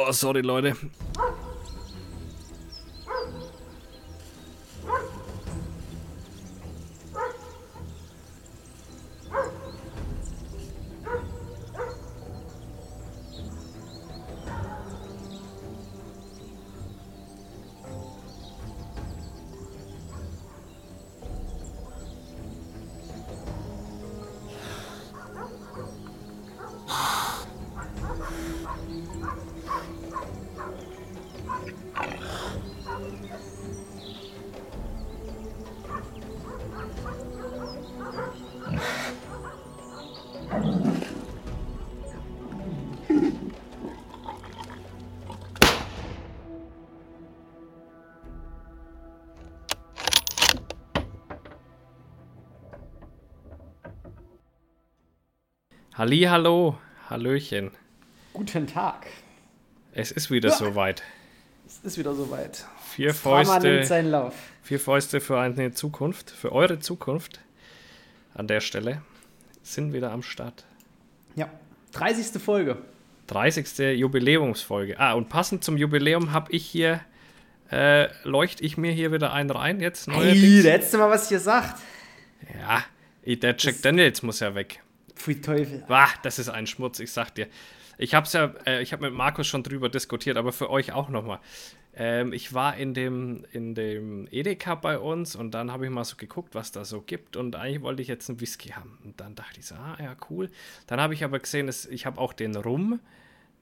Oh, sorry, Leute. Halli, hallo, Hallöchen. Guten Tag. Es ist wieder ja. soweit. Es ist wieder soweit. Vier das Fäuste. seinen Lauf. Vier Fäuste für eine Zukunft, für eure Zukunft. An der Stelle sind wieder am Start. Ja, 30. Folge. 30. Jubiläumsfolge. Ah, und passend zum Jubiläum habe ich hier, äh, leuchte ich mir hier wieder einen rein jetzt. Hey, letzte Mal, was ihr sagt. Ja, der Jack Daniels muss ja weg. Pfui Teufel. Wah, das ist ein Schmutz, ich sag dir. Ich hab's ja, äh, ich habe mit Markus schon drüber diskutiert, aber für euch auch nochmal. Ähm, ich war in dem, in dem Edeka bei uns und dann habe ich mal so geguckt, was da so gibt und eigentlich wollte ich jetzt einen Whisky haben. Und dann dachte ich so, ah ja, cool. Dann habe ich aber gesehen, dass ich habe auch den Rum,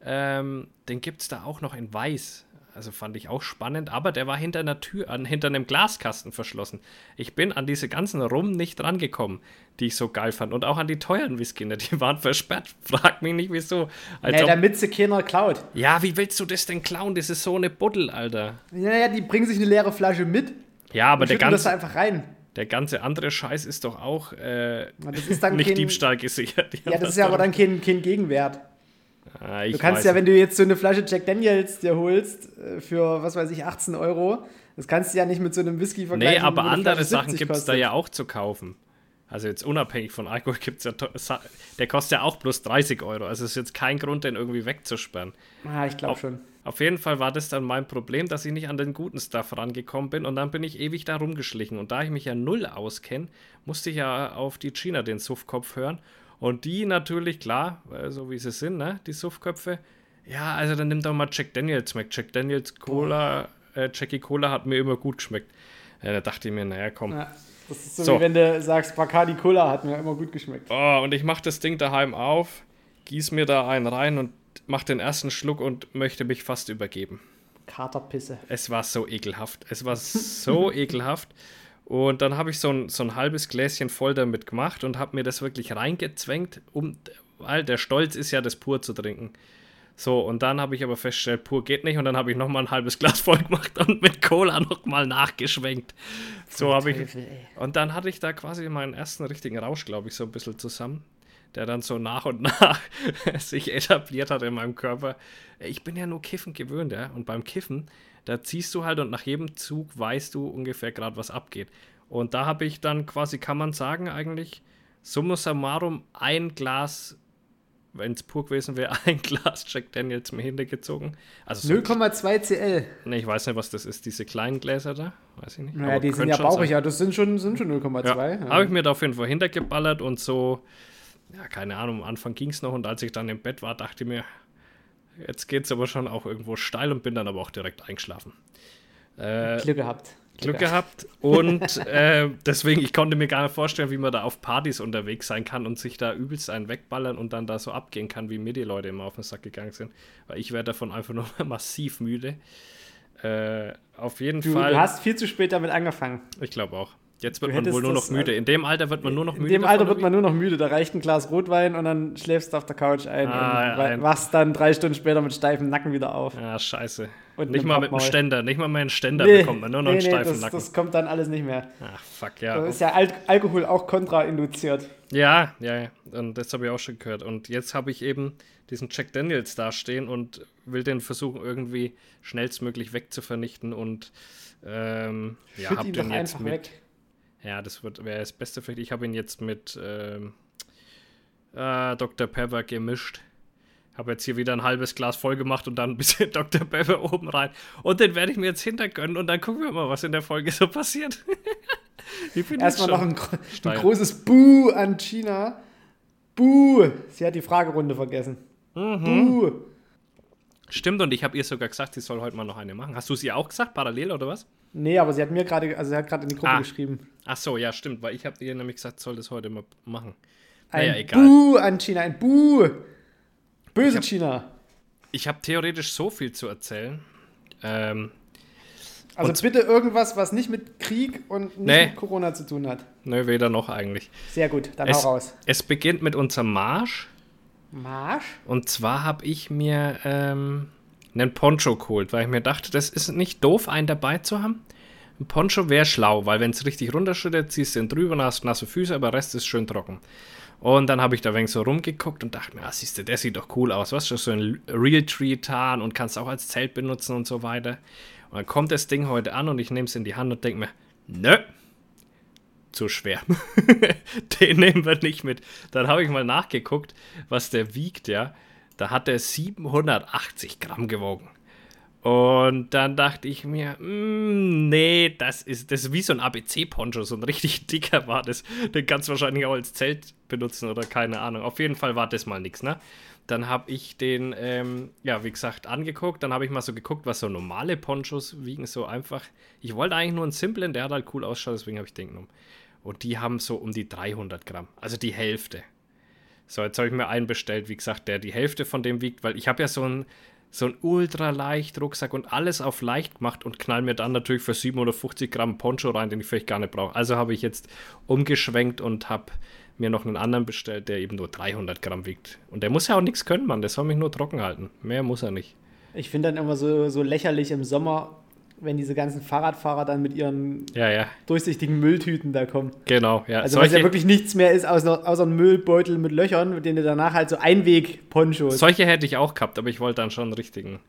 ähm, den gibt es da auch noch in Weiß. Also fand ich auch spannend, aber der war hinter einer Tür, an, hinter einem Glaskasten verschlossen. Ich bin an diese ganzen Rum nicht rangekommen, die ich so geil fand. Und auch an die teuren Whisky, ne? die waren versperrt. Frag mich nicht, wieso. Als nee, damit sie keiner klaut. Ja, wie willst du das denn klauen? Das ist so eine Buddel, Alter. Naja, die bringen sich eine leere Flasche mit. Ja, aber der ganze. Das einfach rein. Der ganze andere Scheiß ist doch auch äh, nicht kein, Diebstahl gesichert. Ja, das ist ja aber dann kein, kein Gegenwert. Ah, du kannst ja, wenn du jetzt so eine Flasche Jack Daniels dir holst, äh, für, was weiß ich, 18 Euro, das kannst du ja nicht mit so einem Whisky vergleichen. Nee, aber andere Sachen gibt es da ja auch zu kaufen. Also jetzt unabhängig von Alkohol gibt es ja, der kostet ja auch plus 30 Euro. Also ist jetzt kein Grund, den irgendwie wegzusperren. Ah, ich glaube schon. Auf jeden Fall war das dann mein Problem, dass ich nicht an den guten Stuff rangekommen bin und dann bin ich ewig da rumgeschlichen. Und da ich mich ja null auskenne, musste ich ja auf die China den Suffkopf hören und die natürlich, klar, äh, so wie sie sind, ne, die Suffköpfe, ja, also dann nimm doch mal Jack Daniels weg. Jack Daniels Cola, äh, Jackie Cola hat mir immer gut geschmeckt. Ja, da dachte ich mir, naja, komm. Ja, das ist so, so, wie wenn du sagst, Bacardi Cola hat mir immer gut geschmeckt. Oh, und ich mach das Ding daheim auf, gieß mir da einen rein und mach den ersten Schluck und möchte mich fast übergeben. Katerpisse. Es war so ekelhaft. Es war so ekelhaft. Und dann habe ich so ein, so ein halbes Gläschen voll damit gemacht und habe mir das wirklich reingezwängt, um, weil der Stolz ist ja, das pur zu trinken. So, und dann habe ich aber festgestellt, pur geht nicht. Und dann habe ich nochmal ein halbes Glas voll gemacht und mit Cola nochmal nachgeschwenkt. So habe ich. Und dann hatte ich da quasi meinen ersten richtigen Rausch, glaube ich, so ein bisschen zusammen. Der dann so nach und nach sich etabliert hat in meinem Körper. Ich bin ja nur Kiffen gewöhnt, ja. Und beim Kiffen, da ziehst du halt und nach jedem Zug weißt du ungefähr gerade, was abgeht. Und da habe ich dann quasi, kann man sagen, eigentlich summa summarum ein Glas, wenn es pur gewesen wäre, ein Glas Jack Daniels mir hintergezogen. Also so 0,2 CL. Ne, ich weiß nicht, was das ist, diese kleinen Gläser da. Weiß ich nicht. Naja, die sind ja bauchig, ja, das sind schon, sind schon 0,2. Ja, ja. Habe ich mir da auf jeden Fall hintergeballert und so, ja, keine Ahnung, am Anfang ging es noch und als ich dann im Bett war, dachte ich mir, Jetzt geht es aber schon auch irgendwo steil und bin dann aber auch direkt eingeschlafen. Äh, Glück gehabt. Glück gehabt. Und äh, deswegen, ich konnte mir gar nicht vorstellen, wie man da auf Partys unterwegs sein kann und sich da übelst einen wegballern und dann da so abgehen kann, wie mir die Leute immer auf den Sack gegangen sind. Weil ich werde davon einfach nur massiv müde. Äh, auf jeden du, Fall. Du hast viel zu spät damit angefangen. Ich glaube auch. Jetzt wird man wohl nur noch müde. In dem Alter wird man nur noch müde. In dem Alter wird man nur noch müde. Da reicht ein Glas Rotwein und dann schläfst du auf der Couch ein ah, und ein. wachst dann drei Stunden später mit steifem Nacken wieder auf. Ja, scheiße. Und nicht mal mit einem Ständer. Nicht mal mehr einen Ständer nee, bekommt man, nur noch nee, einen steifen das, Nacken. Das kommt dann alles nicht mehr. Ach, fuck, ja. Da ist ja Al Alkohol auch kontrainduziert. Ja, ja, ja. Und das habe ich auch schon gehört. Und jetzt habe ich eben diesen Jack Daniels dastehen und will den versuchen, irgendwie schnellstmöglich wegzuvernichten. Und ähm, ja, hab den jetzt mit. Weg ja, das wäre das Beste für dich. Ich habe ihn jetzt mit ähm, äh, Dr. Pepper gemischt. Habe jetzt hier wieder ein halbes Glas voll gemacht und dann ein bisschen Dr. Pepper oben rein. Und den werde ich mir jetzt hintergönnen und dann gucken wir mal, was in der Folge so passiert. Erstmal noch ein, ein großes Buh an China. Buh! Sie hat die Fragerunde vergessen. Mhm. Buh! Stimmt, und ich habe ihr sogar gesagt, sie soll heute mal noch eine machen. Hast du sie auch gesagt, parallel oder was? Nee, aber sie hat mir gerade, also sie hat gerade in die Gruppe ah. geschrieben. Ach so, ja, stimmt, weil ich habe ihr nämlich gesagt, soll das heute mal machen. Ein naja, egal. Buh an China, ein Buh! Böse ich hab, China. Ich habe theoretisch so viel zu erzählen. Ähm, also bitte irgendwas, was nicht mit Krieg und nicht nee. mit Corona zu tun hat. Nö, weder noch eigentlich. Sehr gut, dann es, hau raus. Es beginnt mit unserem Marsch. Marsch? Und zwar habe ich mir ähm, einen Poncho geholt, weil ich mir dachte, das ist nicht doof, einen dabei zu haben. Ein Poncho wäre schlau, weil wenn es richtig runterschüttet, ziehst du ihn drüber, hast nasse Füße, aber der Rest ist schön trocken. Und dann habe ich da wenig so rumgeguckt und dachte mir, ah, siehst du, der sieht doch cool aus. Was ist so ein Realtree-Tarn und kannst auch als Zelt benutzen und so weiter. Und dann kommt das Ding heute an und ich nehme es in die Hand und denke mir, nö, zu schwer. Den nehmen wir nicht mit. Dann habe ich mal nachgeguckt, was der wiegt, ja. Da hat er 780 Gramm gewogen. Und dann dachte ich mir, mm, nee, das ist, das ist wie so ein ABC-Poncho, so ein richtig dicker war das. Den kannst du wahrscheinlich auch als Zelt benutzen oder keine Ahnung. Auf jeden Fall war das mal nichts, ne? Dann habe ich den, ähm, ja, wie gesagt, angeguckt. Dann habe ich mal so geguckt, was so normale Ponchos wiegen. So einfach. Ich wollte eigentlich nur einen simplen, der hat halt cool ausschaut, deswegen habe ich den genommen. Und die haben so um die 300 Gramm, also die Hälfte. So, jetzt habe ich mir einen bestellt, wie gesagt, der die Hälfte von dem wiegt, weil ich habe ja so einen so ein ultra leicht Rucksack und alles auf leicht gemacht und knall mir dann natürlich für 750 Gramm Poncho rein, den ich vielleicht gar nicht brauche. Also habe ich jetzt umgeschwenkt und habe mir noch einen anderen bestellt, der eben nur 300 Gramm wiegt. Und der muss ja auch nichts können, Mann. Der soll mich nur trocken halten. Mehr muss er nicht. Ich finde dann immer so, so lächerlich im Sommer, wenn diese ganzen Fahrradfahrer dann mit ihren ja, ja. durchsichtigen Mülltüten da kommen. Genau, ja. Also weil es ja wirklich nichts mehr ist, außer, außer ein Müllbeutel mit Löchern, mit denen du danach halt so Einweg-Ponchos. Solche hätte ich auch gehabt, aber ich wollte dann schon einen richtigen.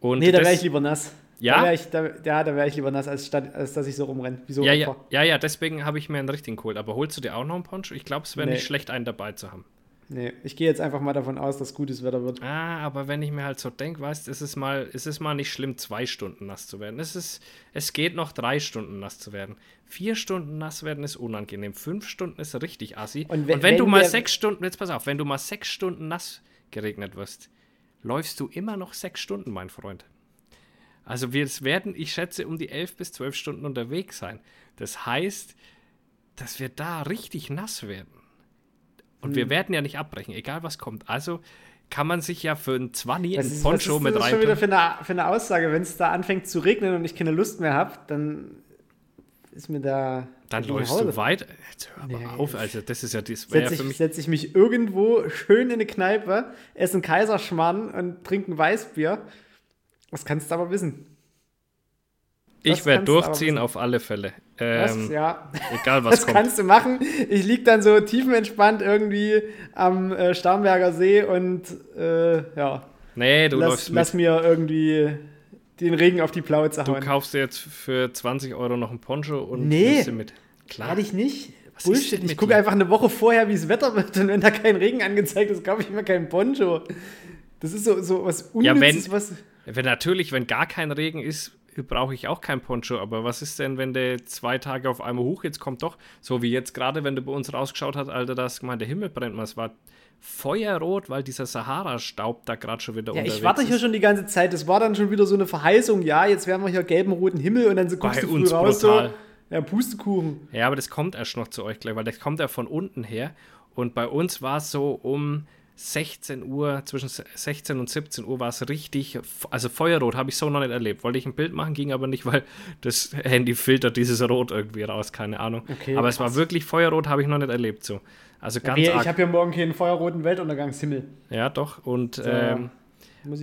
Und nee, da wäre ich lieber nass. Ja? Da ich, da, ja, da wäre ich lieber nass, als, statt, als dass ich so rumrenne. So ja, ja, ja, ja, deswegen habe ich mir einen richtigen geholt. Aber holst du dir auch noch einen Poncho? Ich glaube, es wäre nee. nicht schlecht, einen dabei zu haben. Nee, ich gehe jetzt einfach mal davon aus, dass gutes Wetter wird. Ah, aber wenn ich mir halt so denke, weißt du, ist es ist es mal nicht schlimm, zwei Stunden nass zu werden. Es, ist, es geht noch drei Stunden nass zu werden. Vier Stunden nass werden ist unangenehm. Fünf Stunden ist richtig assi. Und wenn, Und wenn du mal sechs Stunden, jetzt pass auf, wenn du mal sechs Stunden nass geregnet wirst, läufst du immer noch sechs Stunden, mein Freund. Also wir werden, ich schätze, um die elf bis zwölf Stunden unterwegs sein. Das heißt, dass wir da richtig nass werden. Und hm. wir werden ja nicht abbrechen, egal was kommt. Also kann man sich ja für ein 20 ein Poncho mit rein. Das ist schon wieder für eine, für eine Aussage. Wenn es da anfängt zu regnen und ich keine Lust mehr habe, dann ist mir da. Dann läufst du weiter. Jetzt hör aber nee, auf, also das ist ja das. Setze ich, setz ich mich irgendwo schön in eine Kneipe, esse einen Kaiserschmarrn und trinke ein Weißbier. Was kannst du aber wissen? Ich werde durchziehen auf alle Fälle. Ähm, was? Ja. Egal was das kommt. kannst du machen. Ich liege dann so tiefenentspannt irgendwie am äh, Starnberger See und äh, ja. Nee, du lass, läufst mit. Lass mir irgendwie den Regen auf die Plauze hauen. Du kaufst dir jetzt für 20 Euro noch ein Poncho und nee, mit. Klar. Hätte ich nicht. Was Bullshit. Ich gucke einfach eine Woche vorher, wie es Wetter wird und wenn da kein Regen angezeigt ist, kaufe ich mir keinen Poncho. Das ist so, so was Unnützes, ja, wenn, was. Wenn natürlich, wenn gar kein Regen ist, brauche ich auch kein Poncho. Aber was ist denn, wenn der zwei Tage auf einmal hoch jetzt kommt doch, so wie jetzt gerade, wenn du bei uns rausgeschaut hast, Alter, das gemeint, der Himmel brennt mal. Es war feuerrot, weil dieser Sahara-Staub da gerade schon wieder ja, unterwegs ist. Ich warte hier schon die ganze Zeit. Das war dann schon wieder so eine Verheißung. Ja, jetzt werden wir hier gelben, roten Himmel und dann so guckst Bei du früh raus brutal. so. Ja, Pustekuchen. Ja, aber das kommt erst noch zu euch gleich, weil das kommt ja von unten her. Und bei uns war es so um 16 Uhr, zwischen 16 und 17 Uhr war es richtig, also Feuerrot habe ich so noch nicht erlebt. Wollte ich ein Bild machen, ging aber nicht, weil das Handy filtert dieses Rot irgendwie raus, keine Ahnung. Okay, aber krass. es war wirklich Feuerrot, habe ich noch nicht erlebt so. Also ganz ja, Ich habe ja morgen keinen feuerroten Weltuntergangshimmel. Ja, doch. Und so. ähm,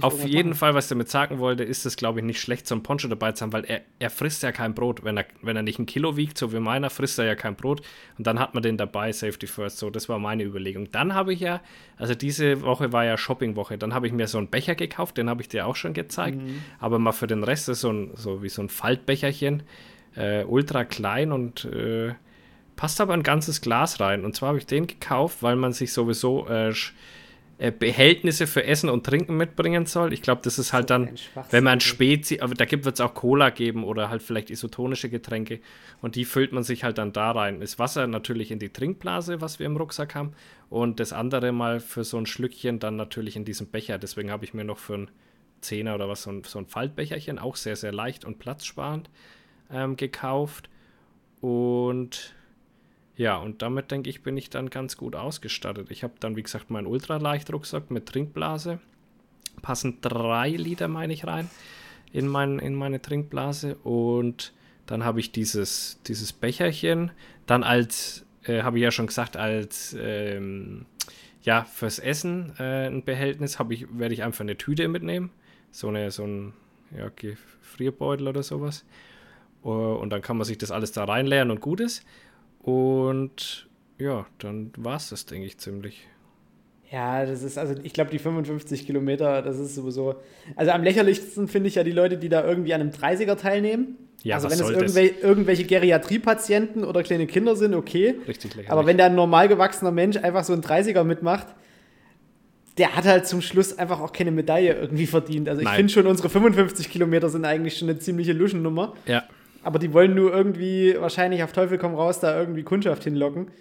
auf jeden machen. Fall, was ich damit sagen wollte, ist es, glaube ich, nicht schlecht, so ein Poncho dabei zu haben, weil er, er frisst ja kein Brot. Wenn er, wenn er nicht ein Kilo wiegt, so wie meiner, frisst er ja kein Brot. Und dann hat man den dabei, Safety First. So, das war meine Überlegung. Dann habe ich ja, also diese Woche war ja Shoppingwoche, dann habe ich mir so einen Becher gekauft, den habe ich dir auch schon gezeigt. Mhm. Aber mal für den Rest ist so, ein, so wie so ein Faltbecherchen, äh, ultra klein und äh, passt aber ein ganzes Glas rein. Und zwar habe ich den gekauft, weil man sich sowieso. Äh, äh, Behältnisse für Essen und Trinken mitbringen soll. Ich glaube, das ist halt dann, wenn man Spezi, aber da wird es auch Cola geben oder halt vielleicht isotonische Getränke und die füllt man sich halt dann da rein. Das Wasser natürlich in die Trinkblase, was wir im Rucksack haben und das andere mal für so ein Schlückchen dann natürlich in diesem Becher. Deswegen habe ich mir noch für einen Zehner oder was so ein, so ein Faltbecherchen, auch sehr, sehr leicht und platzsparend ähm, gekauft und ja, und damit denke ich, bin ich dann ganz gut ausgestattet. Ich habe dann, wie gesagt, meinen Ultraleichtrucksack mit Trinkblase. Passen drei Liter, meine ich, rein in, mein, in meine Trinkblase. Und dann habe ich dieses, dieses Becherchen. Dann als, äh, habe ich ja schon gesagt, als ähm, ja, fürs Essen äh, ein Behältnis ich, werde ich einfach eine Tüte mitnehmen. So, eine, so ein ja, Gefrierbeutel oder sowas. Und dann kann man sich das alles da reinleeren und gut ist. Und ja, dann war es das, denke ich, ziemlich. Ja, das ist, also ich glaube, die 55 Kilometer, das ist sowieso. Also am lächerlichsten finde ich ja die Leute, die da irgendwie an einem 30er teilnehmen. Ja, also wenn es irgendwel irgendwelche Geriatriepatienten oder kleine Kinder sind, okay. Richtig lächerlich. Aber wenn da ein normal gewachsener Mensch einfach so einen 30er mitmacht, der hat halt zum Schluss einfach auch keine Medaille irgendwie verdient. Also ich finde schon, unsere 55 Kilometer sind eigentlich schon eine ziemliche Luschennummer. Ja. Aber die wollen nur irgendwie wahrscheinlich auf Teufel komm raus da irgendwie Kundschaft hinlocken,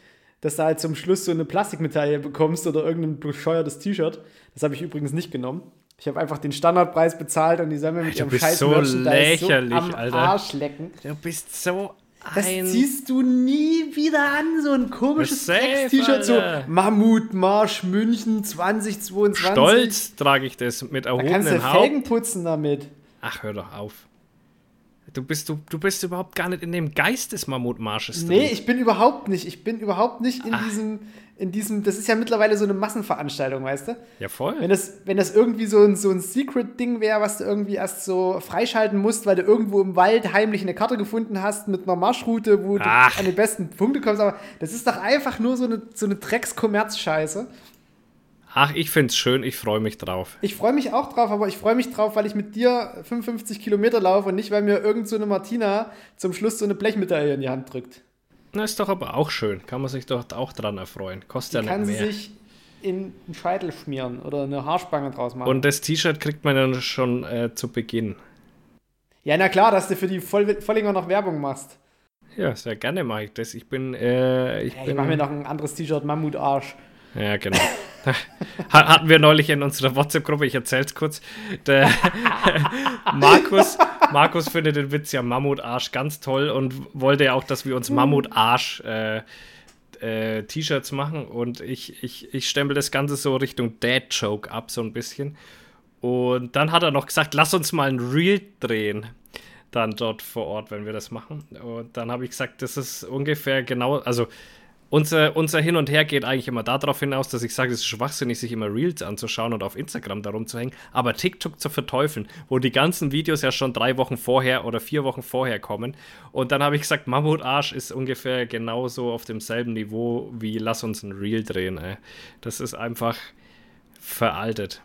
dass du halt zum Schluss so eine Plastikmedaille bekommst oder irgendein bescheuertes T-Shirt. Das habe ich übrigens nicht genommen. Ich habe einfach den Standardpreis bezahlt und die mir mit ihrem scheiß so lächerlich, so am Alter. Arsch lecken. Du bist so das ziehst du nie wieder an, so ein komisches T-Shirt, so Mammutmarsch München 2022. Stolz trage ich das mit erhobenem Haupt. Da kannst du Felgen putzen damit. Ach, hör doch auf. Du bist, du, du bist überhaupt gar nicht in dem Geist des Mammutmarsches drin. Nee, ich bin überhaupt nicht. Ich bin überhaupt nicht in diesem, in diesem. Das ist ja mittlerweile so eine Massenveranstaltung, weißt du? Ja, voll. Wenn das, wenn das irgendwie so ein, so ein Secret-Ding wäre, was du irgendwie erst so freischalten musst, weil du irgendwo im Wald heimlich eine Karte gefunden hast mit einer Marschroute, wo Ach. du an die besten Punkte kommst. Aber das ist doch einfach nur so eine, so eine Drecks-Kommerz-Scheiße. Ach, ich finde es schön, ich freue mich drauf. Ich freue mich auch drauf, aber ich freue mich drauf, weil ich mit dir 55 Kilometer laufe und nicht, weil mir irgend so eine Martina zum Schluss so eine Blechmedaille in die Hand drückt. Na, ist doch aber auch schön. Kann man sich doch auch dran erfreuen. Kostet die ja nicht mehr. Kann sich in einen Scheitel schmieren oder eine Haarspange draus machen. Und das T-Shirt kriegt man dann schon äh, zu Beginn. Ja, na klar, dass du für die Voll Vollinger noch Werbung machst. Ja, sehr gerne mache ich das. Ich bin, äh, ich, ja, ich mache mir noch ein anderes T-Shirt, Mammutarsch. Ja, genau. Hatten wir neulich in unserer WhatsApp-Gruppe, ich erzähl's kurz. Der Markus, Markus findet den Witz ja Mammutarsch ganz toll und wollte ja auch, dass wir uns Mammutarsch äh, äh, T-Shirts machen. Und ich, ich, ich stempel das Ganze so Richtung Dad-Joke ab, so ein bisschen. Und dann hat er noch gesagt, lass uns mal ein Reel drehen. Dann dort vor Ort, wenn wir das machen. Und dann habe ich gesagt, das ist ungefähr genau, also unser, unser Hin und Her geht eigentlich immer darauf hinaus, dass ich sage, es ist schwachsinnig, sich immer Reels anzuschauen und auf Instagram darum zu hängen, aber TikTok zu verteufeln, wo die ganzen Videos ja schon drei Wochen vorher oder vier Wochen vorher kommen. Und dann habe ich gesagt, Mammutarsch ist ungefähr genauso auf demselben Niveau wie Lass uns ein Reel drehen. Ey. Das ist einfach veraltet.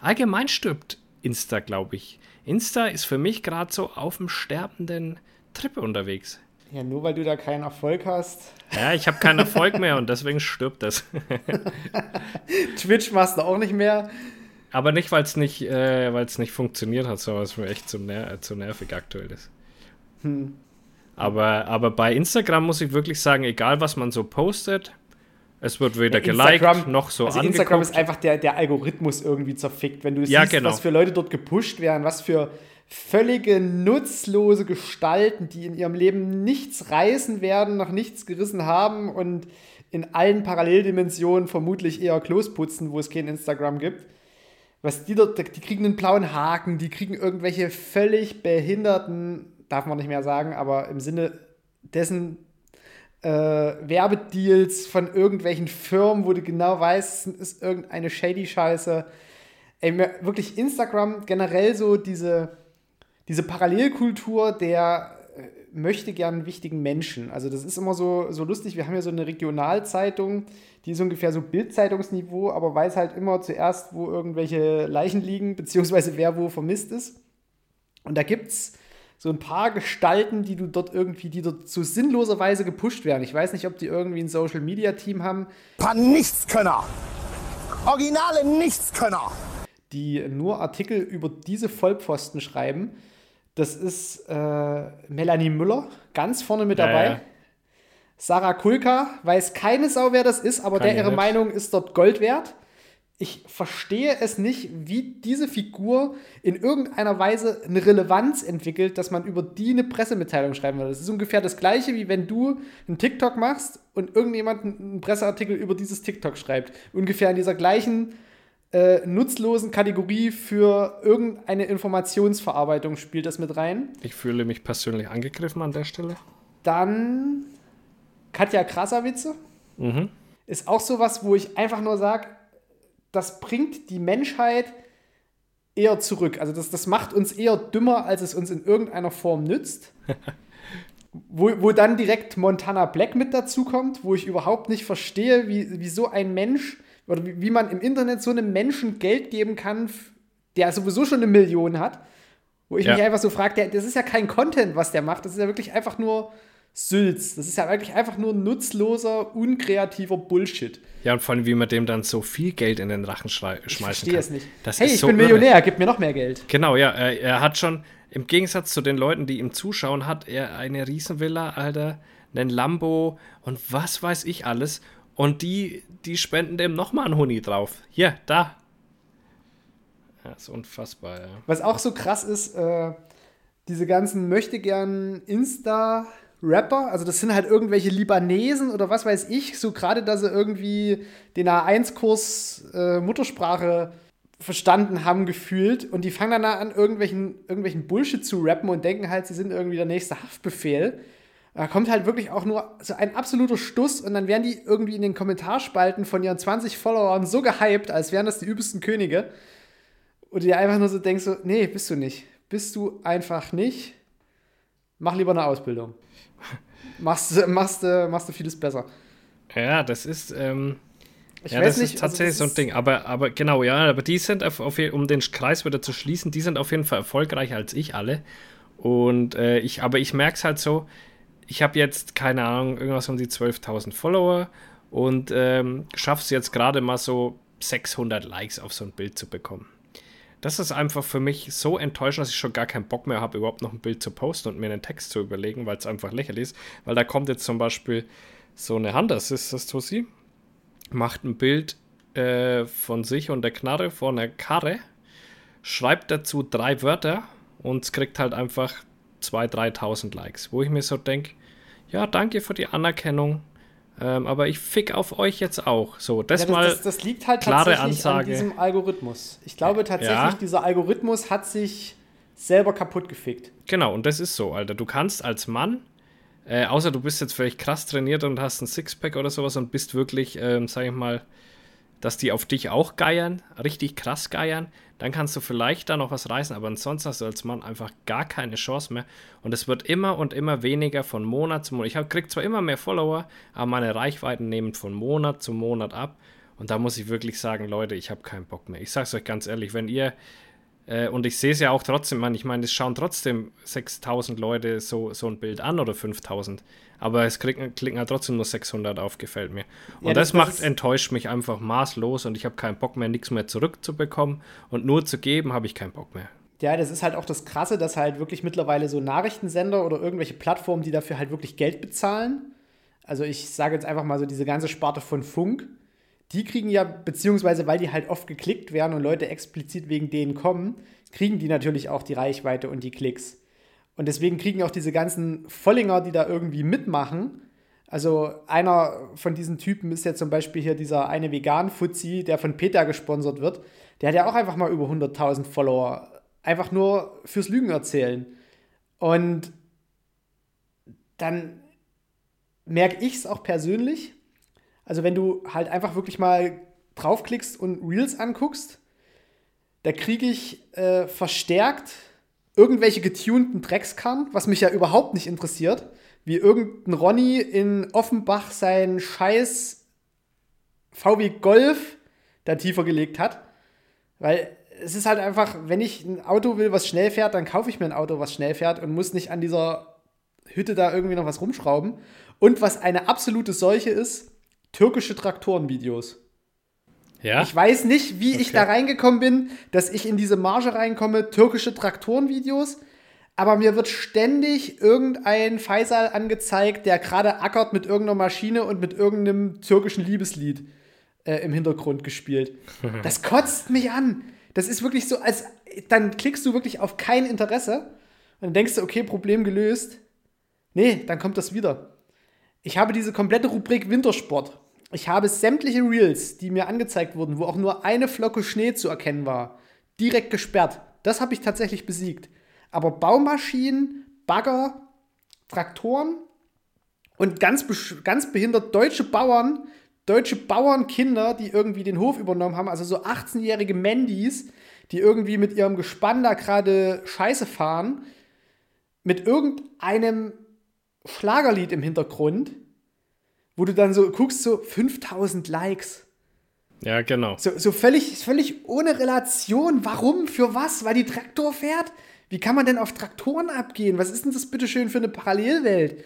Allgemein stirbt Insta, glaube ich. Insta ist für mich gerade so auf dem sterbenden Trip unterwegs. Ja, nur weil du da keinen Erfolg hast. Ja, ich habe keinen Erfolg mehr und deswegen stirbt das. Twitch machst du auch nicht mehr. Aber nicht, weil es nicht, äh, nicht funktioniert hat, sondern weil es mir echt zu, ner zu nervig aktuell ist. Hm. Aber, aber bei Instagram muss ich wirklich sagen, egal was man so postet, es wird weder ja, geliked noch so also angeguckt. Instagram ist einfach der, der Algorithmus irgendwie zerfickt. Wenn du ja, siehst, genau. was für Leute dort gepusht werden, was für völlige nutzlose Gestalten, die in ihrem Leben nichts reißen werden, noch nichts gerissen haben und in allen Paralleldimensionen vermutlich eher Klos putzen, wo es kein Instagram gibt. Was die dort, die kriegen einen blauen Haken, die kriegen irgendwelche völlig behinderten, darf man nicht mehr sagen, aber im Sinne dessen äh, Werbedeals von irgendwelchen Firmen, wo du genau weißt, ist irgendeine shady Scheiße. Ey, wirklich Instagram generell so diese diese Parallelkultur der äh, möchte gern wichtigen Menschen. Also das ist immer so, so lustig. Wir haben ja so eine Regionalzeitung, die ist ungefähr so Bildzeitungsniveau, aber weiß halt immer zuerst, wo irgendwelche Leichen liegen, beziehungsweise wer wo vermisst ist. Und da gibt es so ein paar Gestalten, die du dort irgendwie, die dort so sinnloserweise gepusht werden. Ich weiß nicht, ob die irgendwie ein Social Media Team haben. Paar Nichtskönner! Originale Nichtskönner. Die nur Artikel über diese Vollpfosten schreiben. Das ist äh, Melanie Müller, ganz vorne mit dabei. Ja, ja. Sarah Kulka, weiß keine Sau, wer das ist, aber Kann der ihre nicht. Meinung ist dort Gold wert ich verstehe es nicht, wie diese Figur in irgendeiner Weise eine Relevanz entwickelt, dass man über die eine Pressemitteilung schreiben würde. Das ist ungefähr das Gleiche, wie wenn du einen TikTok machst und irgendjemand einen Presseartikel über dieses TikTok schreibt. Ungefähr in dieser gleichen äh, nutzlosen Kategorie für irgendeine Informationsverarbeitung spielt das mit rein. Ich fühle mich persönlich angegriffen an der Stelle. Dann Katja Krasavitze. Mhm. Ist auch sowas, wo ich einfach nur sage, das bringt die Menschheit eher zurück. Also das, das macht uns eher dümmer, als es uns in irgendeiner Form nützt. wo, wo dann direkt Montana Black mit dazukommt, wo ich überhaupt nicht verstehe, wie, wie so ein Mensch oder wie, man im Internet so einem Menschen Geld geben kann, der sowieso schon eine Million hat. Wo ich ja. mich einfach so frage, das ist ja kein Content, was der macht. Das ist ja wirklich einfach nur Sülz. Das ist ja wirklich einfach nur nutzloser, unkreativer Bullshit. Ja, und vor allem, wie man dem dann so viel Geld in den Rachen schmeißen ich kann. Ich verstehe es nicht. Das hey, ich so bin Millionär, irre. gib mir noch mehr Geld. Genau, ja. Er, er, hat schon, im Gegensatz zu den Leuten, die ihm zuschauen, hat er eine Riesenvilla, Alter, einen Lambo und was weiß ich alles. Und die, die spenden dem nochmal einen Huni drauf. Hier, da. Ja, ist unfassbar, ja. Was auch so krass ist, äh, diese ganzen möchte gern Insta- Rapper, also das sind halt irgendwelche Libanesen oder was weiß ich, so gerade, dass sie irgendwie den A1-Kurs äh, Muttersprache verstanden haben gefühlt und die fangen dann an, irgendwelchen, irgendwelchen Bullshit zu rappen und denken halt, sie sind irgendwie der nächste Haftbefehl. Da kommt halt wirklich auch nur so ein absoluter Stuss und dann werden die irgendwie in den Kommentarspalten von ihren 20 Followern so gehypt, als wären das die übelsten Könige. Und dir einfach nur so denkst, so, nee, bist du nicht. Bist du einfach nicht. Mach lieber eine Ausbildung machst, machst, machst du vieles besser. Ja, das ist. Ähm, ich ja, das nicht, ist tatsächlich also so ein Ding. Aber, aber genau, ja, aber die sind, auf, auf, um den Kreis wieder zu schließen, die sind auf jeden Fall erfolgreicher als ich alle. Und äh, ich, aber ich merke es halt so, ich habe jetzt, keine Ahnung, irgendwas um die 12.000 Follower und ähm, schaffe es jetzt gerade mal so 600 Likes auf so ein Bild zu bekommen das ist einfach für mich so enttäuschend, dass ich schon gar keinen Bock mehr habe, überhaupt noch ein Bild zu posten und mir einen Text zu überlegen, weil es einfach lächerlich ist. Weil da kommt jetzt zum Beispiel so eine Hand, das ist das Tussi, macht ein Bild äh, von sich und der Knarre vor einer Karre, schreibt dazu drei Wörter und es kriegt halt einfach 2.000, 3.000 Likes. Wo ich mir so denke, ja, danke für die Anerkennung. Ähm, aber ich fick auf euch jetzt auch. So, das, ja, das mal. Das, das, liegt halt klare tatsächlich Ansage. an diesem Algorithmus. Ich glaube tatsächlich, ja. dieser Algorithmus hat sich selber kaputt gefickt. Genau, und das ist so, Alter. Du kannst als Mann, äh, außer du bist jetzt vielleicht krass trainiert und hast ein Sixpack oder sowas und bist wirklich, ähm, sag ich mal, dass die auf dich auch geiern, richtig krass geiern, dann kannst du vielleicht da noch was reißen, aber ansonsten hast du als Mann einfach gar keine Chance mehr. Und es wird immer und immer weniger von Monat zu Monat. Ich kriege zwar immer mehr Follower, aber meine Reichweiten nehmen von Monat zu Monat ab. Und da muss ich wirklich sagen, Leute, ich habe keinen Bock mehr. Ich sage es euch ganz ehrlich, wenn ihr äh, und ich sehe es ja auch trotzdem, man, ich meine, es schauen trotzdem 6000 Leute so, so ein Bild an oder 5000. Aber es klicken, klicken halt trotzdem nur 600 auf, gefällt mir. Und ja, das, das, macht, enttäuscht mich einfach maßlos und ich habe keinen Bock mehr, nichts mehr zurückzubekommen. Und nur zu geben, habe ich keinen Bock mehr. Ja, das ist halt auch das Krasse, dass halt wirklich mittlerweile so Nachrichtensender oder irgendwelche Plattformen, die dafür halt wirklich Geld bezahlen. Also ich sage jetzt einfach mal so diese ganze Sparte von Funk, die kriegen ja, beziehungsweise weil die halt oft geklickt werden und Leute explizit wegen denen kommen, kriegen die natürlich auch die Reichweite und die Klicks. Und deswegen kriegen auch diese ganzen Vollinger, die da irgendwie mitmachen. Also einer von diesen Typen ist ja zum Beispiel hier dieser eine Vegan-Fuzzi, der von Peter gesponsert wird. Der hat ja auch einfach mal über 100.000 Follower. Einfach nur fürs Lügen erzählen. Und dann merke ich es auch persönlich, also wenn du halt einfach wirklich mal draufklickst und Reels anguckst, da kriege ich äh, verstärkt irgendwelche getunten Dreckskarren, was mich ja überhaupt nicht interessiert, wie irgendein Ronny in Offenbach seinen scheiß VW Golf da tiefer gelegt hat. Weil es ist halt einfach, wenn ich ein Auto will, was schnell fährt, dann kaufe ich mir ein Auto, was schnell fährt und muss nicht an dieser Hütte da irgendwie noch was rumschrauben. Und was eine absolute Seuche ist, türkische Traktorenvideos. Ja? Ich weiß nicht, wie okay. ich da reingekommen bin, dass ich in diese Marge reinkomme, türkische Traktorenvideos. Aber mir wird ständig irgendein Faisal angezeigt, der gerade ackert mit irgendeiner Maschine und mit irgendeinem türkischen Liebeslied äh, im Hintergrund gespielt. Das kotzt mich an. Das ist wirklich so, als dann klickst du wirklich auf kein Interesse und dann denkst du, okay, Problem gelöst. Nee, dann kommt das wieder. Ich habe diese komplette Rubrik Wintersport. Ich habe sämtliche Reels, die mir angezeigt wurden, wo auch nur eine Flocke Schnee zu erkennen war, direkt gesperrt. Das habe ich tatsächlich besiegt. Aber Baumaschinen, Bagger, Traktoren und ganz, ganz behindert deutsche Bauern, deutsche Bauernkinder, die irgendwie den Hof übernommen haben, also so 18-jährige Mandys, die irgendwie mit ihrem Gespann da gerade Scheiße fahren, mit irgendeinem Schlagerlied im Hintergrund, wo du dann so guckst, so 5000 Likes. Ja, genau. So, so völlig, völlig ohne Relation. Warum? Für was? Weil die Traktor fährt? Wie kann man denn auf Traktoren abgehen? Was ist denn das bitteschön für eine Parallelwelt?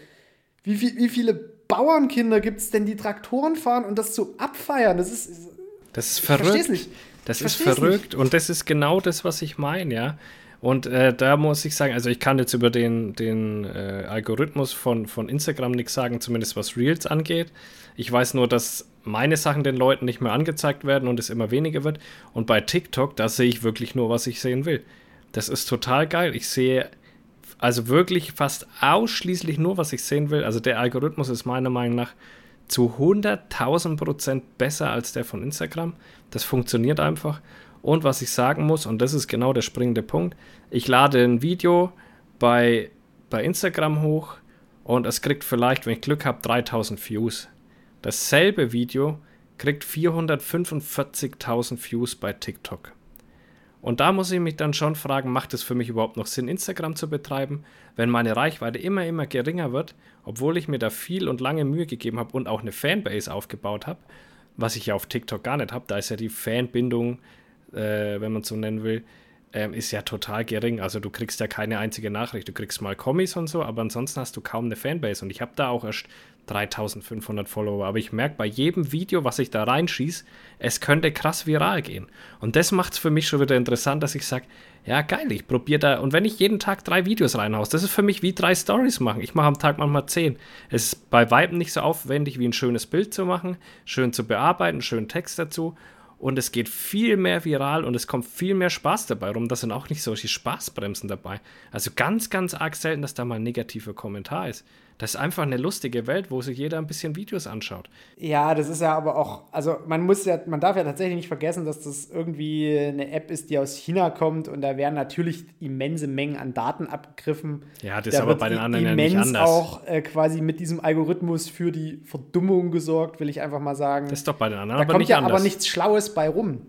Wie, wie, wie viele Bauernkinder gibt es denn, die Traktoren fahren und das so abfeiern? Das ist. Das ist verrückt. Ich nicht. Das ist verrückt nicht. und das ist genau das, was ich meine, ja. Und äh, da muss ich sagen, also ich kann jetzt über den, den äh, Algorithmus von, von Instagram nichts sagen, zumindest was Reels angeht. Ich weiß nur, dass meine Sachen den Leuten nicht mehr angezeigt werden und es immer weniger wird. Und bei TikTok, da sehe ich wirklich nur, was ich sehen will. Das ist total geil. Ich sehe also wirklich fast ausschließlich nur, was ich sehen will. Also der Algorithmus ist meiner Meinung nach zu 100.000 Prozent besser als der von Instagram. Das funktioniert einfach. Und was ich sagen muss, und das ist genau der springende Punkt, ich lade ein Video bei, bei Instagram hoch und es kriegt vielleicht, wenn ich Glück habe, 3000 Views. Dasselbe Video kriegt 445.000 Views bei TikTok. Und da muss ich mich dann schon fragen, macht es für mich überhaupt noch Sinn, Instagram zu betreiben, wenn meine Reichweite immer, immer geringer wird, obwohl ich mir da viel und lange Mühe gegeben habe und auch eine Fanbase aufgebaut habe, was ich ja auf TikTok gar nicht habe. Da ist ja die Fanbindung, äh, wenn man so nennen will, ähm, ist ja total gering. Also du kriegst ja keine einzige Nachricht. Du kriegst mal Kommis und so, aber ansonsten hast du kaum eine Fanbase. Und ich habe da auch erst 3500 Follower. Aber ich merke bei jedem Video, was ich da reinschieße, es könnte krass viral gehen. Und das macht es für mich schon wieder interessant, dass ich sage, ja geil, ich probiere da. Und wenn ich jeden Tag drei Videos reinhaus, das ist für mich wie drei Stories machen. Ich mache am Tag manchmal zehn. Es ist bei Weitem nicht so aufwendig, wie ein schönes Bild zu machen, schön zu bearbeiten, schönen Text dazu und es geht viel mehr viral und es kommt viel mehr Spaß dabei rum. Da sind auch nicht solche Spaßbremsen dabei. Also ganz, ganz arg selten, dass da mal ein negativer Kommentar ist. Das ist einfach eine lustige Welt, wo sich jeder ein bisschen Videos anschaut. Ja, das ist ja aber auch, also man muss ja, man darf ja tatsächlich nicht vergessen, dass das irgendwie eine App ist, die aus China kommt und da werden natürlich immense Mengen an Daten abgegriffen. Ja, das da ist aber bei den anderen ja nicht anders. auch äh, quasi mit diesem Algorithmus für die Verdummung gesorgt, will ich einfach mal sagen. Das ist doch bei den anderen da aber kommt nicht ja anders. aber nichts Schlaues bei rum.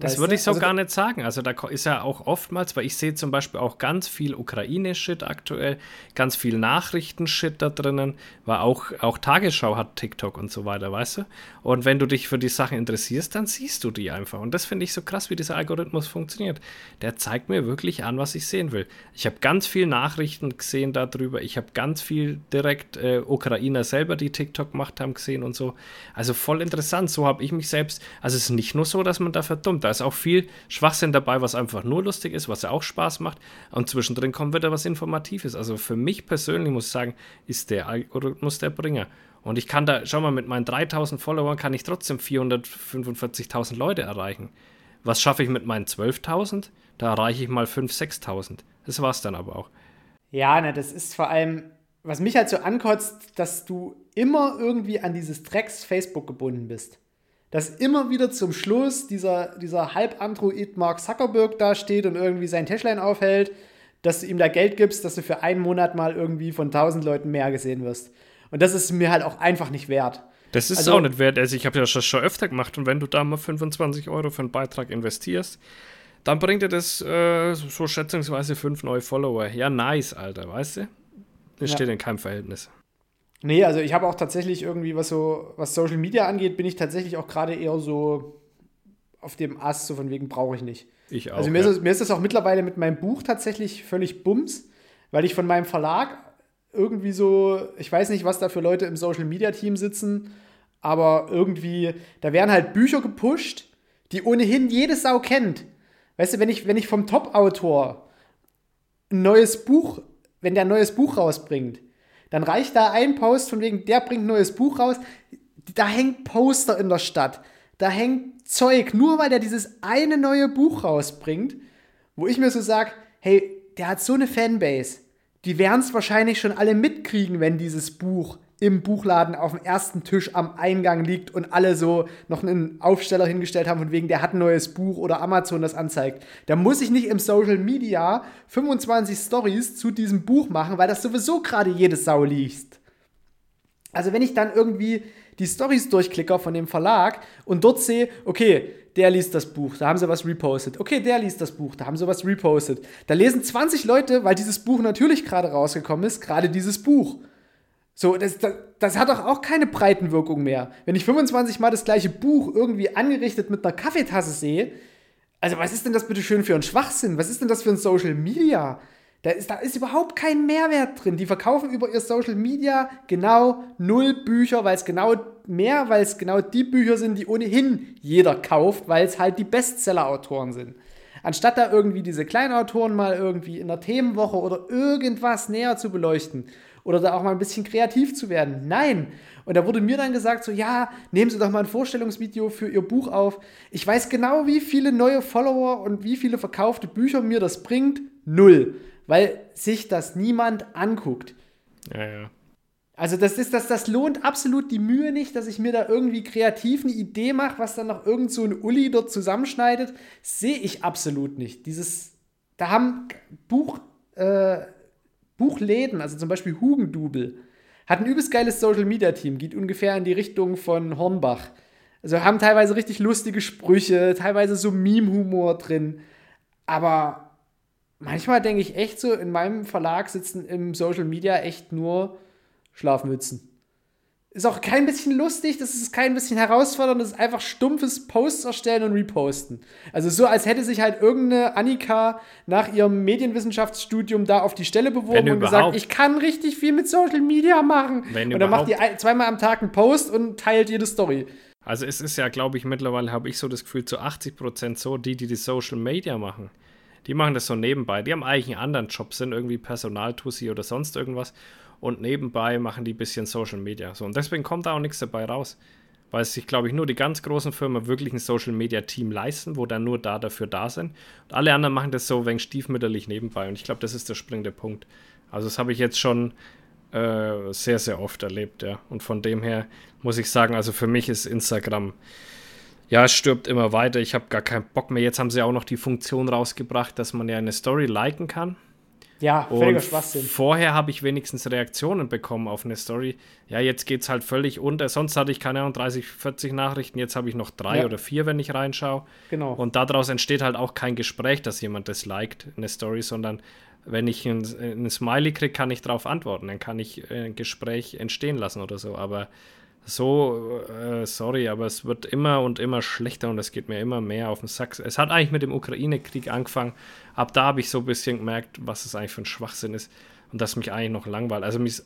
Das würde ich so also, gar nicht sagen. Also da ist ja auch oftmals, weil ich sehe zum Beispiel auch ganz viel Ukraine-Shit aktuell, ganz viel Nachrichten-Shit da drinnen, weil auch, auch Tagesschau hat TikTok und so weiter, weißt du? Und wenn du dich für die Sachen interessierst, dann siehst du die einfach. Und das finde ich so krass, wie dieser Algorithmus funktioniert. Der zeigt mir wirklich an, was ich sehen will. Ich habe ganz viel Nachrichten gesehen darüber. Ich habe ganz viel direkt äh, Ukrainer selber, die TikTok gemacht haben, gesehen und so. Also voll interessant. So habe ich mich selbst. Also es ist nicht nur so, dass man da verdummt da ist auch viel Schwachsinn dabei, was einfach nur lustig ist, was ja auch Spaß macht. Und zwischendrin kommt wieder was Informatives. Also für mich persönlich muss ich sagen, ist der Algorithmus der Bringer. Und ich kann da, schau mal, mit meinen 3000 Followern kann ich trotzdem 445.000 Leute erreichen. Was schaffe ich mit meinen 12.000? Da erreiche ich mal 5.000, 6.000. Das war's dann aber auch. Ja, ne, das ist vor allem, was mich halt so ankotzt, dass du immer irgendwie an dieses Drecks Facebook gebunden bist dass immer wieder zum Schluss dieser, dieser Halbandroid Mark Zuckerberg da steht und irgendwie sein Täschlein aufhält, dass du ihm da Geld gibst, dass du für einen Monat mal irgendwie von 1000 Leuten mehr gesehen wirst. Und das ist mir halt auch einfach nicht wert. Das ist also, auch nicht wert. Also ich habe ja das schon öfter gemacht und wenn du da mal 25 Euro für einen Beitrag investierst, dann bringt dir das äh, so schätzungsweise fünf neue Follower. Ja, nice, Alter, weißt du? Das ja. steht in keinem Verhältnis. Nee, also ich habe auch tatsächlich irgendwie, was so, was Social Media angeht, bin ich tatsächlich auch gerade eher so auf dem Ast, so von wegen brauche ich nicht. Ich auch. Also mir, ja. ist, mir ist das auch mittlerweile mit meinem Buch tatsächlich völlig bums, weil ich von meinem Verlag irgendwie so, ich weiß nicht, was da für Leute im Social Media Team sitzen, aber irgendwie, da werden halt Bücher gepusht, die ohnehin jede Sau kennt. Weißt du, wenn ich, wenn ich vom Top-Autor ein neues Buch, wenn der ein neues Buch rausbringt, dann reicht da ein Post von wegen, der bringt ein neues Buch raus, da hängt Poster in der Stadt, da hängt Zeug, nur weil der dieses eine neue Buch rausbringt, wo ich mir so sage, hey, der hat so eine Fanbase, die werden es wahrscheinlich schon alle mitkriegen, wenn dieses Buch im Buchladen auf dem ersten Tisch am Eingang liegt und alle so noch einen Aufsteller hingestellt haben, von wegen, der hat ein neues Buch oder Amazon das anzeigt. Da muss ich nicht im Social Media 25 Stories zu diesem Buch machen, weil das sowieso gerade jede Sau liest. Also wenn ich dann irgendwie die Stories durchklicke von dem Verlag und dort sehe, okay, der liest das Buch, da haben sie was repostet. Okay, der liest das Buch, da haben sie was repostet. Da lesen 20 Leute, weil dieses Buch natürlich gerade rausgekommen ist, gerade dieses Buch. So, das, das, das, hat doch auch keine Breitenwirkung mehr. Wenn ich 25 Mal das gleiche Buch irgendwie angerichtet mit einer Kaffeetasse sehe, also was ist denn das bitte schön für ein Schwachsinn? Was ist denn das für ein Social Media? Da ist, da ist überhaupt kein Mehrwert drin. Die verkaufen über ihr Social Media genau null Bücher, weil es genau mehr, weil es genau die Bücher sind, die ohnehin jeder kauft, weil es halt die Bestseller-Autoren sind. Anstatt da irgendwie diese Kleinautoren mal irgendwie in der Themenwoche oder irgendwas näher zu beleuchten oder da auch mal ein bisschen kreativ zu werden. Nein. Und da wurde mir dann gesagt, so, ja, nehmen Sie doch mal ein Vorstellungsvideo für Ihr Buch auf. Ich weiß genau, wie viele neue Follower und wie viele verkaufte Bücher mir das bringt. Null. Weil sich das niemand anguckt. Ja, ja. Also das ist das, das lohnt absolut die Mühe nicht, dass ich mir da irgendwie kreativ eine Idee mache, was dann noch irgend so ein Uli dort zusammenschneidet. Sehe ich absolut nicht. Dieses, da haben Buch, äh, Buchläden, also zum Beispiel Hugendubel, hat ein übelst geiles Social Media Team, geht ungefähr in die Richtung von Hornbach. Also haben teilweise richtig lustige Sprüche, teilweise so Meme-Humor drin. Aber manchmal denke ich echt so, in meinem Verlag sitzen im Social Media echt nur Schlafmützen. Ist auch kein bisschen lustig, das ist kein bisschen herausfordernd, das ist einfach stumpfes Posts erstellen und reposten. Also so, als hätte sich halt irgendeine Annika nach ihrem Medienwissenschaftsstudium da auf die Stelle beworben und gesagt, ich kann richtig viel mit Social Media machen. Wenn und dann macht die zweimal am Tag einen Post und teilt jede Story. Also es ist ja, glaube ich, mittlerweile habe ich so das Gefühl, zu 80 Prozent so, die, die die Social Media machen. Die machen das so nebenbei. Die haben eigentlich einen anderen Job, sind irgendwie Personaltussi oder sonst irgendwas und nebenbei machen die ein bisschen Social Media. So, und deswegen kommt da auch nichts dabei raus. Weil sich, glaube ich, nur die ganz großen Firmen wirklich ein Social Media Team leisten, wo dann nur da dafür da sind. Und alle anderen machen das so wegen stiefmütterlich nebenbei. Und ich glaube, das ist der springende Punkt. Also, das habe ich jetzt schon äh, sehr, sehr oft erlebt, ja. Und von dem her muss ich sagen, also für mich ist Instagram, ja, es stirbt immer weiter. Ich habe gar keinen Bock mehr. Jetzt haben sie auch noch die Funktion rausgebracht, dass man ja eine Story liken kann. Ja, völliger Schwachsinn. Vorher habe ich wenigstens Reaktionen bekommen auf eine Story. Ja, jetzt geht es halt völlig unter. Sonst hatte ich keine Ahnung, 30, 40 Nachrichten. Jetzt habe ich noch drei ja. oder vier, wenn ich reinschaue. Genau. Und daraus entsteht halt auch kein Gespräch, dass jemand das liked, eine Story, sondern wenn ich ein, ein Smiley kriege, kann ich darauf antworten. Dann kann ich ein Gespräch entstehen lassen oder so. Aber so, äh, sorry, aber es wird immer und immer schlechter und es geht mir immer mehr auf den Sack. Es hat eigentlich mit dem Ukraine-Krieg angefangen. Ab da habe ich so ein bisschen gemerkt, was es eigentlich für ein Schwachsinn ist und dass mich eigentlich noch langweilt. Also mich,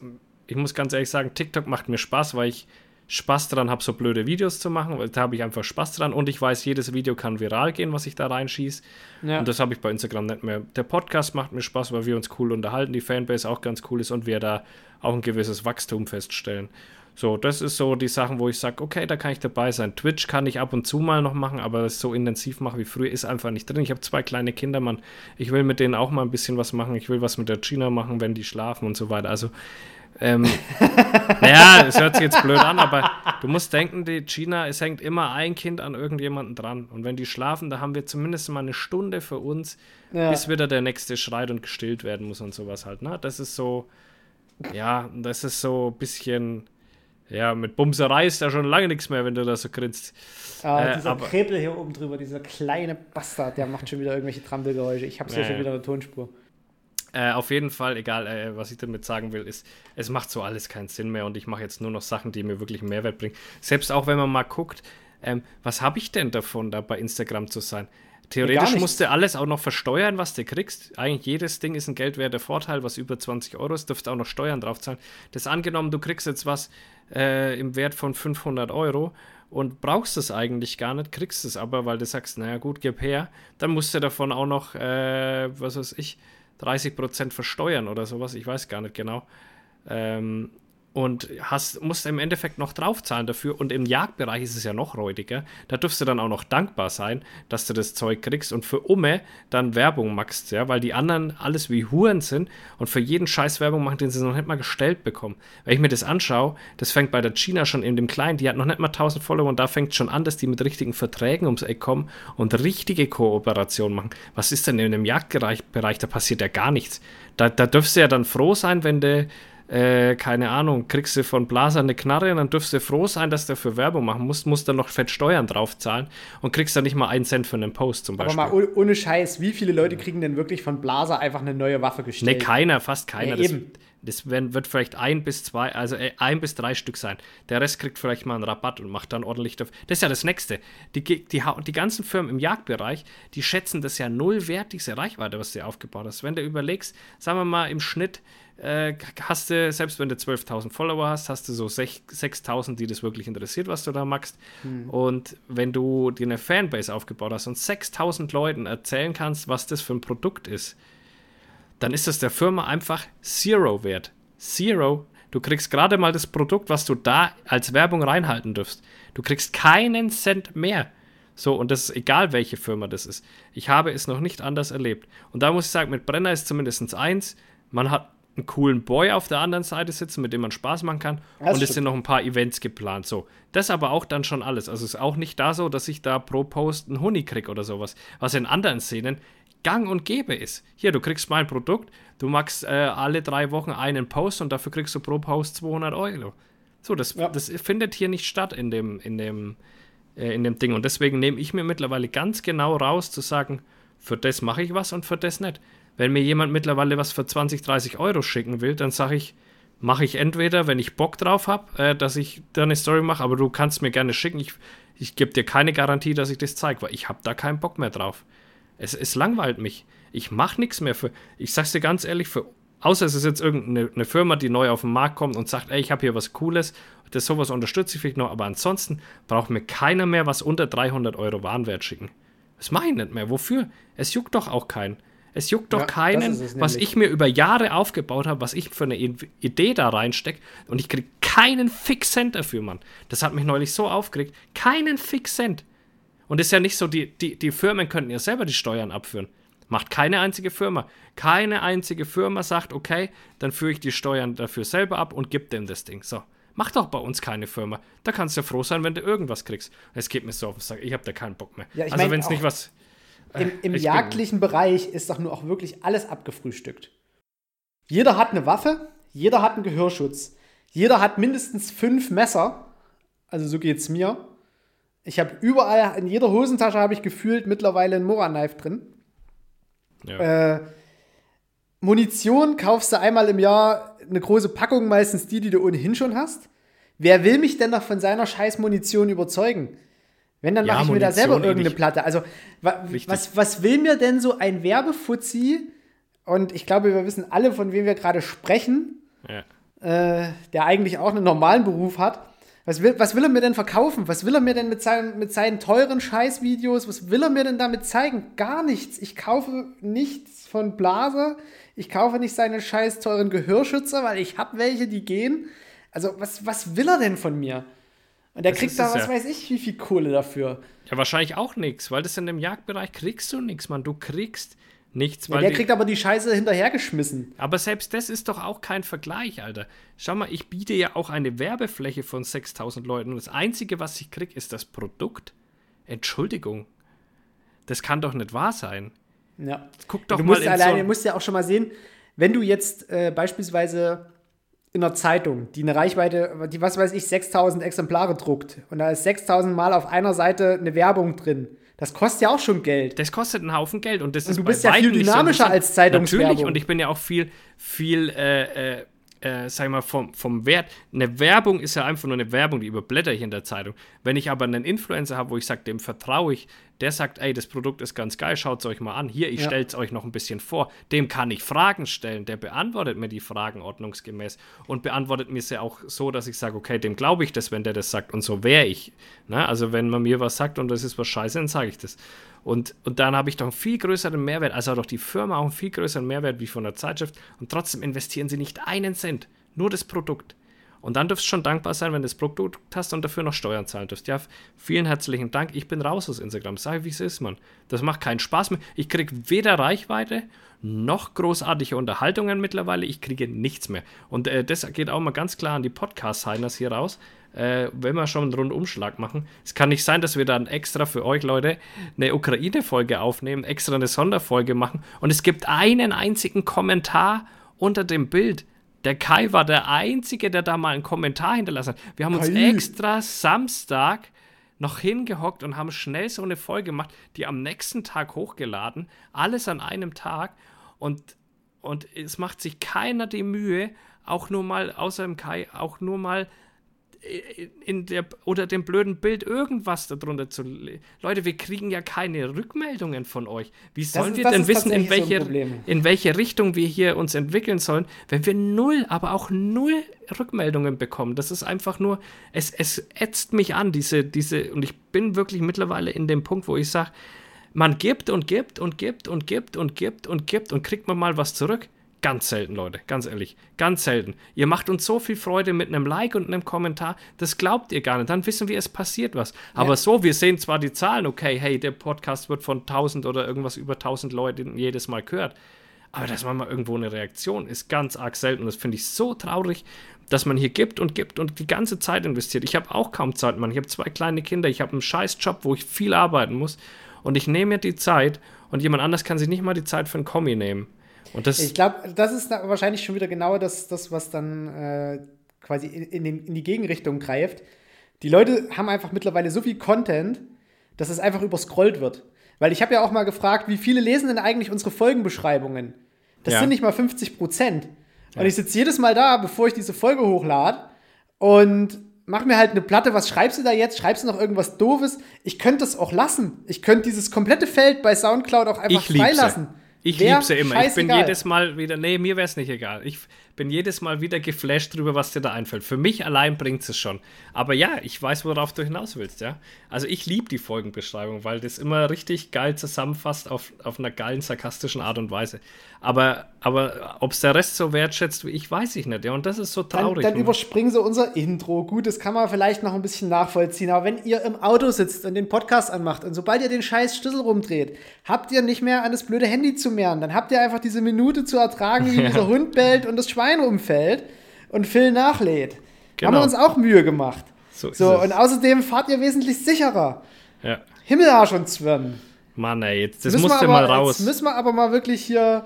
ich muss ganz ehrlich sagen, TikTok macht mir Spaß, weil ich Spaß dran habe, so blöde Videos zu machen. Da habe ich einfach Spaß dran und ich weiß, jedes Video kann viral gehen, was ich da reinschieße. Ja. Und das habe ich bei Instagram nicht mehr. Der Podcast macht mir Spaß, weil wir uns cool unterhalten, die Fanbase auch ganz cool ist und wir da auch ein gewisses Wachstum feststellen. So, das ist so die Sachen, wo ich sage, okay, da kann ich dabei sein. Twitch kann ich ab und zu mal noch machen, aber das so intensiv machen wie früher ist einfach nicht drin. Ich habe zwei kleine Kinder, Mann. Ich will mit denen auch mal ein bisschen was machen. Ich will was mit der Gina machen, wenn die schlafen und so weiter. Also, ähm, naja, es hört sich jetzt blöd an, aber du musst denken, die Gina, es hängt immer ein Kind an irgendjemanden dran. Und wenn die schlafen, da haben wir zumindest mal eine Stunde für uns, ja. bis wieder der nächste schreit und gestillt werden muss und sowas halt. Ne? Das ist so, ja, das ist so ein bisschen ja, mit Bumserei ist ja schon lange nichts mehr, wenn du da so grinst. Ah, äh, dieser aber, Krebel hier oben drüber, dieser kleine Bastard, der macht schon wieder irgendwelche Trampelgeräusche. Ich hab's ja, ja schon wieder in der Tonspur. Äh, auf jeden Fall, egal, äh, was ich damit sagen will, ist, es macht so alles keinen Sinn mehr und ich mache jetzt nur noch Sachen, die mir wirklich einen Mehrwert bringen. Selbst auch wenn man mal guckt, ähm, was habe ich denn davon, da bei Instagram zu sein? Theoretisch musst du alles auch noch versteuern, was du kriegst. Eigentlich jedes Ding ist ein geldwerter Vorteil, was über 20 Euro ist, dürfst auch noch Steuern drauf zahlen. Das angenommen, du kriegst jetzt was äh, im Wert von 500 Euro und brauchst es eigentlich gar nicht, kriegst es aber, weil du sagst, naja gut, gib her, dann musst du davon auch noch, äh, was weiß ich, 30% versteuern oder sowas, ich weiß gar nicht genau. Ähm, und hast, musst im Endeffekt noch draufzahlen dafür. Und im Jagdbereich ist es ja noch räudiger. Da dürfst du dann auch noch dankbar sein, dass du das Zeug kriegst und für Umme dann Werbung machst, ja, weil die anderen alles wie Huren sind und für jeden Scheiß Werbung machen, den sie noch nicht mal gestellt bekommen. Wenn ich mir das anschaue, das fängt bei der China schon in dem Kleinen, die hat noch nicht mal 1000 Follower und da fängt schon an, dass die mit richtigen Verträgen ums Eck kommen und richtige Kooperationen machen. Was ist denn in dem Jagdbereich? Da passiert ja gar nichts. Da, da dürfst du ja dann froh sein, wenn du äh, keine Ahnung, kriegst du von Blaser eine Knarre und dann dürfst du froh sein, dass du für Werbung machen musst, musst dann noch fett Steuern draufzahlen und kriegst dann nicht mal einen Cent für einen Post zum Beispiel. Aber mal ohne Scheiß, wie viele Leute kriegen denn wirklich von Blaser einfach eine neue Waffe gestellt? Ne, keiner, fast keiner. Ja, eben. Das, das wird vielleicht ein bis zwei, also äh, ein bis drei Stück sein. Der Rest kriegt vielleicht mal einen Rabatt und macht dann ordentlich dafür. Das ist ja das Nächste. Die, die, die ganzen Firmen im Jagdbereich, die schätzen das ja null wert, diese Reichweite, was du aufgebaut hast. Wenn du überlegst, sagen wir mal im Schnitt äh, hast du, selbst wenn du 12.000 Follower hast, hast du so 6.000, die das wirklich interessiert, was du da machst. Hm. Und wenn du dir eine Fanbase aufgebaut hast und 6.000 Leuten erzählen kannst, was das für ein Produkt ist, dann ist das der Firma einfach Zero wert. Zero. Du kriegst gerade mal das Produkt, was du da als Werbung reinhalten dürfst. Du kriegst keinen Cent mehr. So, und das ist egal, welche Firma das ist. Ich habe es noch nicht anders erlebt. Und da muss ich sagen, mit Brenner ist zumindest eins, man hat einen coolen Boy auf der anderen Seite sitzen, mit dem man Spaß machen kann. Das und es sind noch ein paar Events geplant. So, das aber auch dann schon alles. Also es ist auch nicht da so, dass ich da pro Post einen Honig krieg oder sowas. Was in anderen Szenen gang und gäbe ist. Hier, du kriegst mein Produkt, du machst äh, alle drei Wochen einen Post und dafür kriegst du pro Post 200 Euro. So, das, ja. das findet hier nicht statt in dem, in dem, äh, in dem Ding. Und deswegen nehme ich mir mittlerweile ganz genau raus zu sagen, für das mache ich was und für das nicht. Wenn mir jemand mittlerweile was für 20, 30 Euro schicken will, dann sage ich, mache ich entweder, wenn ich Bock drauf habe, äh, dass ich da eine Story mache, aber du kannst mir gerne schicken. Ich, ich gebe dir keine Garantie, dass ich das zeige, weil ich habe da keinen Bock mehr drauf. Es, es langweilt mich. Ich mache nichts mehr für. Ich sag's dir ganz ehrlich, für, außer es ist jetzt irgendeine Firma, die neu auf den Markt kommt und sagt, ey, ich habe hier was Cooles, das sowas unterstütze ich vielleicht noch, aber ansonsten braucht mir keiner mehr was unter 300 Euro Warenwert schicken. Das mache ich nicht mehr. Wofür? Es juckt doch auch keinen. Es juckt doch ja, keinen, was ich mir über Jahre aufgebaut habe, was ich für eine Idee da reinstecke und ich kriege keinen Fix-Cent dafür, Mann. Das hat mich neulich so aufgeregt. Keinen Fix-Cent. Und es ist ja nicht so, die, die, die Firmen könnten ja selber die Steuern abführen. Macht keine einzige Firma. Keine einzige Firma sagt, okay, dann führe ich die Steuern dafür selber ab und gib dem das Ding. So. Macht doch bei uns keine Firma. Da kannst du froh sein, wenn du irgendwas kriegst. Es geht mir so auf den Sack. Ich habe da keinen Bock mehr. Ja, also, wenn es nicht was im, im jagdlichen Bereich ist doch nur auch wirklich alles abgefrühstückt. Jeder hat eine Waffe, jeder hat einen Gehörschutz, jeder hat mindestens fünf Messer. Also so geht's mir. Ich habe überall, in jeder Hosentasche habe ich gefühlt mittlerweile ein Mora-Knife drin. Ja. Äh, Munition kaufst du einmal im Jahr eine große Packung, meistens die, die du ohnehin schon hast. Wer will mich denn noch von seiner scheiß Munition überzeugen? Wenn, dann ja, mache ich mir da selber irgendeine Platte. Also, wa was, was will mir denn so ein Werbefuzzi? Und ich glaube, wir wissen alle, von wem wir gerade sprechen, ja. äh, der eigentlich auch einen normalen Beruf hat. Was will, was will er mir denn verkaufen? Was will er mir denn mit seinen, mit seinen teuren Scheißvideos, was will er mir denn damit zeigen? Gar nichts. Ich kaufe nichts von Blase. Ich kaufe nicht seine scheiß teuren Gehörschützer, weil ich habe welche, die gehen. Also, was, was will er denn von mir? Und der das kriegt da, was ja. weiß ich, wie viel Kohle dafür. Ja, wahrscheinlich auch nichts, weil das in dem Jagdbereich kriegst du nichts, Mann. Du kriegst nichts. Ja, der kriegt aber die Scheiße hinterhergeschmissen. Aber selbst das ist doch auch kein Vergleich, Alter. Schau mal, ich biete ja auch eine Werbefläche von 6000 Leuten und das Einzige, was ich krieg, ist das Produkt. Entschuldigung. Das kann doch nicht wahr sein. Ja. Guck doch du mal musst alleine, so Du musst ja auch schon mal sehen, wenn du jetzt äh, beispielsweise in einer Zeitung, die eine Reichweite, die was weiß ich, 6000 Exemplare druckt und da ist 6000 Mal auf einer Seite eine Werbung drin. Das kostet ja auch schon Geld. Das kostet einen Haufen Geld und das und ist du bist ja viel dynamischer so als Zeitungswerbung. Natürlich und ich bin ja auch viel viel äh, äh, äh, sag ich mal, vom, vom Wert. Eine Werbung ist ja einfach nur eine Werbung, die überblätter ich in der Zeitung. Wenn ich aber einen Influencer habe, wo ich sage, dem vertraue ich, der sagt, ey, das Produkt ist ganz geil, schaut es euch mal an. Hier, ich ja. stelle es euch noch ein bisschen vor. Dem kann ich Fragen stellen. Der beantwortet mir die Fragen ordnungsgemäß und beantwortet mir sie auch so, dass ich sage, okay, dem glaube ich das, wenn der das sagt. Und so wäre ich. Ne? Also, wenn man mir was sagt und das ist was scheiße, dann sage ich das. Und, und dann habe ich doch einen viel größeren Mehrwert, also hat doch die Firma auch einen viel größeren Mehrwert wie von der Zeitschrift. Und trotzdem investieren sie nicht einen Cent, nur das Produkt. Und dann dürfst du schon dankbar sein, wenn du das Produkt hast und dafür noch Steuern zahlen dürft. Ja, vielen herzlichen Dank. Ich bin raus aus Instagram. Sag, wie es ist, Mann. Das macht keinen Spaß mehr. Ich kriege weder Reichweite noch großartige Unterhaltungen mittlerweile. Ich kriege nichts mehr. Und äh, das geht auch mal ganz klar an die Podcast-Heiners hier raus. Äh, wenn wir schon einen Rundumschlag machen. Es kann nicht sein, dass wir dann extra für euch Leute eine Ukraine-Folge aufnehmen, extra eine Sonderfolge machen und es gibt einen einzigen Kommentar unter dem Bild. Der Kai war der Einzige, der da mal einen Kommentar hinterlassen hat. Wir haben uns Kai. extra Samstag noch hingehockt und haben schnell so eine Folge gemacht, die am nächsten Tag hochgeladen. Alles an einem Tag. Und, und es macht sich keiner die Mühe, auch nur mal, außer dem Kai, auch nur mal in der oder dem blöden Bild irgendwas darunter zu. Leute, wir kriegen ja keine Rückmeldungen von euch. Wie sollen ist, wir denn wissen, in welche, so in welche Richtung wir hier uns entwickeln sollen, wenn wir null, aber auch null Rückmeldungen bekommen? Das ist einfach nur, es, es ätzt mich an, diese, diese, und ich bin wirklich mittlerweile in dem Punkt, wo ich sage, man gibt und gibt und gibt und gibt und gibt und gibt und kriegt man mal was zurück. Ganz selten, Leute, ganz ehrlich, ganz selten. Ihr macht uns so viel Freude mit einem Like und einem Kommentar, das glaubt ihr gar nicht. Dann wissen wir, es passiert was. Aber ja. so, wir sehen zwar die Zahlen, okay, hey, der Podcast wird von 1000 oder irgendwas über 1000 Leuten jedes Mal gehört. Aber dass man mal irgendwo eine Reaktion ist ganz arg selten. Und das finde ich so traurig, dass man hier gibt und gibt und die ganze Zeit investiert. Ich habe auch kaum Zeit, Mann. Ich habe zwei kleine Kinder, ich habe einen scheiß Job, wo ich viel arbeiten muss. Und ich nehme mir die Zeit und jemand anders kann sich nicht mal die Zeit für einen Kommi nehmen. Und das ich glaube, das ist wahrscheinlich schon wieder genau das, das was dann äh, quasi in, den, in die Gegenrichtung greift. Die Leute haben einfach mittlerweile so viel Content, dass es einfach überscrollt wird. Weil ich habe ja auch mal gefragt, wie viele lesen denn eigentlich unsere Folgenbeschreibungen? Das ja. sind nicht mal 50 Prozent. Und ja. ich sitze jedes Mal da, bevor ich diese Folge hochlade und mach mir halt eine Platte, was schreibst du da jetzt? Schreibst du noch irgendwas Doofes? Ich könnte das auch lassen. Ich könnte dieses komplette Feld bei Soundcloud auch einfach freilassen. Ich liebe sie immer. Ich bin jedes Mal wieder, nee, mir wäre es nicht egal. Ich bin jedes Mal wieder geflasht drüber, was dir da einfällt. Für mich allein bringt es schon. Aber ja, ich weiß, worauf du hinaus willst, ja. Also ich liebe die Folgenbeschreibung, weil das immer richtig geil zusammenfasst auf, auf einer geilen, sarkastischen Art und Weise. Aber, aber ob es der Rest so wertschätzt wie ich, weiß ich nicht, ja. Und das ist so traurig. Dann, dann überspringen sie unser Intro. Gut, das kann man vielleicht noch ein bisschen nachvollziehen. Aber wenn ihr im Auto sitzt und den Podcast anmacht und sobald ihr den scheiß Schlüssel rumdreht, habt ihr nicht mehr an das blöde Handy zu mehren. Dann habt ihr einfach diese Minute zu ertragen, wie ja. dieser Hund bellt und das Schwein umfällt und Phil nachlädt. Genau. Haben wir uns auch Mühe gemacht. So, so und außerdem fahrt ihr wesentlich sicherer. Ja. Himmelarsch und Zwirn. Mann, ey, jetzt, das musst du mal raus. Jetzt müssen wir aber mal wirklich hier.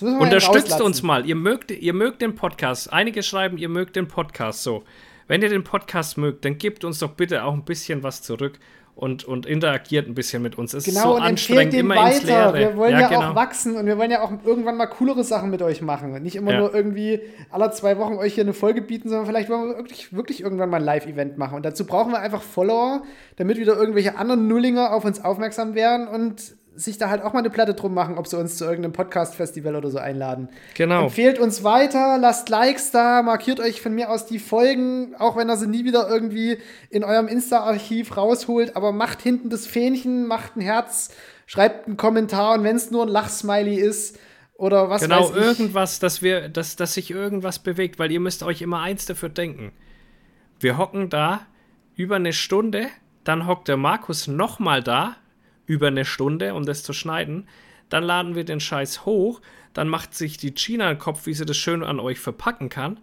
Unterstützt uns mal. Ihr mögt, ihr mögt den Podcast. Einige schreiben, ihr mögt den Podcast so. Wenn ihr den Podcast mögt, dann gebt uns doch bitte auch ein bisschen was zurück und, und interagiert ein bisschen mit uns. Es genau, ist so und anstrengend, immer weiter. ins Leere. Wir wollen ja, ja genau. auch wachsen und wir wollen ja auch irgendwann mal coolere Sachen mit euch machen. Nicht immer ja. nur irgendwie alle zwei Wochen euch hier eine Folge bieten, sondern vielleicht wollen wir wirklich, wirklich irgendwann mal ein Live-Event machen. Und dazu brauchen wir einfach Follower, damit wieder irgendwelche anderen Nullinger auf uns aufmerksam werden und sich da halt auch mal eine Platte drum machen, ob sie uns zu irgendeinem Podcast-Festival oder so einladen. Genau. Empfehlt uns weiter, lasst Likes da, markiert euch von mir aus die Folgen, auch wenn ihr sie nie wieder irgendwie in eurem Insta-Archiv rausholt, aber macht hinten das Fähnchen, macht ein Herz, schreibt einen Kommentar und wenn es nur ein Lachsmiley ist oder was genau, weiß ich. Genau, irgendwas, dass wir, dass, dass sich irgendwas bewegt, weil ihr müsst euch immer eins dafür denken. Wir hocken da über eine Stunde, dann hockt der Markus nochmal da, über eine Stunde, um das zu schneiden. Dann laden wir den Scheiß hoch. Dann macht sich die China einen Kopf, wie sie das schön an euch verpacken kann.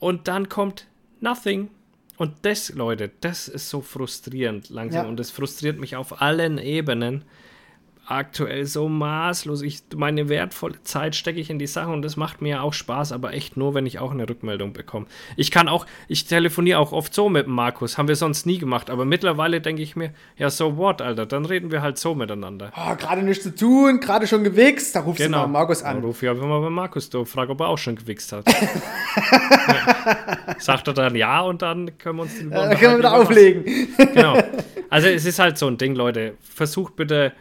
Und dann kommt nothing. Und das, Leute, das ist so frustrierend langsam. Ja. Und das frustriert mich auf allen Ebenen. Aktuell so maßlos. Ich, meine wertvolle Zeit stecke ich in die Sache und das macht mir auch Spaß, aber echt nur, wenn ich auch eine Rückmeldung bekomme. Ich kann auch, ich telefoniere auch oft so mit Markus, haben wir sonst nie gemacht, aber mittlerweile denke ich mir, ja, so what, Alter, dann reden wir halt so miteinander. Oh, gerade nichts zu tun, gerade schon gewichst, da rufst genau. du mal Markus an. Dann ruf ich einfach mal bei Markus durch, frag, ob er auch schon gewichst hat. ja. Sagt er dann ja und dann können wir uns den ja, können wir wieder auflegen. genau. Also es ist halt so ein Ding, Leute. Versucht bitte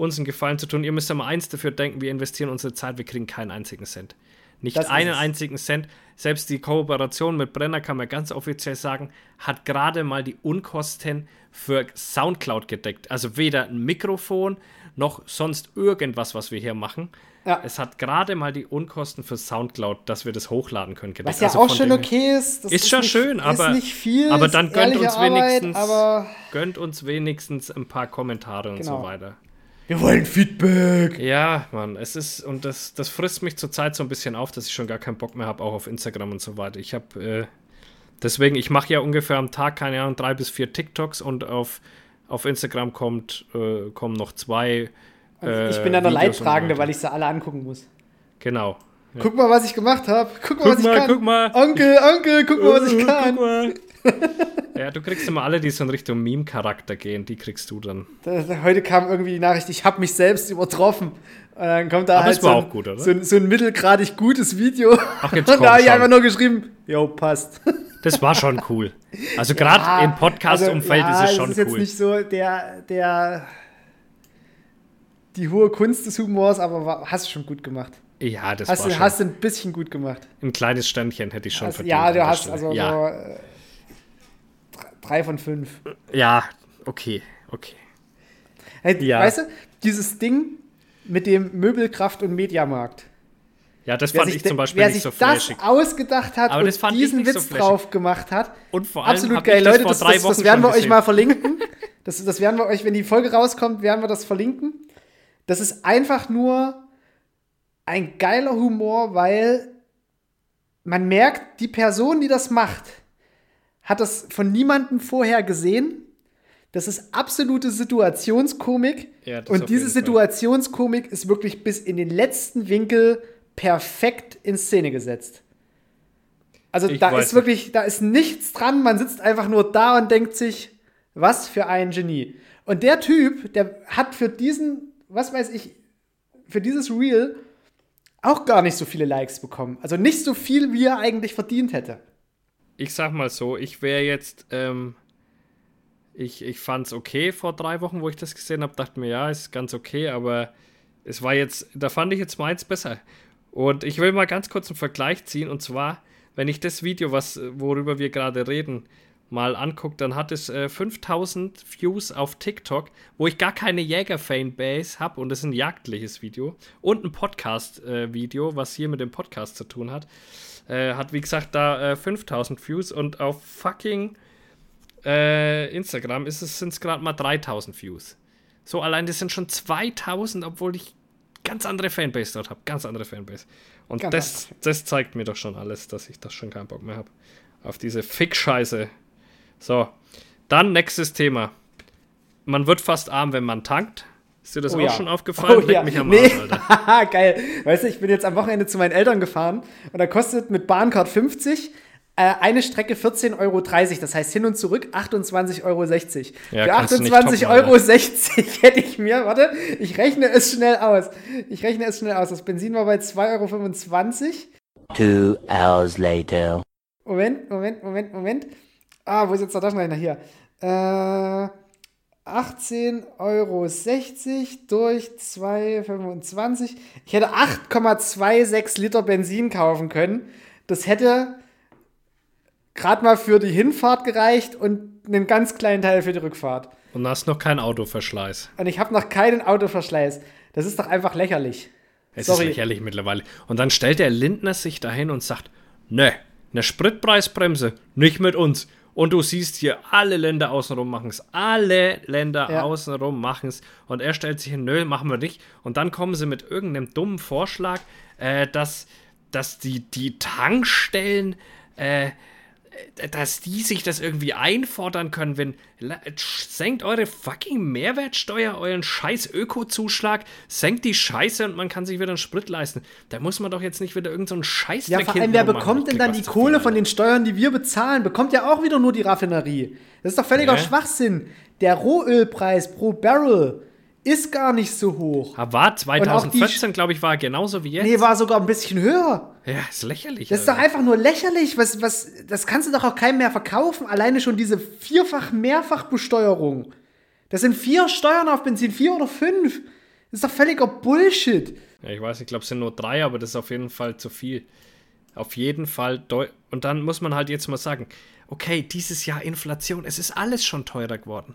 uns einen Gefallen zu tun. Ihr müsst ja mal eins dafür denken, wir investieren unsere Zeit, wir kriegen keinen einzigen Cent. Nicht das einen einzigen Cent. Selbst die Kooperation mit Brenner, kann man ganz offiziell sagen, hat gerade mal die Unkosten für Soundcloud gedeckt. Also weder ein Mikrofon noch sonst irgendwas, was wir hier machen. Ja. Es hat gerade mal die Unkosten für Soundcloud, dass wir das hochladen können. Gedeckt. Was ja also auch schon okay ist. ist schon nicht, schön, aber, ist nicht viel, aber dann gönnt uns, Arbeit, wenigstens, gönnt uns wenigstens ein paar Kommentare und so genau. weiter. Wir wollen Feedback. Ja, Mann, es ist, und das, das frisst mich zurzeit so ein bisschen auf, dass ich schon gar keinen Bock mehr habe, auch auf Instagram und so weiter. Ich habe, äh, deswegen, ich mache ja ungefähr am Tag, keine Ahnung, drei bis vier TikToks und auf, auf Instagram kommt, äh, kommen noch zwei. Äh, ich bin dann der Leidtragende, weil ich sie alle angucken muss. Genau. Ja. Guck mal, was ich gemacht habe. Guck mal, guck was mal, ich kann. Guck mal. Onkel, Onkel, guck mal, was ich kann. Guck mal. Ja, du kriegst immer alle, die so in Richtung Meme-Charakter gehen, die kriegst du dann. Da, heute kam irgendwie die Nachricht, ich habe mich selbst übertroffen. Und dann kommt da Aber halt so, gut, so, so, ein mittelgradig gutes Video. Ach, jetzt Und da habe ich einfach nur geschrieben, jo, passt. Das war schon cool. Also gerade ja, im Podcast-Umfeld also, ja, ist es schon cool. Das ist jetzt nicht so der, der die hohe Kunst des Humors, aber war, hast du schon gut gemacht. Ja, das hast war du, schon. Hast du ein bisschen gut gemacht. Ein kleines Ständchen hätte ich schon also, verdient. Ja, du hast also ja. so äh, drei von fünf. Ja, okay, okay. Hey, ja. Weißt du, dieses Ding mit dem Möbelkraft- und Mediamarkt. Ja, das wer fand ich zum Beispiel nicht so flashig. Wer sich das ausgedacht hat Aber und diesen Witz so drauf gemacht hat. Und vor allem absolut geil. Leute, das, das, das werden wir euch mal verlinken. Das, das werden wir euch, wenn die Folge rauskommt, werden wir das verlinken. Das ist einfach nur ein geiler Humor, weil man merkt, die Person, die das macht, hat das von niemandem vorher gesehen. Das ist absolute Situationskomik. Ja, und diese Situationskomik ist wirklich bis in den letzten Winkel perfekt in Szene gesetzt. Also ich da ist wirklich, da ist nichts dran. Man sitzt einfach nur da und denkt sich, was für ein Genie. Und der Typ, der hat für diesen, was weiß ich, für dieses Reel auch gar nicht so viele Likes bekommen. Also nicht so viel, wie er eigentlich verdient hätte. Ich sag mal so, ich wäre jetzt, ähm, ich, ich fand es okay vor drei Wochen, wo ich das gesehen habe, dachte mir, ja, ist ganz okay, aber es war jetzt, da fand ich jetzt meins besser. Und ich will mal ganz kurz einen Vergleich ziehen, und zwar, wenn ich das Video, was, worüber wir gerade reden, mal anguckt, dann hat es äh, 5000 Views auf TikTok, wo ich gar keine Jäger-Fanbase habe und das ist ein jagdliches Video und ein Podcast-Video, äh, was hier mit dem Podcast zu tun hat. Äh, hat wie gesagt da 5000 äh, Views und auf fucking äh, Instagram sind es gerade mal 3000 Views. So allein das sind schon 2000, obwohl ich ganz andere Fanbase dort habe, ganz andere Fanbase. Und das, das zeigt mir doch schon alles, dass ich das schon keinen Bock mehr habe. Auf diese Fick-Scheiße so, dann nächstes Thema. Man wird fast arm, wenn man tankt. Ist dir das oh, auch ja. schon aufgefallen? Oh, Leck ja. mich am Arsch, nee. Alter. Geil. Weißt du, ich bin jetzt am Wochenende zu meinen Eltern gefahren und da kostet mit Bahncard 50 äh, eine Strecke 14,30 Euro. Das heißt hin und zurück 28,60 Euro. Ja, Für 28,60 Euro 60 hätte ich mir, warte, ich rechne es schnell aus. Ich rechne es schnell aus. Das Benzin war bei 2,25 Euro. Two hours later. Moment, Moment, Moment, Moment. Ah, wo ist jetzt der Taschenrechner? Hier. Äh, 18,60 Euro durch 2,25. Ich hätte 8,26 Liter Benzin kaufen können. Das hätte gerade mal für die Hinfahrt gereicht und einen ganz kleinen Teil für die Rückfahrt. Und hast noch keinen Autoverschleiß. Und ich habe noch keinen Autoverschleiß. Das ist doch einfach lächerlich. Es Sorry. ist lächerlich mittlerweile. Und dann stellt der Lindner sich dahin und sagt: Ne, eine Spritpreisbremse, nicht mit uns. Und du siehst hier, alle Länder außenrum machen es. Alle Länder ja. außenrum machen es. Und er stellt sich hin, nö, machen wir nicht. Und dann kommen sie mit irgendeinem dummen Vorschlag, äh, dass, dass die, die Tankstellen äh, dass die sich das irgendwie einfordern können, wenn senkt eure fucking Mehrwertsteuer, euren scheiß Öko-Zuschlag, senkt die Scheiße und man kann sich wieder einen Sprit leisten. Da muss man doch jetzt nicht wieder irgendeinen so Scheiß Ja, vor allem, wer bekommt denn dann die Kohle von den Steuern, die wir bezahlen? Bekommt ja auch wieder nur die Raffinerie. Das ist doch völliger ja. Schwachsinn. Der Rohölpreis pro Barrel ist gar nicht so hoch. Aber war 2014, glaube ich, war genauso wie jetzt. Nee, war sogar ein bisschen höher. Ja, ist lächerlich. Das ist doch einfach nur lächerlich. Was, was, das kannst du doch auch keinem mehr verkaufen. Alleine schon diese vierfach-mehrfach-Besteuerung. Das sind vier Steuern auf Benzin, vier oder fünf. Das ist doch völliger Bullshit. Ja, ich weiß, ich glaube, es sind nur drei, aber das ist auf jeden Fall zu viel. Auf jeden Fall. Und dann muss man halt jetzt mal sagen, okay, dieses Jahr Inflation, es ist alles schon teurer geworden.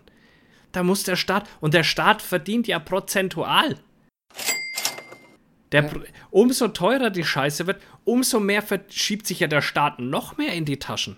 Da muss der Staat, und der Staat verdient ja prozentual. Der, ja. Umso teurer die Scheiße wird, umso mehr verschiebt sich ja der Staat noch mehr in die Taschen.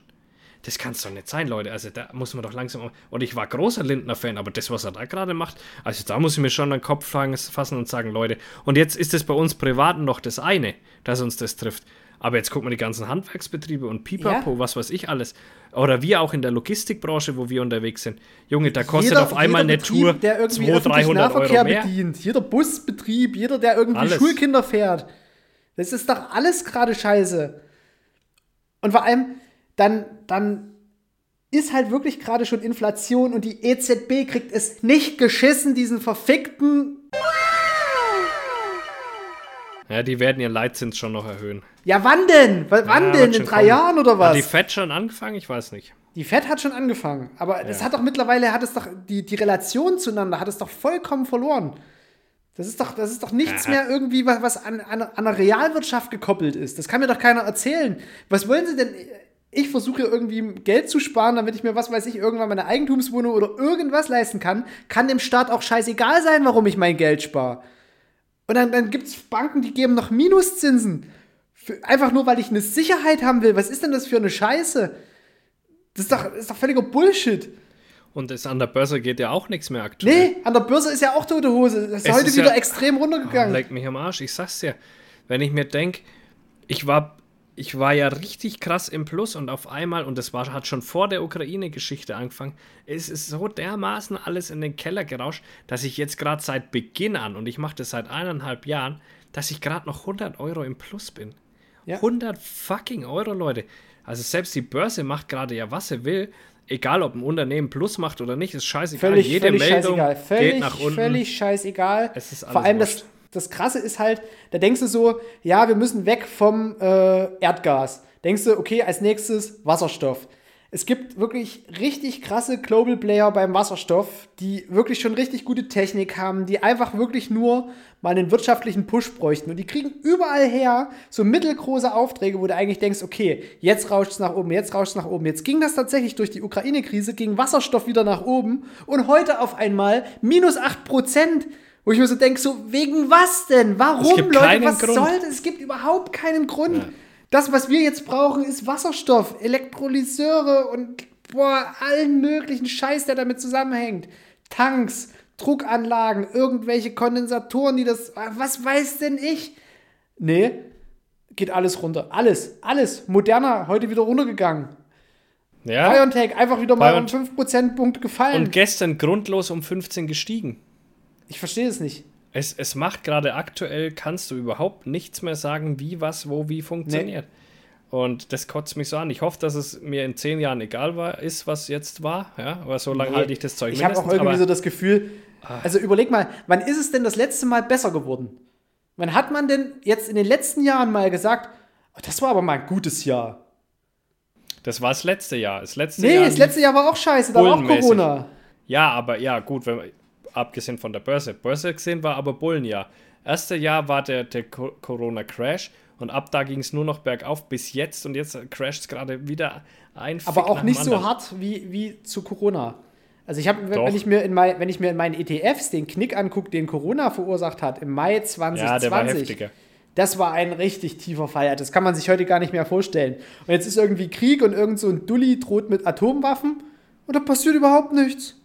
Das kann es doch nicht sein, Leute. Also da muss man doch langsam. Und ich war großer Lindner-Fan, aber das, was er da gerade macht, also da muss ich mir schon den Kopf fassen und sagen, Leute, und jetzt ist es bei uns Privaten noch das eine, dass uns das trifft. Aber jetzt guck mal die ganzen Handwerksbetriebe und Pipapo, ja. was weiß ich alles. Oder wir auch in der Logistikbranche, wo wir unterwegs sind. Junge, da kostet jeder, auf einmal eine Betrieb, Tour der irgendwie 200, 300 Euro mehr. bedient. Jeder Busbetrieb, jeder, der irgendwie alles. Schulkinder fährt. Das ist doch alles gerade scheiße. Und vor allem, dann, dann ist halt wirklich gerade schon Inflation und die EZB kriegt es nicht geschissen, diesen verfickten ja, die werden ihren Leitzins schon noch erhöhen. Ja, wann denn? W wann ja, denn? In drei kommen. Jahren oder was? Hat die FED schon angefangen? Ich weiß nicht. Die FED hat schon angefangen. Aber ja. das hat doch mittlerweile, hat es doch, die, die Relation zueinander hat es doch vollkommen verloren. Das ist doch, das ist doch nichts ja. mehr irgendwie, was, was an, an, an einer Realwirtschaft gekoppelt ist. Das kann mir doch keiner erzählen. Was wollen sie denn? Ich versuche irgendwie Geld zu sparen, damit ich mir, was weiß ich, irgendwann meine Eigentumswohnung oder irgendwas leisten kann. Kann dem Staat auch scheißegal sein, warum ich mein Geld spare. Und dann, dann gibt es Banken, die geben noch Minuszinsen. Für, einfach nur, weil ich eine Sicherheit haben will. Was ist denn das für eine Scheiße? Das ist doch, das ist doch völliger Bullshit. Und das an der Börse geht ja auch nichts mehr aktuell. Nee, an der Börse ist ja auch tote Hose. Das ist es heute ist wieder ja, extrem runtergegangen. Oh, leck mich am Arsch, ich sag's dir. Wenn ich mir denke, ich war ich war ja richtig krass im Plus und auf einmal, und das war, hat schon vor der Ukraine-Geschichte angefangen, es ist so dermaßen alles in den Keller gerauscht, dass ich jetzt gerade seit Beginn an, und ich mache das seit eineinhalb Jahren, dass ich gerade noch 100 Euro im Plus bin. Ja. 100 fucking Euro, Leute. Also selbst die Börse macht gerade ja, was sie will. Egal, ob ein Unternehmen Plus macht oder nicht, ist scheißegal. Völlig, Jede völlig Meldung scheißegal. Völlig, geht nach unten. Völlig scheißegal. Es ist alles Vor allem das, das Krasse ist halt, da denkst du so, ja, wir müssen weg vom äh, Erdgas. Denkst du, okay, als nächstes Wasserstoff. Es gibt wirklich richtig krasse Global Player beim Wasserstoff, die wirklich schon richtig gute Technik haben, die einfach wirklich nur mal einen wirtschaftlichen Push bräuchten. Und die kriegen überall her so mittelgroße Aufträge, wo du eigentlich denkst, okay, jetzt rauscht es nach oben, jetzt rauscht es nach oben. Jetzt ging das tatsächlich durch die Ukraine-Krise, ging Wasserstoff wieder nach oben und heute auf einmal minus 8 Prozent. Wo ich mir so denke, so wegen was denn? Warum, Leute? Was Grund. soll das? Es gibt überhaupt keinen Grund. Ja. Das, was wir jetzt brauchen, ist Wasserstoff, Elektrolyseure und boah, allen möglichen Scheiß, der damit zusammenhängt. Tanks, Druckanlagen, irgendwelche Kondensatoren, die das. Was weiß denn ich? Nee, geht alles runter. Alles, alles. Moderner, heute wieder runtergegangen. Ja. BioNTech einfach wieder mal um 5 Prozentpunkte gefallen. Und gestern grundlos um 15 gestiegen. Ich verstehe es nicht. Es, es macht gerade aktuell, kannst du überhaupt nichts mehr sagen, wie, was, wo, wie funktioniert. Nee. Und das kotzt mich so an. Ich hoffe, dass es mir in zehn Jahren egal war, ist, was jetzt war. Ja, aber so lange nee. halte ich das Zeug Ich habe auch irgendwie so das Gefühl, ah. also überleg mal, wann ist es denn das letzte Mal besser geworden? Wann hat man denn jetzt in den letzten Jahren mal gesagt, oh, das war aber mal ein gutes Jahr? Das war das letzte Jahr. Das letzte nee, Jahr das letzte Jahr war auch scheiße, da war auch Corona. Ja, aber ja, gut, wenn, abgesehen von der Börse. Börse gesehen war aber Bullenjahr. Erste Jahr war der, der Corona-Crash und ab da ging es nur noch bergauf bis jetzt und jetzt crasht es gerade wieder ein. Aber auch nicht so hart wie, wie zu Corona. Also ich habe, wenn ich mir in mein, wenn ich mir in meinen ETFs den Knick angucke, den Corona verursacht hat im Mai 2020. Ja, der war heftiger. Das war ein richtig tiefer Fall. Das kann man sich heute gar nicht mehr vorstellen. Und jetzt ist irgendwie Krieg und irgend so ein Dulli droht mit Atomwaffen und da passiert überhaupt nichts.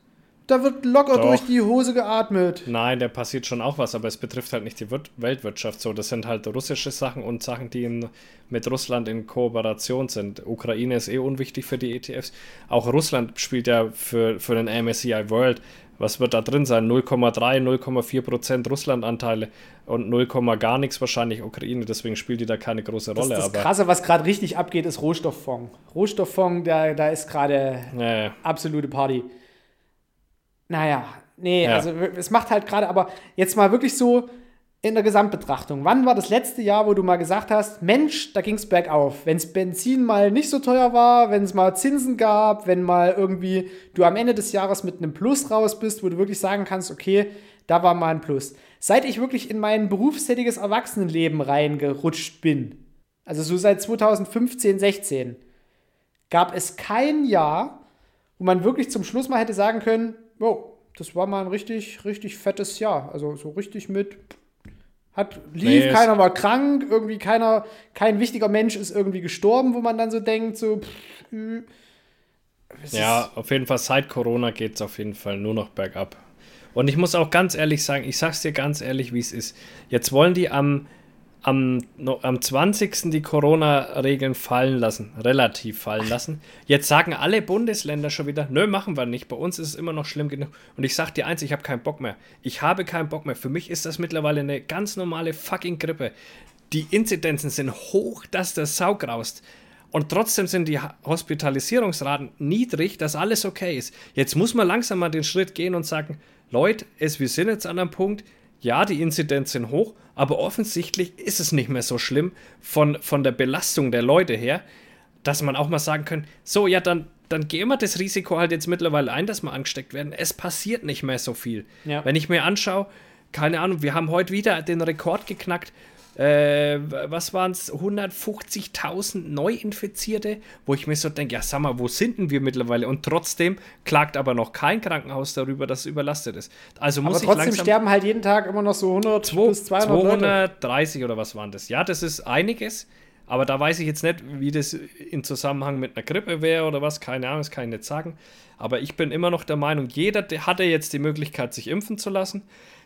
Da wird locker Doch. durch die Hose geatmet. Nein, da passiert schon auch was, aber es betrifft halt nicht die Wir Weltwirtschaft so. Das sind halt russische Sachen und Sachen, die in, mit Russland in Kooperation sind. Ukraine ist eh unwichtig für die ETFs. Auch Russland spielt ja für, für den MSCI World. Was wird da drin sein? 0,3, 0,4 Prozent Russland-Anteile und 0, gar nichts wahrscheinlich Ukraine. Deswegen spielt die da keine große Rolle. Das, das Krasse, was gerade richtig abgeht, ist Rohstofffonds. Rohstofffonds, da, da ist gerade ja, ja. absolute Party. Naja, nee, ja. also es macht halt gerade, aber jetzt mal wirklich so in der Gesamtbetrachtung. Wann war das letzte Jahr, wo du mal gesagt hast, Mensch, da ging es bergauf? Wenn es Benzin mal nicht so teuer war, wenn es mal Zinsen gab, wenn mal irgendwie du am Ende des Jahres mit einem Plus raus bist, wo du wirklich sagen kannst, okay, da war mal ein Plus. Seit ich wirklich in mein berufstätiges Erwachsenenleben reingerutscht bin, also so seit 2015, 16, gab es kein Jahr, wo man wirklich zum Schluss mal hätte sagen können, oh, das war mal ein richtig, richtig fettes Jahr. Also so richtig mit. Hat, lief, nee, keiner war krank, irgendwie keiner, kein wichtiger Mensch ist irgendwie gestorben, wo man dann so denkt, so. Pff, ja, auf jeden Fall seit Corona geht es auf jeden Fall nur noch bergab. Und ich muss auch ganz ehrlich sagen, ich sag's dir ganz ehrlich, wie es ist. Jetzt wollen die am am, am 20. die Corona-Regeln fallen lassen, relativ fallen lassen. Jetzt sagen alle Bundesländer schon wieder, nö, machen wir nicht. Bei uns ist es immer noch schlimm genug. Und ich sag dir eins, ich habe keinen Bock mehr. Ich habe keinen Bock mehr. Für mich ist das mittlerweile eine ganz normale fucking Grippe. Die Inzidenzen sind hoch, dass der Sau graust. Und trotzdem sind die Hospitalisierungsraten niedrig, dass alles okay ist. Jetzt muss man langsam mal den Schritt gehen und sagen, Leute, es, wir sind jetzt an einem Punkt, ja, die Inzidenz sind hoch, aber offensichtlich ist es nicht mehr so schlimm von, von der Belastung der Leute her, dass man auch mal sagen kann, so, ja, dann, dann gehen wir das Risiko halt jetzt mittlerweile ein, dass wir angesteckt werden. Es passiert nicht mehr so viel. Ja. Wenn ich mir anschaue, keine Ahnung, wir haben heute wieder den Rekord geknackt äh, was waren es, 150.000 Neuinfizierte, wo ich mir so denke, ja sag mal, wo sind denn wir mittlerweile? Und trotzdem klagt aber noch kein Krankenhaus darüber, dass es überlastet ist. Also muss aber trotzdem sterben halt jeden Tag immer noch so 100 2, bis 200 230 Leute. oder was waren das? Ja, das ist einiges. Aber da weiß ich jetzt nicht, wie das in Zusammenhang mit einer Grippe wäre oder was. Keine Ahnung, das kann ich nicht sagen. Aber ich bin immer noch der Meinung, jeder hatte jetzt die Möglichkeit, sich impfen zu lassen.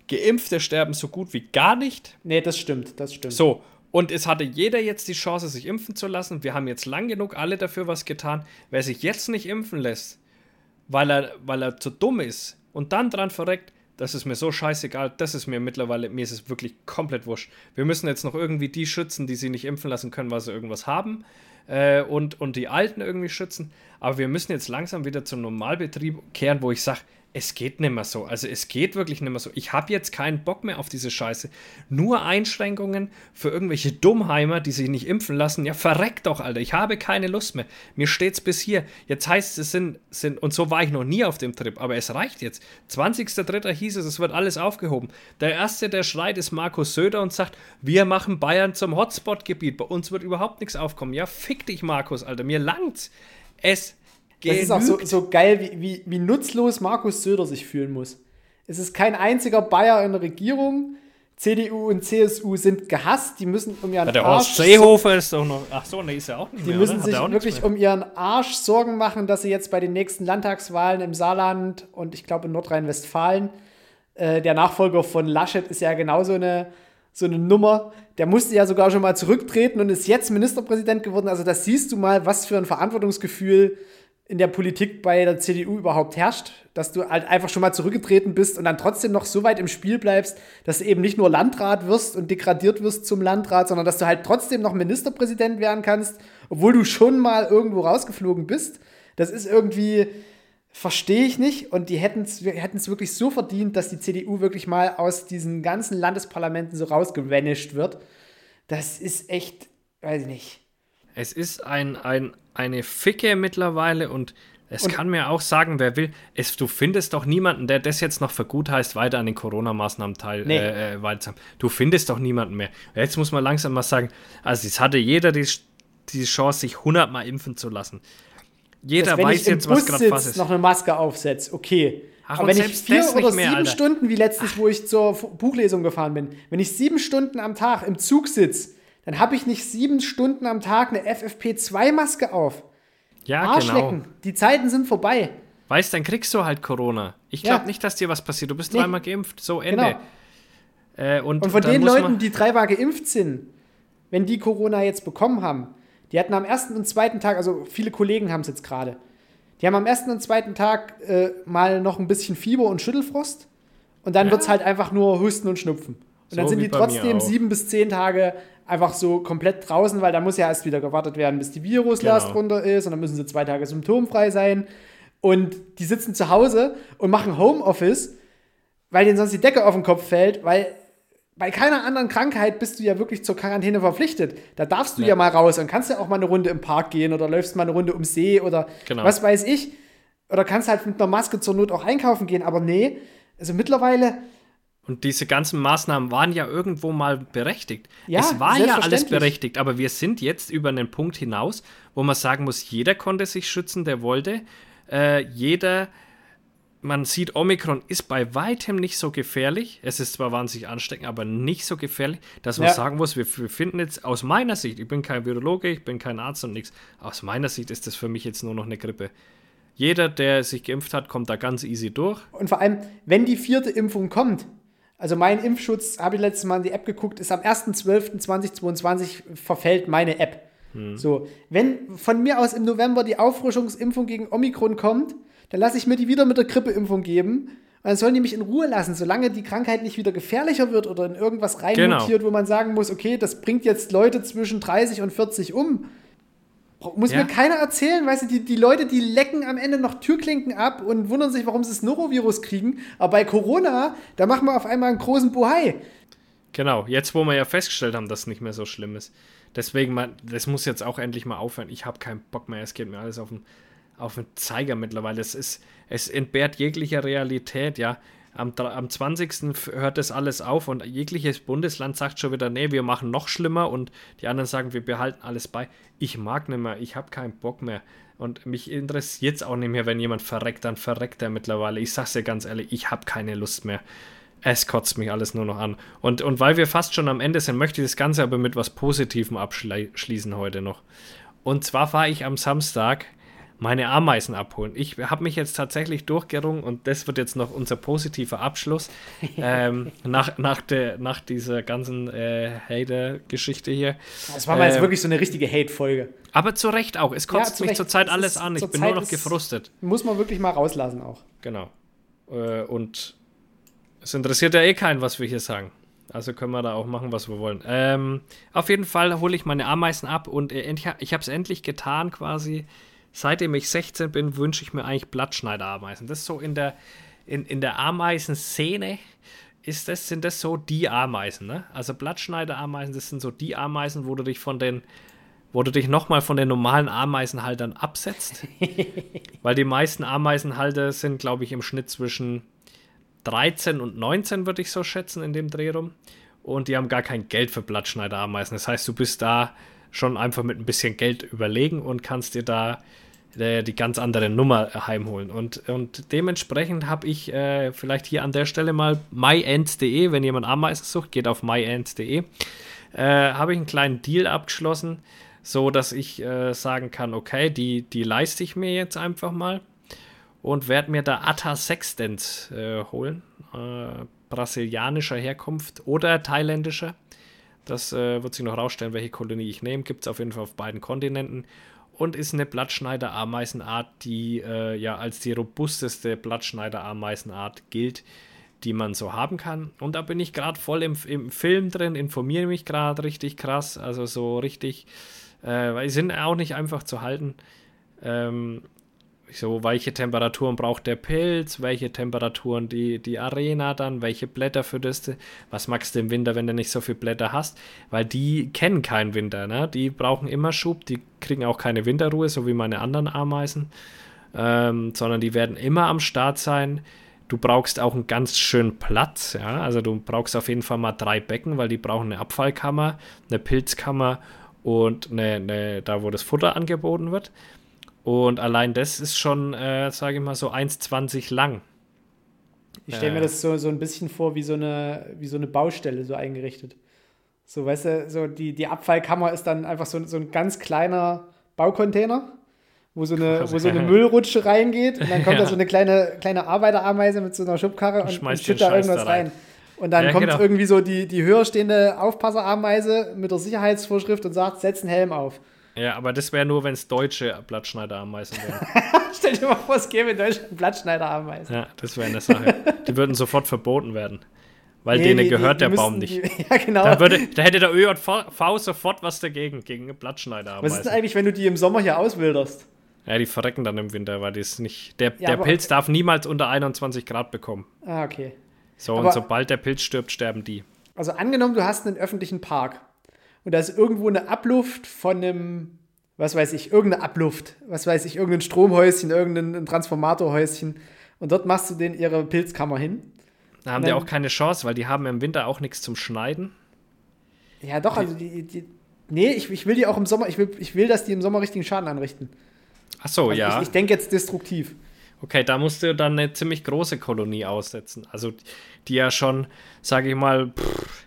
Geimpfte sterben so gut wie gar nicht. Nee, das stimmt, das stimmt. So, und es hatte jeder jetzt die Chance, sich impfen zu lassen. Wir haben jetzt lang genug alle dafür was getan. Wer sich jetzt nicht impfen lässt, weil er, weil er zu dumm ist und dann dran verreckt, das ist mir so scheißegal. Das ist mir mittlerweile, mir ist es wirklich komplett wurscht. Wir müssen jetzt noch irgendwie die schützen, die sie nicht impfen lassen können, weil sie irgendwas haben. Äh, und, und die Alten irgendwie schützen. Aber wir müssen jetzt langsam wieder zum Normalbetrieb kehren, wo ich sage, es geht nicht mehr so. Also es geht wirklich nicht mehr so. Ich habe jetzt keinen Bock mehr auf diese Scheiße. Nur Einschränkungen für irgendwelche Dummheimer, die sich nicht impfen lassen. Ja, verreckt doch, Alter. Ich habe keine Lust mehr. Mir steht's bis hier. Jetzt heißt es, sind, sind, und so war ich noch nie auf dem Trip, aber es reicht jetzt. 20.03. hieß es, es wird alles aufgehoben. Der Erste, der schreit, ist Markus Söder und sagt, wir machen Bayern zum Hotspot-Gebiet. Bei uns wird überhaupt nichts aufkommen. Ja, fick dich, Markus, Alter. Mir langt's. Es Genügt. Das ist auch so, so geil, wie, wie, wie nutzlos Markus Söder sich fühlen muss. Es ist kein einziger Bayer in der Regierung. CDU und CSU sind gehasst, die müssen um ihren ja, der Arsch. Der Seehofer ist doch noch. Ach so, ne, ist ja auch nicht Die mehr, müssen sich wirklich um ihren Arsch Sorgen machen, dass sie jetzt bei den nächsten Landtagswahlen im Saarland und ich glaube in Nordrhein-Westfalen, äh, der Nachfolger von Laschet ist ja genauso eine, so eine Nummer. Der musste ja sogar schon mal zurücktreten und ist jetzt Ministerpräsident geworden. Also, das siehst du mal, was für ein Verantwortungsgefühl in der Politik bei der CDU überhaupt herrscht, dass du halt einfach schon mal zurückgetreten bist und dann trotzdem noch so weit im Spiel bleibst, dass du eben nicht nur Landrat wirst und degradiert wirst zum Landrat, sondern dass du halt trotzdem noch Ministerpräsident werden kannst, obwohl du schon mal irgendwo rausgeflogen bist. Das ist irgendwie, verstehe ich nicht. Und die hätten es wirklich so verdient, dass die CDU wirklich mal aus diesen ganzen Landesparlamenten so rausgewanischt wird. Das ist echt, weiß ich nicht. Es ist ein, ein eine Ficke mittlerweile und es und kann mir auch sagen, wer will. Es, du findest doch niemanden, der das jetzt noch für gut heißt, weiter an den Corona-Maßnahmen teil, nee. äh, äh, Du findest doch niemanden mehr. Jetzt muss man langsam mal sagen, also es hatte jeder die, die Chance, sich 100 Mal impfen zu lassen. Jeder Dass, weiß jetzt, was gerade was ist. noch eine Maske aufsetzt, okay. Ach, Aber wenn ich vier oder mehr, sieben Alter. Stunden, wie letztens, Ach. wo ich zur Buchlesung gefahren bin, wenn ich sieben Stunden am Tag im Zug sitze, dann habe ich nicht sieben Stunden am Tag eine FFP2-Maske auf. Ja, Arschlecken. genau. Die Zeiten sind vorbei. Weißt, dann kriegst du halt Corona. Ich glaube ja. nicht, dass dir was passiert. Du bist nee. dreimal geimpft. So, Ende. Genau. Äh, und, und von den Leuten, die dreimal geimpft sind, wenn die Corona jetzt bekommen haben, die hatten am ersten und zweiten Tag, also viele Kollegen haben es jetzt gerade, die haben am ersten und zweiten Tag äh, mal noch ein bisschen Fieber und Schüttelfrost und dann ja. wird es halt einfach nur Husten und Schnupfen. Und so dann sind die trotzdem sieben bis zehn Tage einfach so komplett draußen, weil da muss ja erst wieder gewartet werden, bis die Viruslast genau. runter ist und dann müssen sie zwei Tage symptomfrei sein. Und die sitzen zu Hause und machen Homeoffice, weil denen sonst die Decke auf den Kopf fällt, weil bei keiner anderen Krankheit bist du ja wirklich zur Quarantäne verpflichtet. Da darfst du ja, ja mal raus und kannst ja auch mal eine Runde im Park gehen oder läufst mal eine Runde ums See oder genau. was weiß ich. Oder kannst halt mit einer Maske zur Not auch einkaufen gehen. Aber nee, also mittlerweile. Und diese ganzen Maßnahmen waren ja irgendwo mal berechtigt. Ja, es war ja alles berechtigt, aber wir sind jetzt über einen Punkt hinaus, wo man sagen muss, jeder konnte sich schützen, der wollte. Äh, jeder man sieht, Omikron ist bei weitem nicht so gefährlich. Es ist zwar wahnsinnig ansteckend, aber nicht so gefährlich, dass man ja. sagen muss, wir, wir, finden jetzt aus meiner Sicht, ich bin kein Virologe, ich bin kein Arzt und nichts, aus meiner Sicht ist das für mich jetzt nur noch eine Grippe. Jeder, der sich geimpft hat, kommt da ganz easy durch. Und vor allem, wenn die vierte Impfung kommt, also mein Impfschutz, habe ich letztes Mal in die App geguckt, ist am 1.12.2022 verfällt meine App. Hm. So, wenn von mir aus im November die Auffrischungsimpfung gegen Omikron kommt, dann lasse ich mir die wieder mit der Grippeimpfung geben. Und dann sollen die mich in Ruhe lassen, solange die Krankheit nicht wieder gefährlicher wird oder in irgendwas reinmutiert, genau. wo man sagen muss, okay, das bringt jetzt Leute zwischen 30 und 40 um. Muss ja. mir keiner erzählen, weißt du, die, die Leute, die lecken am Ende noch Türklinken ab und wundern sich, warum sie das Norovirus kriegen. Aber bei Corona, da machen wir auf einmal einen großen Buhai. Genau, jetzt wo wir ja festgestellt haben, dass es nicht mehr so schlimm ist. Deswegen, man, das muss jetzt auch endlich mal aufhören. Ich habe keinen Bock mehr, es geht mir alles auf den auf den Zeiger mittlerweile. Es, ist, es entbehrt jeglicher Realität, ja. Am, am 20. hört das alles auf und jegliches Bundesland sagt schon wieder, nee, wir machen noch schlimmer und die anderen sagen, wir behalten alles bei. Ich mag nicht mehr, ich habe keinen Bock mehr. Und mich interessiert es auch nicht mehr, wenn jemand verreckt, dann verreckt er mittlerweile. Ich sag's dir ganz ehrlich, ich habe keine Lust mehr. Es kotzt mich alles nur noch an. Und, und weil wir fast schon am Ende sind, möchte ich das Ganze aber mit was Positivem abschließen heute noch. Und zwar war ich am Samstag meine Ameisen abholen. Ich habe mich jetzt tatsächlich durchgerungen und das wird jetzt noch unser positiver Abschluss ähm, nach, nach, der, nach dieser ganzen äh, Hater-Geschichte hier. Das war mal ähm, jetzt wirklich so eine richtige Hate-Folge. Aber zu Recht auch. Es kotzt ja, mich zurzeit alles an. Ich bin Zeit nur noch gefrustet. Muss man wirklich mal rauslassen auch. Genau. Äh, und es interessiert ja eh keinen, was wir hier sagen. Also können wir da auch machen, was wir wollen. Ähm, auf jeden Fall hole ich meine Ameisen ab und äh, ich habe es endlich getan quasi seitdem ich 16 bin, wünsche ich mir eigentlich Blattschneiderameisen. Das ist so in der, in, in der Ameisenszene ist das, sind das so die Ameisen, ne? Also Blattschneiderameisen, das sind so die Ameisen, wo du dich von den, wo du dich nochmal von den normalen Ameisenhaltern absetzt. weil die meisten Ameisenhalter sind, glaube ich, im Schnitt zwischen 13 und 19, würde ich so schätzen, in dem Dreh rum. Und die haben gar kein Geld für Blattschneiderameisen. Das heißt, du bist da schon einfach mit ein bisschen Geld überlegen und kannst dir da äh, die ganz andere Nummer heimholen. Und, und dementsprechend habe ich äh, vielleicht hier an der Stelle mal myends.de, wenn jemand Ameisen sucht, geht auf myends.de, äh, habe ich einen kleinen Deal abgeschlossen, so dass ich äh, sagen kann, okay, die, die leiste ich mir jetzt einfach mal und werde mir da Atta Sextens äh, holen, äh, brasilianischer Herkunft oder thailändischer. Das äh, wird sich noch rausstellen, welche Kolonie ich nehme. Gibt es auf jeden Fall auf beiden Kontinenten und ist eine Blattschneider-Ameisenart, die äh, ja als die robusteste Blattschneider-Ameisenart gilt, die man so haben kann. Und da bin ich gerade voll im, im, Film drin, informiere mich gerade richtig krass, also so richtig, äh, weil sie sind auch nicht einfach zu halten. Ähm, so, welche Temperaturen braucht der Pilz, welche Temperaturen die, die Arena dann, welche Blätter für das, was magst du im Winter, wenn du nicht so viele Blätter hast, weil die kennen keinen Winter, ne? die brauchen immer Schub, die kriegen auch keine Winterruhe, so wie meine anderen Ameisen, ähm, sondern die werden immer am Start sein. Du brauchst auch einen ganz schönen Platz, ja, also du brauchst auf jeden Fall mal drei Becken, weil die brauchen eine Abfallkammer, eine Pilzkammer und eine, eine da, wo das Futter angeboten wird. Und allein das ist schon, äh, sage ich mal, so 1,20 lang. Ich stelle mir äh. das so, so ein bisschen vor wie so, eine, wie so eine Baustelle so eingerichtet. So, weißt du, so die, die Abfallkammer ist dann einfach so, so ein ganz kleiner Baucontainer, wo so eine, wo so eine Müllrutsche reingeht und dann kommt ja. da so eine kleine, kleine Arbeiterameise mit so einer Schubkarre und, und schüttet da irgendwas da rein. rein. Und dann ja, kommt genau. irgendwie so die, die höher stehende Aufpasserameise mit der Sicherheitsvorschrift und sagt, setz einen Helm auf. Ja, aber das wäre nur, wenn es deutsche Blattschneiderameisen wären. Stell dir mal vor, es gäbe in Deutschland Blattschneiderameisen. Ja, das wäre eine Sache. die würden sofort verboten werden. Weil nee, denen die, gehört die, die der Baum nicht. ja, genau. Da, würde, da hätte der ÖJV sofort was dagegen, gegen Blattschneiderameisen. Was ist denn eigentlich, wenn du die im Sommer hier auswilderst? Ja, die verrecken dann im Winter, weil das nicht. Der, ja, der Pilz darf niemals unter 21 Grad bekommen. Ah, okay. So, aber, und sobald der Pilz stirbt, sterben die. Also angenommen, du hast einen öffentlichen Park und da ist irgendwo eine Abluft von einem, was weiß ich, irgendeine Abluft, was weiß ich, irgendein Stromhäuschen, irgendein Transformatorhäuschen und dort machst du denen ihre Pilzkammer hin. Da haben die auch keine Chance, weil die haben im Winter auch nichts zum Schneiden. Ja, doch, also die, die nee, ich, ich will die auch im Sommer, ich will, ich will, dass die im Sommer richtigen Schaden anrichten. Ach so, also ja. Ich, ich denke jetzt destruktiv. Okay, da musst du dann eine ziemlich große Kolonie aussetzen. Also die ja schon, sage ich mal, pff,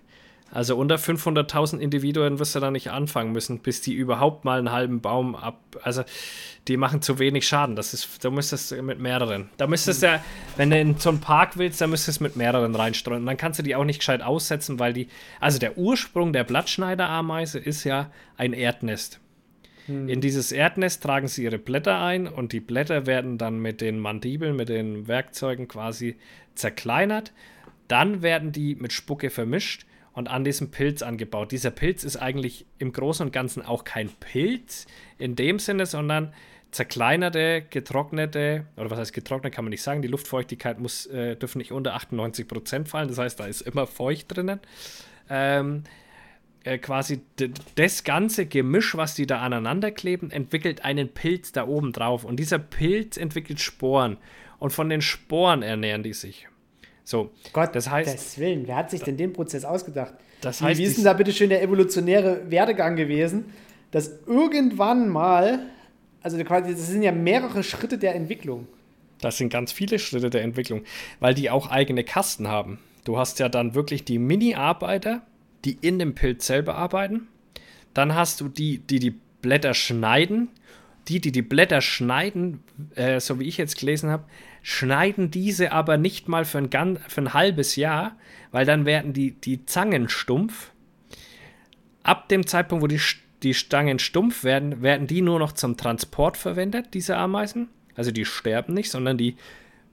also unter 500.000 Individuen wirst du da nicht anfangen müssen, bis die überhaupt mal einen halben Baum ab. Also die machen zu wenig Schaden. Das ist, da müsstest du mit mehreren. Da müsstest du ja, wenn du in so einen Park willst, dann müsstest du mit mehreren reinstreuen. Und dann kannst du die auch nicht gescheit aussetzen, weil die. Also der Ursprung der Blattschneiderameise ist ja ein Erdnest. Hm. In dieses Erdnest tragen sie ihre Blätter ein und die Blätter werden dann mit den Mandibeln, mit den Werkzeugen quasi zerkleinert. Dann werden die mit Spucke vermischt und an diesem Pilz angebaut. Dieser Pilz ist eigentlich im Großen und Ganzen auch kein Pilz in dem Sinne, sondern zerkleinerte, getrocknete, oder was heißt getrocknet, kann man nicht sagen, die Luftfeuchtigkeit muss, äh, dürfen nicht unter 98 Prozent fallen, das heißt, da ist immer feucht drinnen. Ähm, äh, quasi das ganze Gemisch, was die da aneinander kleben, entwickelt einen Pilz da oben drauf. Und dieser Pilz entwickelt Sporen. Und von den Sporen ernähren die sich. So, Gott, das heißt. Des Willen, wer hat sich denn den Prozess ausgedacht? Das heißt, wie ist denn da bitte schön der evolutionäre Werdegang gewesen, dass irgendwann mal, also quasi, das sind ja mehrere Schritte der Entwicklung. Das sind ganz viele Schritte der Entwicklung, weil die auch eigene Kasten haben. Du hast ja dann wirklich die Mini-Arbeiter, die in dem Pilz selber arbeiten. Dann hast du die, die die Blätter schneiden. Die, die die Blätter schneiden, äh, so wie ich jetzt gelesen habe, schneiden diese aber nicht mal für ein, für ein halbes Jahr, weil dann werden die, die Zangen stumpf. Ab dem Zeitpunkt, wo die, die Stangen stumpf werden, werden die nur noch zum Transport verwendet, diese Ameisen. Also die sterben nicht, sondern die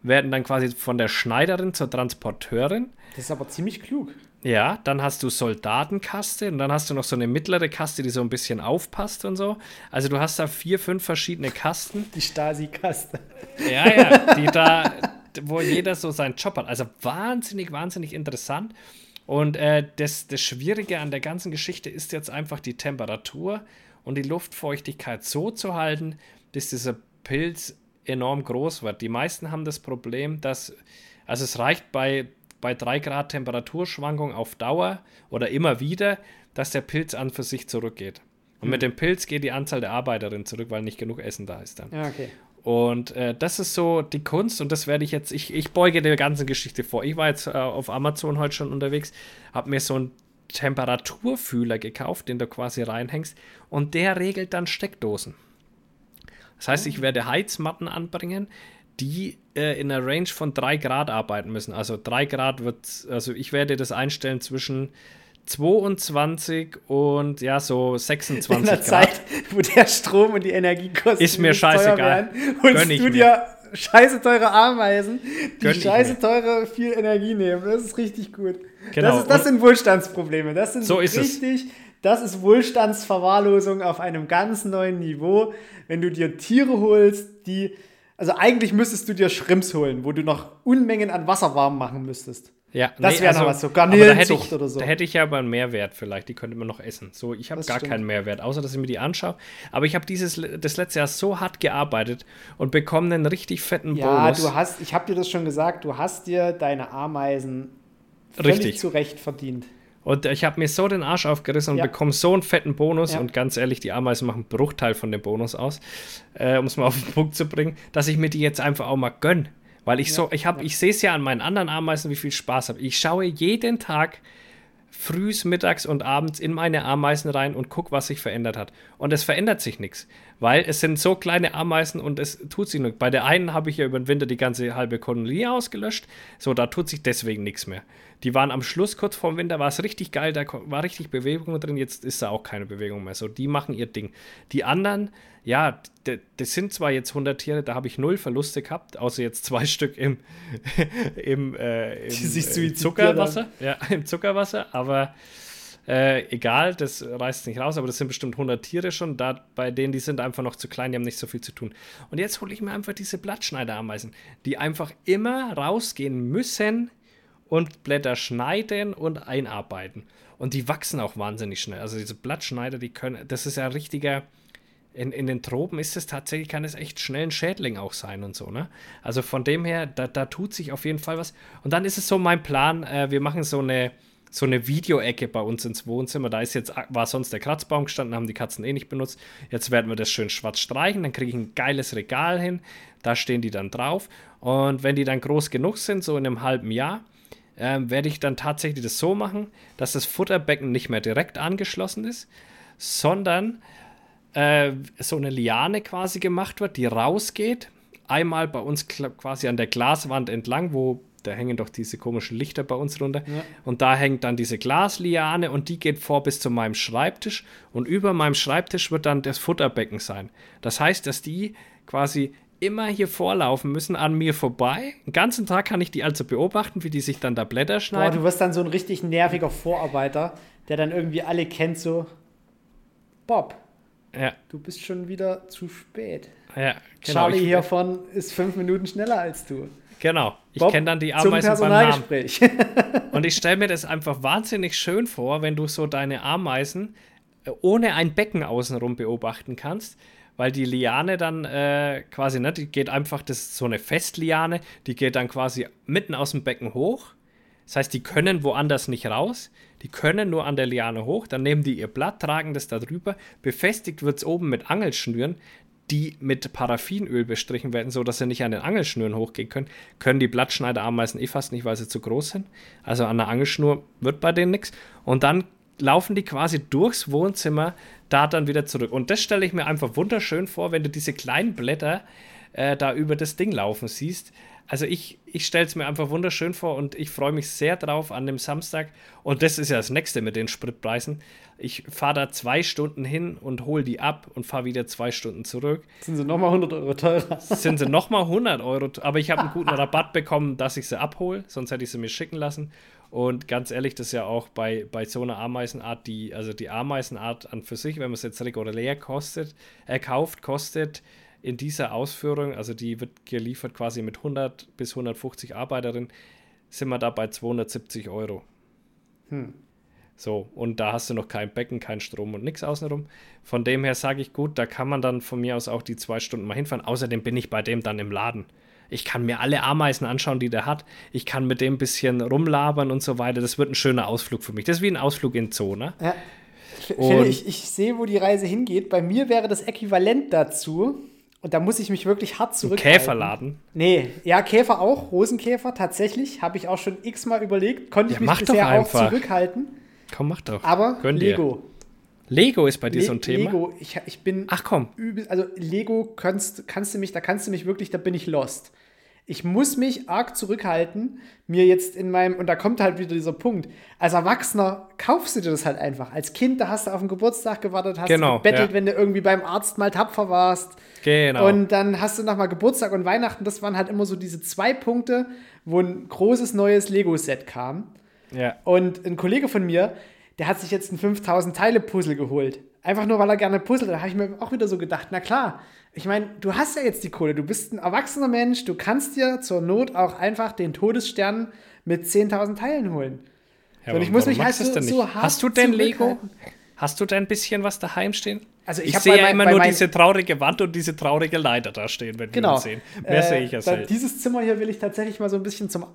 werden dann quasi von der Schneiderin zur Transporteurin. Das ist aber ziemlich klug. Ja, dann hast du Soldatenkaste und dann hast du noch so eine mittlere Kaste, die so ein bisschen aufpasst und so. Also du hast da vier, fünf verschiedene Kasten. Die Stasi-Kaste. Ja, ja, die da, wo jeder so seinen Job hat. Also wahnsinnig, wahnsinnig interessant. Und äh, das, das Schwierige an der ganzen Geschichte ist jetzt einfach die Temperatur und die Luftfeuchtigkeit so zu halten, dass dieser Pilz enorm groß wird. Die meisten haben das Problem, dass, also es reicht bei bei 3 Grad Temperaturschwankung auf Dauer oder immer wieder, dass der Pilz an für sich zurückgeht. Und hm. mit dem Pilz geht die Anzahl der Arbeiterinnen zurück, weil nicht genug Essen da ist dann. Ja, okay. Und äh, das ist so die Kunst und das werde ich jetzt, ich, ich beuge der ganzen Geschichte vor. Ich war jetzt äh, auf Amazon heute schon unterwegs, habe mir so einen Temperaturfühler gekauft, den du quasi reinhängst und der regelt dann Steckdosen. Das heißt, ich oh. werde Heizmatten anbringen, die äh, in einer Range von 3 Grad arbeiten müssen. Also 3 Grad wird, also ich werde das einstellen zwischen 22 und ja, so 26 In der Grad. Zeit, wo der Strom und die Energiekosten ist mir scheißegal. Holst du dir scheiße teure Ameisen, die Gönn scheiße teure viel Energie nehmen. Das ist richtig gut. Genau. Das, ist, das sind Wohlstandsprobleme. Das sind so ist richtig. Das ist Wohlstandsverwahrlosung auf einem ganz neuen Niveau. Wenn du dir Tiere holst, die also eigentlich müsstest du dir Schrimps holen, wo du noch Unmengen an Wasser warm machen müsstest. Ja, das nee, wäre also, noch was, so Garnelenzucht oder so. Da hätte ich ja aber einen Mehrwert vielleicht, die könnte man noch essen. So, ich habe gar stimmt. keinen Mehrwert, außer dass ich mir die anschaue. Aber ich habe dieses das letzte Jahr so hart gearbeitet und bekomme einen richtig fetten ja, Bonus. Ja, du hast, ich habe dir das schon gesagt, du hast dir deine Ameisen völlig richtig. zurecht verdient. Und ich habe mir so den Arsch aufgerissen und ja. bekomme so einen fetten Bonus. Ja. Und ganz ehrlich, die Ameisen machen einen Bruchteil von dem Bonus aus, äh, um es mal auf den Punkt zu bringen, dass ich mir die jetzt einfach auch mal gönne. Weil ich ja. so, ich habe, ich sehe es ja an meinen anderen Ameisen, wie viel Spaß habe. Ich schaue jeden Tag frühs, mittags und abends in meine Ameisen rein und gucke, was sich verändert hat. Und es verändert sich nichts, weil es sind so kleine Ameisen und es tut sich nichts. Bei der einen habe ich ja über den Winter die ganze halbe Kolonie ausgelöscht, so da tut sich deswegen nichts mehr. Die waren am Schluss kurz vorm Winter, war es richtig geil, da war richtig Bewegung drin, jetzt ist da auch keine Bewegung mehr. So, die machen ihr Ding. Die anderen, ja, das sind zwar jetzt 100 Tiere, da habe ich null Verluste gehabt, außer jetzt zwei Stück im, im, äh, im, im Zuckerwasser. Ja, im Zuckerwasser, aber äh, egal, das reißt nicht raus, aber das sind bestimmt 100 Tiere schon, da, bei denen die sind einfach noch zu klein, die haben nicht so viel zu tun. Und jetzt hole ich mir einfach diese Blattschneiderameisen, die einfach immer rausgehen müssen und Blätter schneiden und einarbeiten. Und die wachsen auch wahnsinnig schnell. Also diese Blattschneider, die können, das ist ja richtiger, in, in den Tropen ist es tatsächlich, kann es echt schnell ein Schädling auch sein und so, ne? Also von dem her, da, da tut sich auf jeden Fall was. Und dann ist es so mein Plan, äh, wir machen so eine, so eine Videoecke bei uns ins Wohnzimmer. Da ist jetzt, war sonst der Kratzbaum gestanden, haben die Katzen eh nicht benutzt. Jetzt werden wir das schön schwarz streichen, dann kriege ich ein geiles Regal hin. Da stehen die dann drauf. Und wenn die dann groß genug sind, so in einem halben Jahr, ähm, werde ich dann tatsächlich das so machen, dass das Futterbecken nicht mehr direkt angeschlossen ist, sondern äh, so eine Liane quasi gemacht wird, die rausgeht. Einmal bei uns quasi an der Glaswand entlang, wo da hängen doch diese komischen Lichter bei uns runter. Ja. Und da hängt dann diese Glasliane und die geht vor bis zu meinem Schreibtisch. Und über meinem Schreibtisch wird dann das Futterbecken sein. Das heißt, dass die quasi immer hier vorlaufen müssen an mir vorbei. Den ganzen Tag kann ich die also beobachten, wie die sich dann da Blätter schneiden. Boah, du wirst dann so ein richtig nerviger Vorarbeiter, der dann irgendwie alle kennt, so Bob. Ja. Du bist schon wieder zu spät. Ja, genau. Charlie hiervon ist fünf Minuten schneller als du. Genau. Ich kenne dann die Ameisen beim Namen. Und ich stelle mir das einfach wahnsinnig schön vor, wenn du so deine Ameisen äh, ohne ein Becken außenrum beobachten kannst weil die Liane dann äh, quasi, ne, die geht einfach, das ist so eine Festliane, die geht dann quasi mitten aus dem Becken hoch. Das heißt, die können woanders nicht raus, die können nur an der Liane hoch, dann nehmen die ihr Blatt, tragen das da drüber, befestigt wird es oben mit Angelschnüren, die mit Paraffinöl bestrichen werden, sodass sie nicht an den Angelschnüren hochgehen können, können die Blattschneiderameisen eh fast nicht, weil sie zu groß sind. Also an der Angelschnur wird bei denen nichts. Und dann laufen die quasi durchs Wohnzimmer da dann wieder zurück. Und das stelle ich mir einfach wunderschön vor, wenn du diese kleinen Blätter äh, da über das Ding laufen siehst. Also ich, ich stelle es mir einfach wunderschön vor und ich freue mich sehr drauf an dem Samstag. Und das ist ja das Nächste mit den Spritpreisen. Ich fahre da zwei Stunden hin und hole die ab und fahre wieder zwei Stunden zurück. Sind sie nochmal 100 Euro teurer? Sind sie nochmal 100 Euro, aber ich habe einen guten Rabatt bekommen, dass ich sie abhole, sonst hätte ich sie mir schicken lassen. Und ganz ehrlich, das ist ja auch bei, bei so einer Ameisenart, die, also die Ameisenart an für sich, wenn man es jetzt regulär kostet, äh, kauft, kostet in dieser Ausführung, also die wird geliefert quasi mit 100 bis 150 Arbeiterinnen, sind wir da bei 270 Euro. Hm. So, und da hast du noch kein Becken, kein Strom und nichts außenrum. Von dem her sage ich, gut, da kann man dann von mir aus auch die zwei Stunden mal hinfahren. Außerdem bin ich bei dem dann im Laden. Ich kann mir alle Ameisen anschauen, die der hat. Ich kann mit dem ein bisschen rumlabern und so weiter. Das wird ein schöner Ausflug für mich. Das ist wie ein Ausflug in Zoo, ne? Ja. Ich, ich, sehe, wo die Reise hingeht. Bei mir wäre das Äquivalent dazu, und da muss ich mich wirklich hart zurückhalten. Käferladen? Nee, ja, Käfer auch, Rosenkäfer tatsächlich. Habe ich auch schon x-mal überlegt. Konnte ich ja, mich bisher auch zurückhalten. Komm, mach doch. Aber Gönn Lego. Dir. Lego ist bei dir Le so ein Thema. Lego, ich, ich bin. Ach komm. Übel, also Lego kannst, kannst du mich, da kannst du mich wirklich, da bin ich lost. Ich muss mich arg zurückhalten, mir jetzt in meinem, und da kommt halt wieder dieser Punkt, als Erwachsener kaufst du dir das halt einfach. Als Kind, da hast du auf den Geburtstag gewartet, hast genau, gebettelt, ja. wenn du irgendwie beim Arzt mal tapfer warst. Genau. Und dann hast du nochmal Geburtstag und Weihnachten, das waren halt immer so diese zwei Punkte, wo ein großes neues Lego-Set kam. Ja. Und ein Kollege von mir, der hat sich jetzt ein 5000 Teile Puzzle geholt. Einfach nur, weil er gerne puzzelt. Da habe ich mir auch wieder so gedacht, na klar, ich meine, du hast ja jetzt die Kohle, du bist ein erwachsener Mensch, du kannst dir zur Not auch einfach den Todesstern mit 10.000 Teilen holen. Ja, und ich muss mich halt so, so hart Hast du denn Lego? Hast du denn ein bisschen was daheim stehen? Also ich, ich sehe ja immer nur diese traurige Wand und diese traurige Leiter da stehen, wenn genau. wir uns sehen. Mehr äh, sehe ich ja selten. Dieses Zimmer hier will ich tatsächlich mal so ein bisschen zum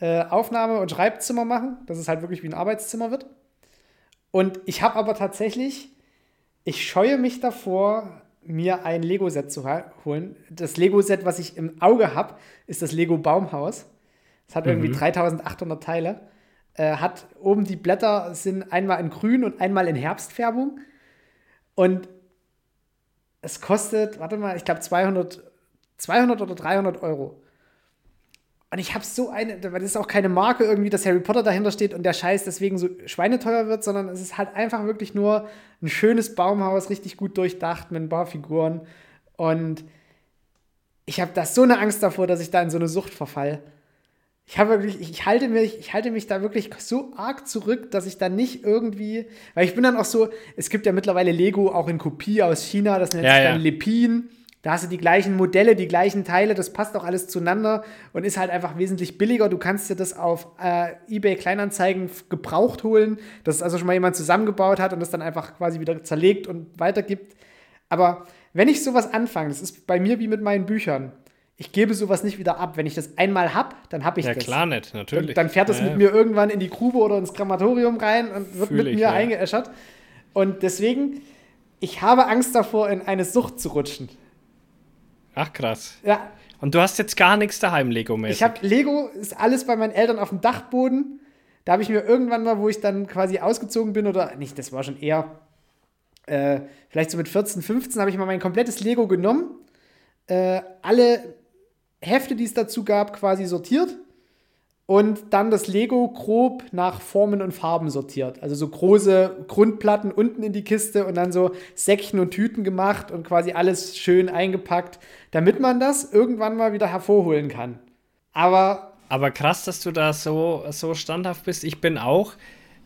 äh, Aufnahme- und Schreibzimmer machen, dass es halt wirklich wie ein Arbeitszimmer wird. Und ich habe aber tatsächlich, ich scheue mich davor, mir ein Lego-Set zu holen. Das Lego-Set, was ich im Auge habe, ist das Lego Baumhaus. Es hat irgendwie mhm. 3800 Teile. Äh, hat oben die Blätter sind einmal in Grün und einmal in Herbstfärbung. Und es kostet, warte mal, ich glaube 200, 200 oder 300 Euro. Und ich habe so eine, weil das ist auch keine Marke irgendwie, dass Harry Potter dahinter steht und der Scheiß deswegen so schweineteuer wird, sondern es ist halt einfach wirklich nur ein schönes Baumhaus, richtig gut durchdacht mit ein paar Figuren. Und ich habe da so eine Angst davor, dass ich da in so eine Sucht verfall. Ich habe wirklich, ich halte mich, ich halte mich da wirklich so arg zurück, dass ich da nicht irgendwie, weil ich bin dann auch so, es gibt ja mittlerweile Lego auch in Kopie aus China, das nennt ja, sich dann ja. Lepin. Da hast du die gleichen Modelle, die gleichen Teile, das passt auch alles zueinander und ist halt einfach wesentlich billiger. Du kannst dir das auf äh, eBay Kleinanzeigen gebraucht holen, dass also schon mal jemand zusammengebaut hat und das dann einfach quasi wieder zerlegt und weitergibt. Aber wenn ich sowas anfange, das ist bei mir wie mit meinen Büchern, ich gebe sowas nicht wieder ab. Wenn ich das einmal habe, dann habe ich ja, das. Ja, klar nicht, natürlich. Dann, dann fährt das ja, mit mir irgendwann in die Grube oder ins Krematorium rein und wird mit ich, mir ja. eingeäschert. Und deswegen, ich habe Angst davor, in eine Sucht zu rutschen. Ach krass. Ja. Und du hast jetzt gar nichts daheim, Lego-mäßig? Ich habe Lego, ist alles bei meinen Eltern auf dem Dachboden. Da habe ich mir irgendwann mal, wo ich dann quasi ausgezogen bin, oder nicht, das war schon eher, äh, vielleicht so mit 14, 15, habe ich mal mein komplettes Lego genommen, äh, alle Hefte, die es dazu gab, quasi sortiert und dann das Lego grob nach Formen und Farben sortiert. Also so große Grundplatten unten in die Kiste und dann so Säckchen und Tüten gemacht und quasi alles schön eingepackt, damit man das irgendwann mal wieder hervorholen kann. Aber. Aber krass, dass du da so, so standhaft bist. Ich bin auch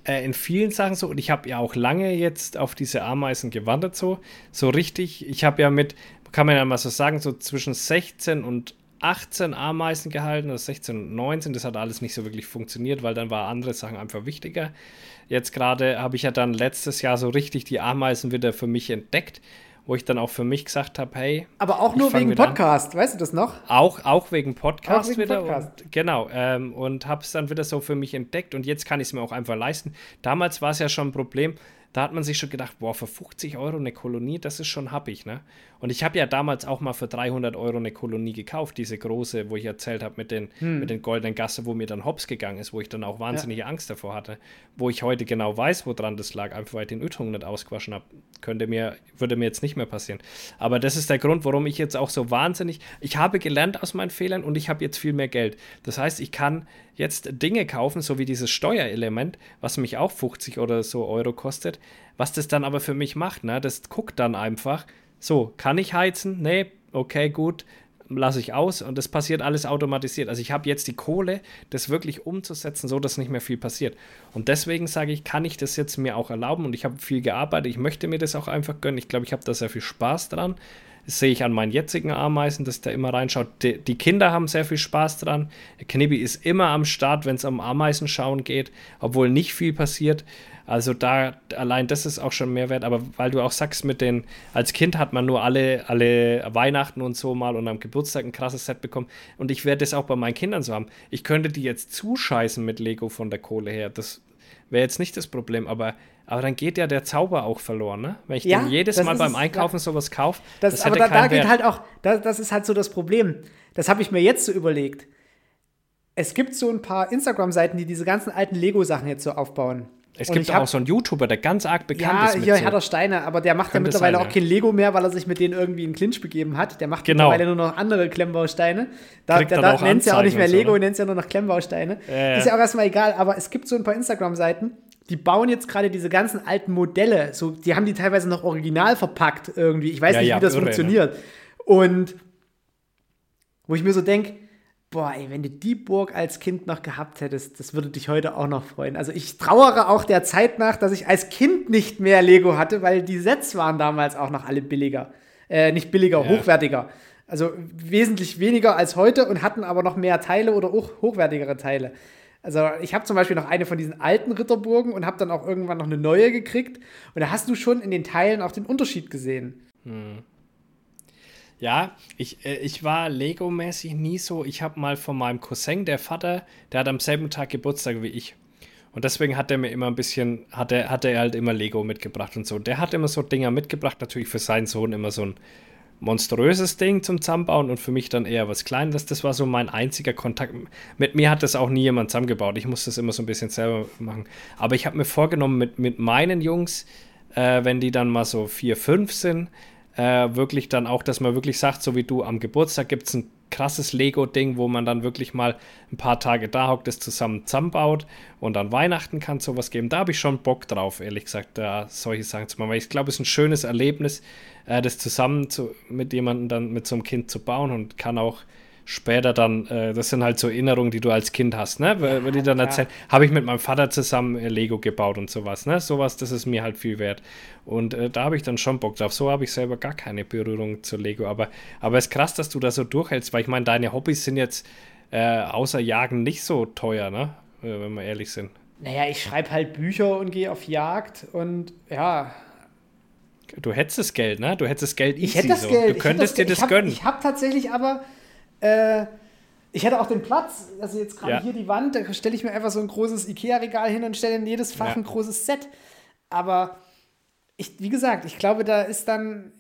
äh, in vielen Sachen so und ich habe ja auch lange jetzt auf diese Ameisen gewandert, so, so richtig. Ich habe ja mit, kann man ja mal so sagen, so zwischen 16 und 18 Ameisen gehalten, oder 16 und 19. Das hat alles nicht so wirklich funktioniert, weil dann waren andere Sachen einfach wichtiger. Jetzt gerade habe ich ja dann letztes Jahr so richtig die Ameisen wieder für mich entdeckt, wo ich dann auch für mich gesagt habe, hey. Aber auch nur wegen Podcast, an. weißt du das noch? Auch, auch wegen Podcast auch wegen wieder. Podcast. Und, genau. Ähm, und habe es dann wieder so für mich entdeckt und jetzt kann ich es mir auch einfach leisten. Damals war es ja schon ein Problem, da hat man sich schon gedacht, boah, für 50 Euro eine Kolonie, das ist schon happig, ne? Und ich habe ja damals auch mal für 300 Euro eine Kolonie gekauft, diese große, wo ich erzählt habe mit den, hm. mit den goldenen Gasse, wo mir dann hops gegangen ist, wo ich dann auch wahnsinnige ja. Angst davor hatte, wo ich heute genau weiß, woran das lag, einfach weil ich den Ötung nicht ausgewaschen habe. Könnte mir, würde mir jetzt nicht mehr passieren. Aber das ist der Grund, warum ich jetzt auch so wahnsinnig, ich habe gelernt aus meinen Fehlern und ich habe jetzt viel mehr Geld. Das heißt, ich kann jetzt Dinge kaufen, so wie dieses Steuerelement, was mich auch 50 oder so Euro kostet, was das dann aber für mich macht, ne? Das guckt dann einfach, so, kann ich heizen? Nee, okay, gut, lasse ich aus und das passiert alles automatisiert. Also ich habe jetzt die Kohle, das wirklich umzusetzen, so dass nicht mehr viel passiert. Und deswegen sage ich, kann ich das jetzt mir auch erlauben und ich habe viel gearbeitet, ich möchte mir das auch einfach gönnen. Ich glaube, ich habe da sehr viel Spaß dran. Das sehe ich an meinen jetzigen Ameisen, dass der immer reinschaut. Die, die Kinder haben sehr viel Spaß dran. Der Knibbi ist immer am Start, wenn es um Ameisenschauen geht, obwohl nicht viel passiert. Also da allein das ist auch schon Mehrwert, aber weil du auch sagst, mit den, als Kind hat man nur alle, alle Weihnachten und so mal und am Geburtstag ein krasses Set bekommen. Und ich werde das auch bei meinen Kindern so haben. Ich könnte die jetzt zuscheißen mit Lego von der Kohle her. Das wäre jetzt nicht das Problem, aber aber dann geht ja der Zauber auch verloren, ne? Wenn ich ja, jedes Mal beim Einkaufen ja. sowas kaufe. Das, das aber da, da geht halt auch, da, das ist halt so das Problem. Das habe ich mir jetzt so überlegt. Es gibt so ein paar Instagram-Seiten, die diese ganzen alten Lego-Sachen jetzt so aufbauen. Es gibt auch so einen YouTuber, der ganz arg bekannt ja, ist. Ja, hier. Herr der Steine, aber der macht ja mittlerweile sein, auch kein Lego mehr, weil er sich mit denen irgendwie in Clinch begeben hat. Der macht genau. mittlerweile nur noch andere Klemmbausteine. Da, der, da nennt es ja auch nicht mehr Lego, so, ne? nennt es ja nur noch Klemmbausteine. Äh. Ist ja auch erstmal egal, aber es gibt so ein paar Instagram-Seiten, die bauen jetzt gerade diese ganzen alten Modelle, so, die haben die teilweise noch original verpackt irgendwie. Ich weiß ja, nicht, ja, wie das irre, funktioniert. Ne? Und wo ich mir so denke, boah, ey, wenn du die Burg als Kind noch gehabt hättest, das würde dich heute auch noch freuen. Also ich trauere auch der Zeit nach, dass ich als Kind nicht mehr Lego hatte, weil die Sets waren damals auch noch alle billiger. Äh, nicht billiger, ja. hochwertiger. Also wesentlich weniger als heute und hatten aber noch mehr Teile oder auch hochwertigere Teile. Also ich habe zum Beispiel noch eine von diesen alten Ritterburgen und habe dann auch irgendwann noch eine neue gekriegt. Und da hast du schon in den Teilen auch den Unterschied gesehen. Hm. Ja, ich, äh, ich war Lego-mäßig nie so. Ich habe mal von meinem Cousin, der Vater, der hat am selben Tag Geburtstag wie ich. Und deswegen hat er mir immer ein bisschen, hat er, hat er halt immer Lego mitgebracht und so. Der hat immer so Dinger mitgebracht, natürlich für seinen Sohn immer so ein monströses Ding zum Zusammenbauen und für mich dann eher was Kleines. Das war so mein einziger Kontakt. Mit mir hat das auch nie jemand zusammengebaut. Ich musste das immer so ein bisschen selber machen. Aber ich habe mir vorgenommen, mit, mit meinen Jungs, äh, wenn die dann mal so vier, fünf sind, äh, wirklich dann auch, dass man wirklich sagt, so wie du am Geburtstag gibt es ein krasses Lego-Ding, wo man dann wirklich mal ein paar Tage da hockt, das zusammen zusammenbaut und an Weihnachten kann es sowas geben. Da habe ich schon Bock drauf, ehrlich gesagt, da solche Sachen zu machen, weil ich glaube, es ist ein schönes Erlebnis, äh, das zusammen zu, mit jemandem dann mit so einem Kind zu bauen und kann auch später dann, äh, das sind halt so Erinnerungen, die du als Kind hast, ne? Ja, Wenn die dann erzählen, habe ich mit meinem Vater zusammen äh, Lego gebaut und sowas, ne? Sowas, das ist mir halt viel wert. Und äh, da habe ich dann schon Bock drauf. So habe ich selber gar keine Berührung zu Lego. Aber, aber es ist krass, dass du da so durchhältst, weil ich meine, deine Hobbys sind jetzt äh, außer Jagen nicht so teuer, ne? Äh, wenn wir ehrlich sind. Naja, ich schreibe halt Bücher und gehe auf Jagd und ja, Du hättest das Geld, ne? Du hättest das Geld easy ich hätte das so. Geld. Du könntest das, dir das hab, gönnen. Ich habe tatsächlich aber äh, ich hätte auch den Platz, also jetzt gerade ja. hier die Wand, da stelle ich mir einfach so ein großes Ikea-Regal hin und stelle in jedes Fach ja. ein großes Set. Aber ich, wie gesagt, ich glaube, da ist dann,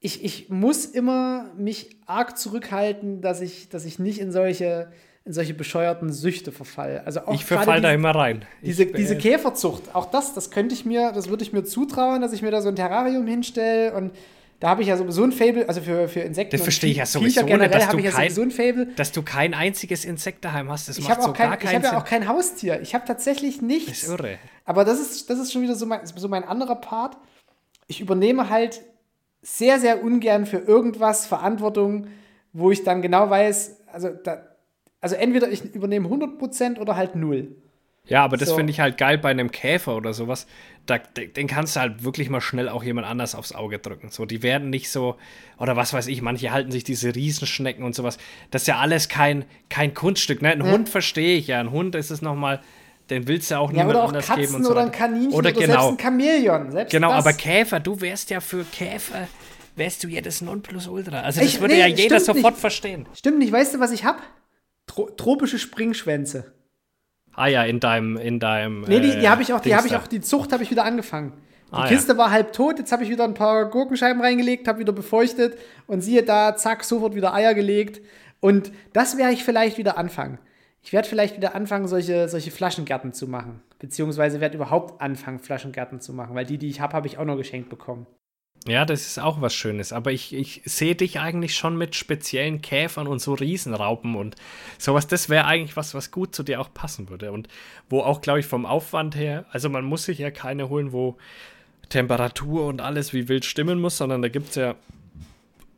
ich, ich muss immer mich arg zurückhalten, dass ich, dass ich nicht in solche, in solche bescheuerten Süchte verfalle. Also auch ich verfall da immer rein. Diese, diese Käferzucht, auch das, das könnte ich mir, das würde ich mir zutrauen, dass ich mir da so ein Terrarium hinstelle und da habe ich ja sowieso ein Fable, also für, für Insekten. Das verstehe ich ja sowieso generell dass, du ich ja kein, sowieso ein Fable. dass du kein einziges Insekt daheim hast. Das ich macht so kein, gar keinen Ich habe ja auch kein Haustier. Ich habe tatsächlich nichts. Das ist irre. Aber das ist, das ist schon wieder so mein, so mein anderer Part. Ich übernehme halt sehr, sehr ungern für irgendwas Verantwortung, wo ich dann genau weiß, also, da, also entweder ich übernehme 100% oder halt null. Ja, aber das so. finde ich halt geil bei einem Käfer oder sowas. Da, den kannst du halt wirklich mal schnell auch jemand anders aufs Auge drücken. So, die werden nicht so, oder was weiß ich, manche halten sich diese Riesenschnecken und sowas. Das ist ja alles kein, kein Kunststück. Ne? Ein ja. Hund verstehe ich ja. Ein Hund ist es nochmal, den willst du auch ja, niemand anders Katzen geben. Und so oder ein Kaninchen oder, oder genau. selbst ein Chamäleon. Selbst genau, das. aber Käfer, du wärst ja für Käfer, wärst du ja das Nonplusultra. Also das ich, würde nee, ja jeder sofort nicht. verstehen. Stimmt nicht, weißt du, was ich hab? Tro tropische Springschwänze. Ah ja, in deinem, in deinem. Nee, die, die habe ich auch, die habe ich auch, die Zucht habe ich wieder angefangen. Die ah, Kiste ja. war halb tot, jetzt habe ich wieder ein paar Gurkenscheiben reingelegt, habe wieder befeuchtet und siehe da, zack, sofort wieder Eier gelegt. Und das werde ich vielleicht wieder anfangen. Ich werde vielleicht wieder anfangen, solche, solche Flaschengärten zu machen. Beziehungsweise werde überhaupt anfangen, Flaschengärten zu machen, weil die, die ich habe, habe ich auch noch geschenkt bekommen. Ja, das ist auch was Schönes. Aber ich, ich sehe dich eigentlich schon mit speziellen Käfern und so Riesenraupen und sowas. Das wäre eigentlich was, was gut zu dir auch passen würde. Und wo auch, glaube ich, vom Aufwand her, also man muss sich ja keine holen, wo Temperatur und alles wie wild stimmen muss, sondern da gibt es ja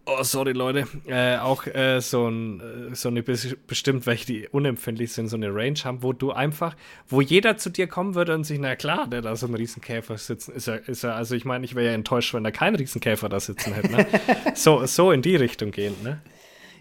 Oh, sorry, Leute. Äh, auch äh, so, ein, äh, so eine bestimmt, welche die unempfindlich sind, so eine Range haben, wo du einfach, wo jeder zu dir kommen würde und sich, na klar, der da so ein Riesenkäfer sitzen, ist er, ist er, also ich meine, ich wäre ja enttäuscht, wenn da kein Riesenkäfer da sitzen hätte. Ne? so, so in die Richtung gehen, ne?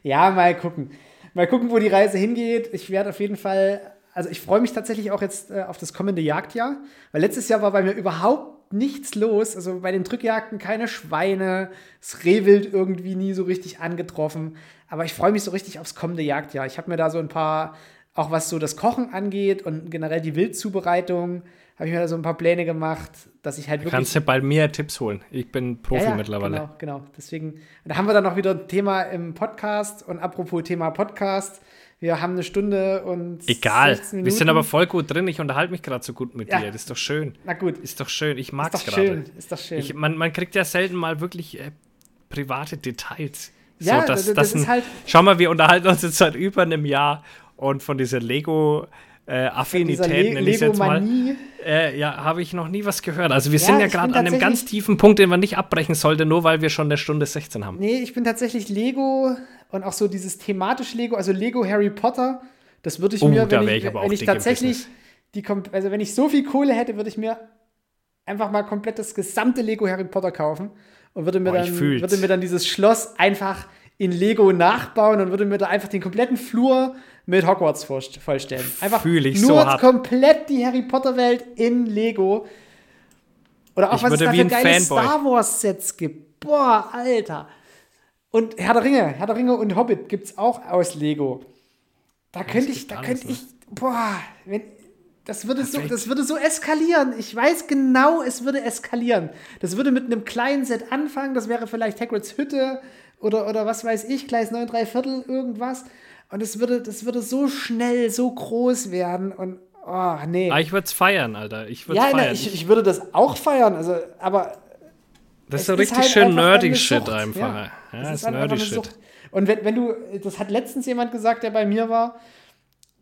Ja, mal gucken. Mal gucken, wo die Reise hingeht. Ich werde auf jeden Fall, also ich freue mich tatsächlich auch jetzt äh, auf das kommende Jagdjahr, weil letztes Jahr war bei mir überhaupt nichts los. Also bei den Drückjagden keine Schweine, das Rehwild irgendwie nie so richtig angetroffen. Aber ich freue mich so richtig aufs kommende Jagdjahr. Ich habe mir da so ein paar, auch was so das Kochen angeht und generell die Wildzubereitung, habe ich mir da so ein paar Pläne gemacht, dass ich halt wirklich. Kannst du bald mehr Tipps holen. Ich bin Profi ja, ja, mittlerweile. Genau, genau. Deswegen, da haben wir dann noch wieder ein Thema im Podcast. Und apropos Thema Podcast, wir haben eine Stunde und. Egal. Wir sind aber voll gut drin. Ich unterhalte mich gerade so gut mit ja. dir. Das ist doch schön. Na gut. Ist doch schön. Ich mag es gerade. Schön. Ist doch schön. Ich, man, man kriegt ja selten mal wirklich äh, private Details. Ja, so, das, das, das ist halt. Schau mal, wir unterhalten uns jetzt seit über einem Jahr und von dieser Lego äh, Affinität, nenne ich jetzt mal. Äh, ja, habe ich noch nie was gehört. Also wir ja, sind ja gerade an einem ganz tiefen Punkt, den man nicht abbrechen sollte, nur weil wir schon eine Stunde 16 haben. Nee, ich bin tatsächlich Lego und auch so dieses thematische Lego, also Lego Harry Potter, das würde ich oh, mir, wenn ich, ich wenn ich tatsächlich die, also wenn ich so viel Kohle hätte, würde ich mir einfach mal komplett das gesamte Lego Harry Potter kaufen und würde mir, oh, dann, würde mir dann dieses Schloss einfach in Lego nachbauen und würde mir da einfach den kompletten Flur mit Hogwarts vollstellen. Einfach Fühl ich nur so komplett die Harry Potter Welt in Lego. Oder auch ich was es da für geile Fanboy. Star Wars Sets gibt. Boah, Alter. Und Herr der Ringe, Herr der Ringe und Hobbit gibt es auch aus Lego. Da könnte ich, da könnte ich, boah, wenn, das würde, so, das würde so eskalieren. Ich weiß genau, es würde eskalieren. Das würde mit einem kleinen Set anfangen. Das wäre vielleicht Hagrids Hütte oder, oder was weiß ich, Gleis 9, 3 Viertel, irgendwas. Und es würde, das würde so schnell, so groß werden. Und oh, nee. Aber ah, ich würde es feiern, Alter. Ich würde ja, feiern. Ja, ich, ich würde das auch feiern. Also, aber. Das ist so richtig halt schön nerdy Shit einfach. Ja, ja das, das ist, halt nerdy Shit. Und wenn, wenn du, das hat letztens jemand gesagt, der bei mir war,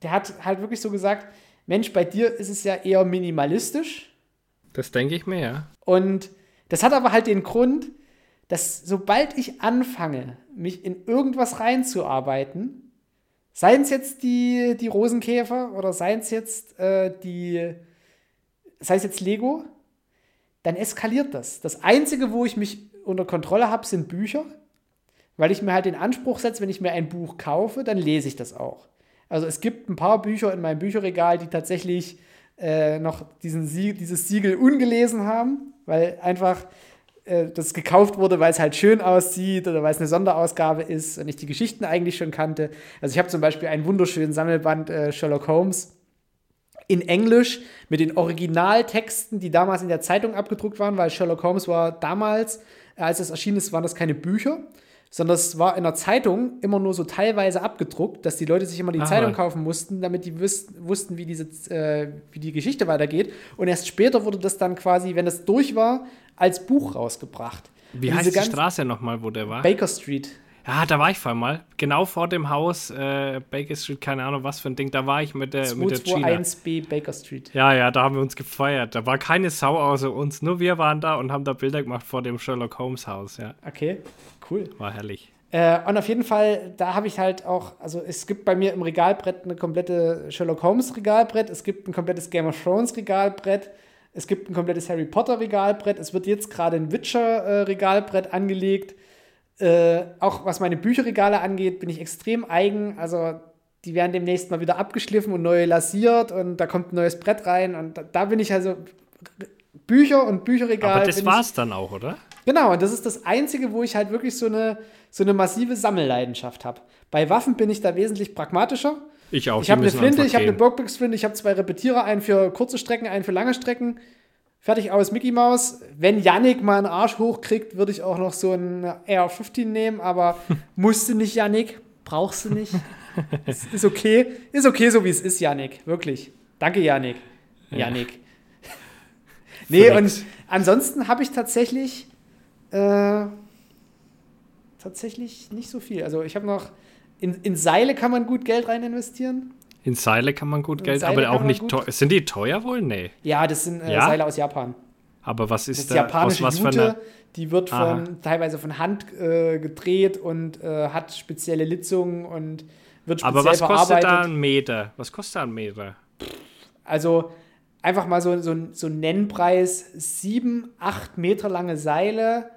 der hat halt wirklich so gesagt, Mensch, bei dir ist es ja eher minimalistisch. Das denke ich mir, ja. Und das hat aber halt den Grund, dass sobald ich anfange, mich in irgendwas reinzuarbeiten, seien es jetzt die, die Rosenkäfer oder seien es jetzt äh, die, sei es jetzt Lego, dann eskaliert das. Das Einzige, wo ich mich unter Kontrolle habe, sind Bücher, weil ich mir halt den Anspruch setze, wenn ich mir ein Buch kaufe, dann lese ich das auch. Also es gibt ein paar Bücher in meinem Bücherregal, die tatsächlich äh, noch diesen Sie dieses Siegel ungelesen haben, weil einfach äh, das gekauft wurde, weil es halt schön aussieht oder weil es eine Sonderausgabe ist und ich die Geschichten eigentlich schon kannte. Also ich habe zum Beispiel einen wunderschönen Sammelband äh, Sherlock Holmes in Englisch mit den Originaltexten, die damals in der Zeitung abgedruckt waren, weil Sherlock Holmes war damals, als es erschienen ist, waren das keine Bücher, sondern es war in der Zeitung immer nur so teilweise abgedruckt, dass die Leute sich immer die Aha. Zeitung kaufen mussten, damit die wussten, wie, diese, äh, wie die Geschichte weitergeht. Und erst später wurde das dann quasi, wenn es durch war, als Buch rausgebracht. Wie heißt die Straße nochmal, wo der war? Baker Street. Ja, da war ich vor mal. Genau vor dem Haus äh, Baker Street, keine Ahnung was für ein Ding. Da war ich mit der, mit der China. 1B Baker Street. Ja, ja, da haben wir uns gefeiert. Da war keine Sau außer uns. Nur wir waren da und haben da Bilder gemacht vor dem Sherlock Holmes Haus, ja. Okay, cool. War herrlich. Äh, und auf jeden Fall, da habe ich halt auch, also es gibt bei mir im Regalbrett eine komplette Sherlock Holmes Regalbrett, es gibt ein komplettes Game of Thrones Regalbrett, es gibt ein komplettes Harry Potter Regalbrett, es wird jetzt gerade ein Witcher äh, Regalbrett angelegt. Äh, auch was meine Bücherregale angeht, bin ich extrem eigen. Also die werden demnächst mal wieder abgeschliffen und neu lasiert und da kommt ein neues Brett rein und da, da bin ich also Bücher und Bücherregal. Aber das war's ich, dann auch, oder? Genau, und das ist das Einzige, wo ich halt wirklich so eine, so eine massive Sammelleidenschaft habe. Bei Waffen bin ich da wesentlich pragmatischer. Ich auch. Ich habe eine Flinte, ich habe eine Burgbox-Flinte, ich habe zwei Repetierer, einen für kurze Strecken, einen für lange Strecken. Fertig aus Mickey Mouse. Wenn Yannick mal einen Arsch hochkriegt, würde ich auch noch so einen AR-15 nehmen, aber musste nicht, Yannick. Brauchst du nicht. ist okay. Ist okay, so wie es ist, Yannick. Wirklich. Danke, Yannick. Yannick. Ja. nee, und ansonsten habe ich tatsächlich äh, tatsächlich nicht so viel. Also ich habe noch in, in Seile kann man gut Geld rein investieren. In Seile kann man gut Geld, aber auch nicht teuer. Sind die teuer wohl? Nee. Ja, das sind äh, ja? Seile aus Japan. Aber was ist das? Ist da, japanische aus was Jute, eine... die wird von, teilweise von Hand äh, gedreht und äh, hat spezielle Litzungen und wird speziell Aber was kostet da ein Meter? Was kostet da ein Meter? Also einfach mal so, so, so ein Nennpreis: sieben, acht Meter lange Seile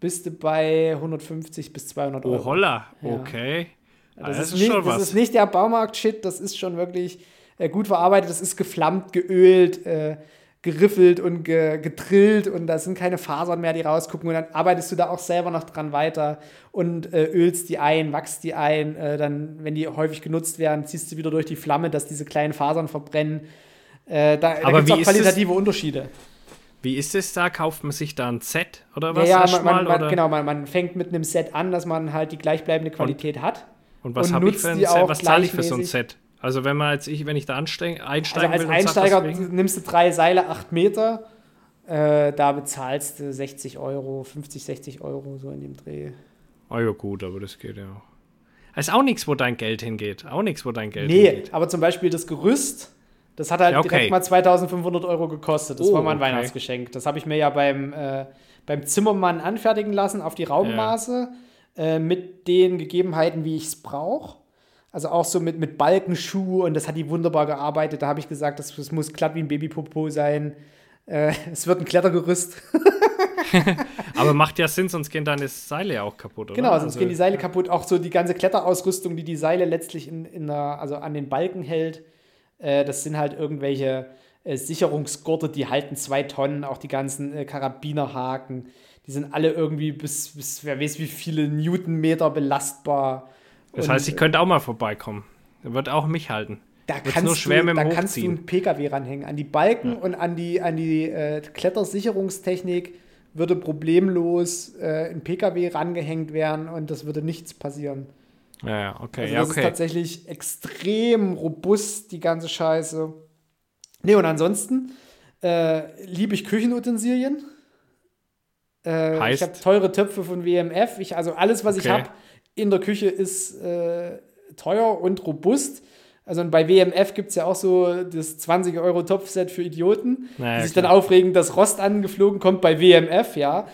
bist du bei 150 bis 200 Euro. Oh holla, okay. Das, das, ist, ist, nicht, das ist, nicht, der Baumarkt-Shit, das ist schon wirklich äh, gut verarbeitet, das ist geflammt, geölt, äh, geriffelt und ge gedrillt und da sind keine Fasern mehr, die rausgucken und dann arbeitest du da auch selber noch dran weiter und äh, ölst die ein, wachst die ein, äh, dann, wenn die häufig genutzt werden, ziehst du wieder durch die Flamme, dass diese kleinen Fasern verbrennen. Äh, da da gibt es auch qualitative Unterschiede. Wie ist es da? Kauft man sich da ein Set oder was? Ja, ja man, man, man, genau, man, man fängt mit einem Set an, dass man halt die gleichbleibende Qualität und, hat. Und was habe ich für ein Set? Was zahle ich für so ein Set? Also wenn man jetzt ich, wenn ich da einsteigen also als will Einsteiger nimmst du drei Seile, acht Meter. Äh, da bezahlst du 60 Euro, 50, 60 Euro so in dem Dreh. Ah oh ja gut, aber das geht ja ist auch nichts, wo dein Geld hingeht. Auch nichts, wo dein Geld nee, hingeht. Nee, aber zum Beispiel das Gerüst das hat halt ja, okay. direkt mal 2500 Euro gekostet. Das oh, war mein okay. Weihnachtsgeschenk. Das habe ich mir ja beim, äh, beim Zimmermann anfertigen lassen auf die Raummaße ja. Äh, mit den Gegebenheiten, wie ich es brauche. Also auch so mit, mit Balkenschuh und das hat die wunderbar gearbeitet. Da habe ich gesagt, das, das muss glatt wie ein Babypopo sein. Äh, es wird ein Klettergerüst. Aber macht ja Sinn, sonst gehen deine Seile ja auch kaputt, oder? Genau, sonst also, gehen die Seile ja. kaputt. Auch so die ganze Kletterausrüstung, die die Seile letztlich in, in der, also an den Balken hält. Äh, das sind halt irgendwelche äh, Sicherungsgurte, die halten zwei Tonnen, auch die ganzen äh, Karabinerhaken. Die sind alle irgendwie bis, bis wer weiß wie viele Newtonmeter belastbar. Das heißt, ich könnte auch mal vorbeikommen. Er wird auch mich halten. da kannst, du, da kannst du einen PKW ranhängen. An die Balken ja. und an die, an die äh, Klettersicherungstechnik würde problemlos äh, ein PKW rangehängt werden und das würde nichts passieren. Ja, ja, okay. Also das ja, okay. ist tatsächlich extrem robust, die ganze Scheiße. Nee, und ansonsten äh, liebe ich Küchenutensilien. Äh? Ich habe teure Töpfe von WMF. Ich, also alles, was okay. ich habe in der Küche, ist äh, teuer und robust. Also bei WMF gibt es ja auch so das 20 Euro Topfset für Idioten, naja, die sich klar. dann aufregen, dass Rost angeflogen kommt bei WMF, ja.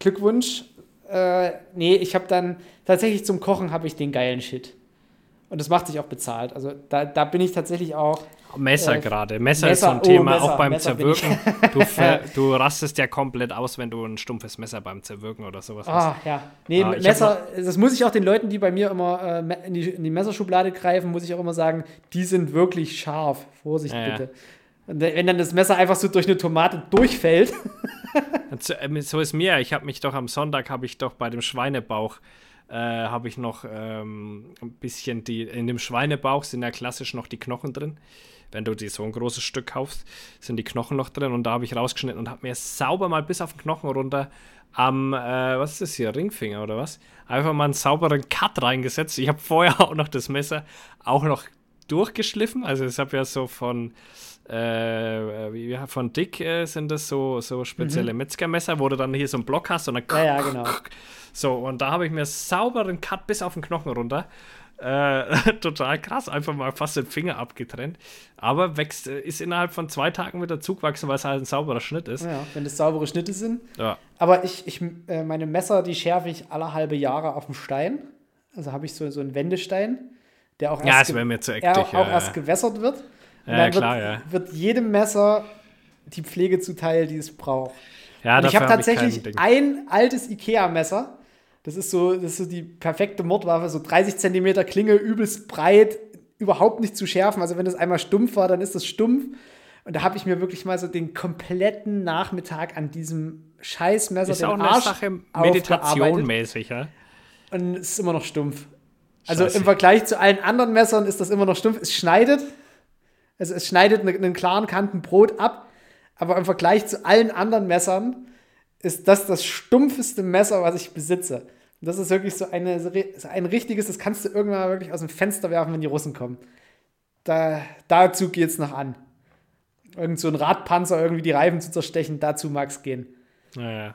Glückwunsch. Äh, nee, ich habe dann tatsächlich zum Kochen habe ich den geilen Shit. Und das macht sich auch bezahlt. Also da, da bin ich tatsächlich auch. Messer äh, gerade. Messer, Messer, ist so ein oh, Thema, Messer, auch beim Messer Zerwirken. Du, du, rastest ja komplett aus, wenn du ein stumpfes Messer beim Zerwirken oder sowas ah, hast. ja. Nee, ah, Messer, das muss ich auch den Leuten, die bei mir immer äh, in, die, in, die, Messerschublade greifen, muss ich auch immer sagen, die sind wirklich scharf. Vorsicht ja, bitte. Ja. Und wenn dann das Messer einfach so durch eine Tomate durchfällt. Äh, so ist mir. Ich habe mich doch am Sonntag, habe ich doch bei dem Schweinebauch äh, habe ich noch ähm, ein bisschen die, in dem Schweinebauch sind ja klassisch noch die Knochen drin. Wenn du dir so ein großes Stück kaufst, sind die Knochen noch drin und da habe ich rausgeschnitten und habe mir sauber mal bis auf den Knochen runter am, äh, was ist das hier, Ringfinger oder was? Einfach mal einen sauberen Cut reingesetzt. Ich habe vorher auch noch das Messer auch noch durchgeschliffen. Also ich habe ja so von äh, wie, von Dick äh, sind das so, so spezielle mhm. Metzgermesser, wo du dann hier so einen Block hast und dann ja, ja, genau. So, und da habe ich mir sauberen Cut bis auf den Knochen runter. Äh, total krass, einfach mal fast den Finger abgetrennt. Aber wächst, äh, ist innerhalb von zwei Tagen wieder zugewachsen, weil es halt ein sauberer Schnitt ist. Ja, wenn das saubere Schnitte sind. Ja. Aber ich, ich äh, meine Messer, die schärfe ich alle halbe Jahre auf dem Stein. Also habe ich so, so einen Wendestein, der auch erst, ja, zu ektig, auch ja, erst gewässert wird. Und ja, klar, wird, ja. wird jedem Messer die Pflege zuteil, die es braucht. Ja, ich habe tatsächlich hab ich ein altes Ikea-Messer das ist so, das ist so die perfekte Mordwaffe, so 30 Zentimeter Klinge, übelst breit, überhaupt nicht zu schärfen. Also wenn das einmal stumpf war, dann ist das stumpf. Und da habe ich mir wirklich mal so den kompletten Nachmittag an diesem Scheißmesser ist den auch eine Arsch Sache meditationmäßig, ja? Und es ist immer noch stumpf. Also Scheiße. im Vergleich zu allen anderen Messern ist das immer noch stumpf. Es schneidet, also es schneidet einen, einen klaren Kanten Brot ab, aber im Vergleich zu allen anderen Messern ist das das stumpfeste Messer, was ich besitze. Das ist wirklich so, eine, so ein richtiges, das kannst du irgendwann mal wirklich aus dem Fenster werfen, wenn die Russen kommen. Da, dazu es noch an. Irgend so ein Radpanzer irgendwie die Reifen zu zerstechen, dazu mag es gehen. Naja.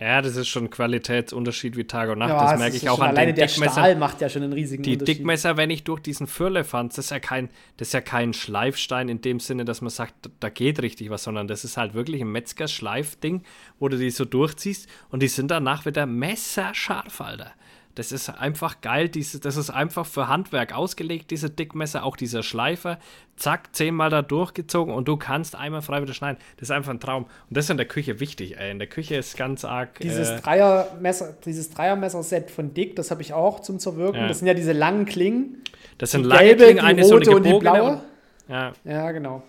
Ja, das ist schon ein Qualitätsunterschied wie Tag und Nacht. Ja, das merke ich auch an alleine den der Dickmesser. Stahl macht ja schon einen riesigen Die Unterschied. Dickmesser, wenn ich durch diesen Firlefanz, das ist ja kein, das ist ja kein Schleifstein in dem Sinne, dass man sagt, da geht richtig was, sondern das ist halt wirklich ein Metzger-Schleifding, wo du die so durchziehst und die sind danach wieder messerscharf, Alter. Das ist einfach geil. Diese, das ist einfach für Handwerk ausgelegt, diese Dickmesser, auch dieser Schleifer. Zack, zehnmal da durchgezogen und du kannst einmal frei wieder schneiden. Das ist einfach ein Traum. Und das ist in der Küche wichtig, ey. In der Küche ist ganz arg. Dieses äh, Dreiermesser, dieses Dreiermesser-Set von Dick, das habe ich auch zum Zerwirken. Ja. Das sind ja diese langen Klingen. Das sind lange gelbe, Klingen, eine so eine und die blaue. Ja. ja, genau.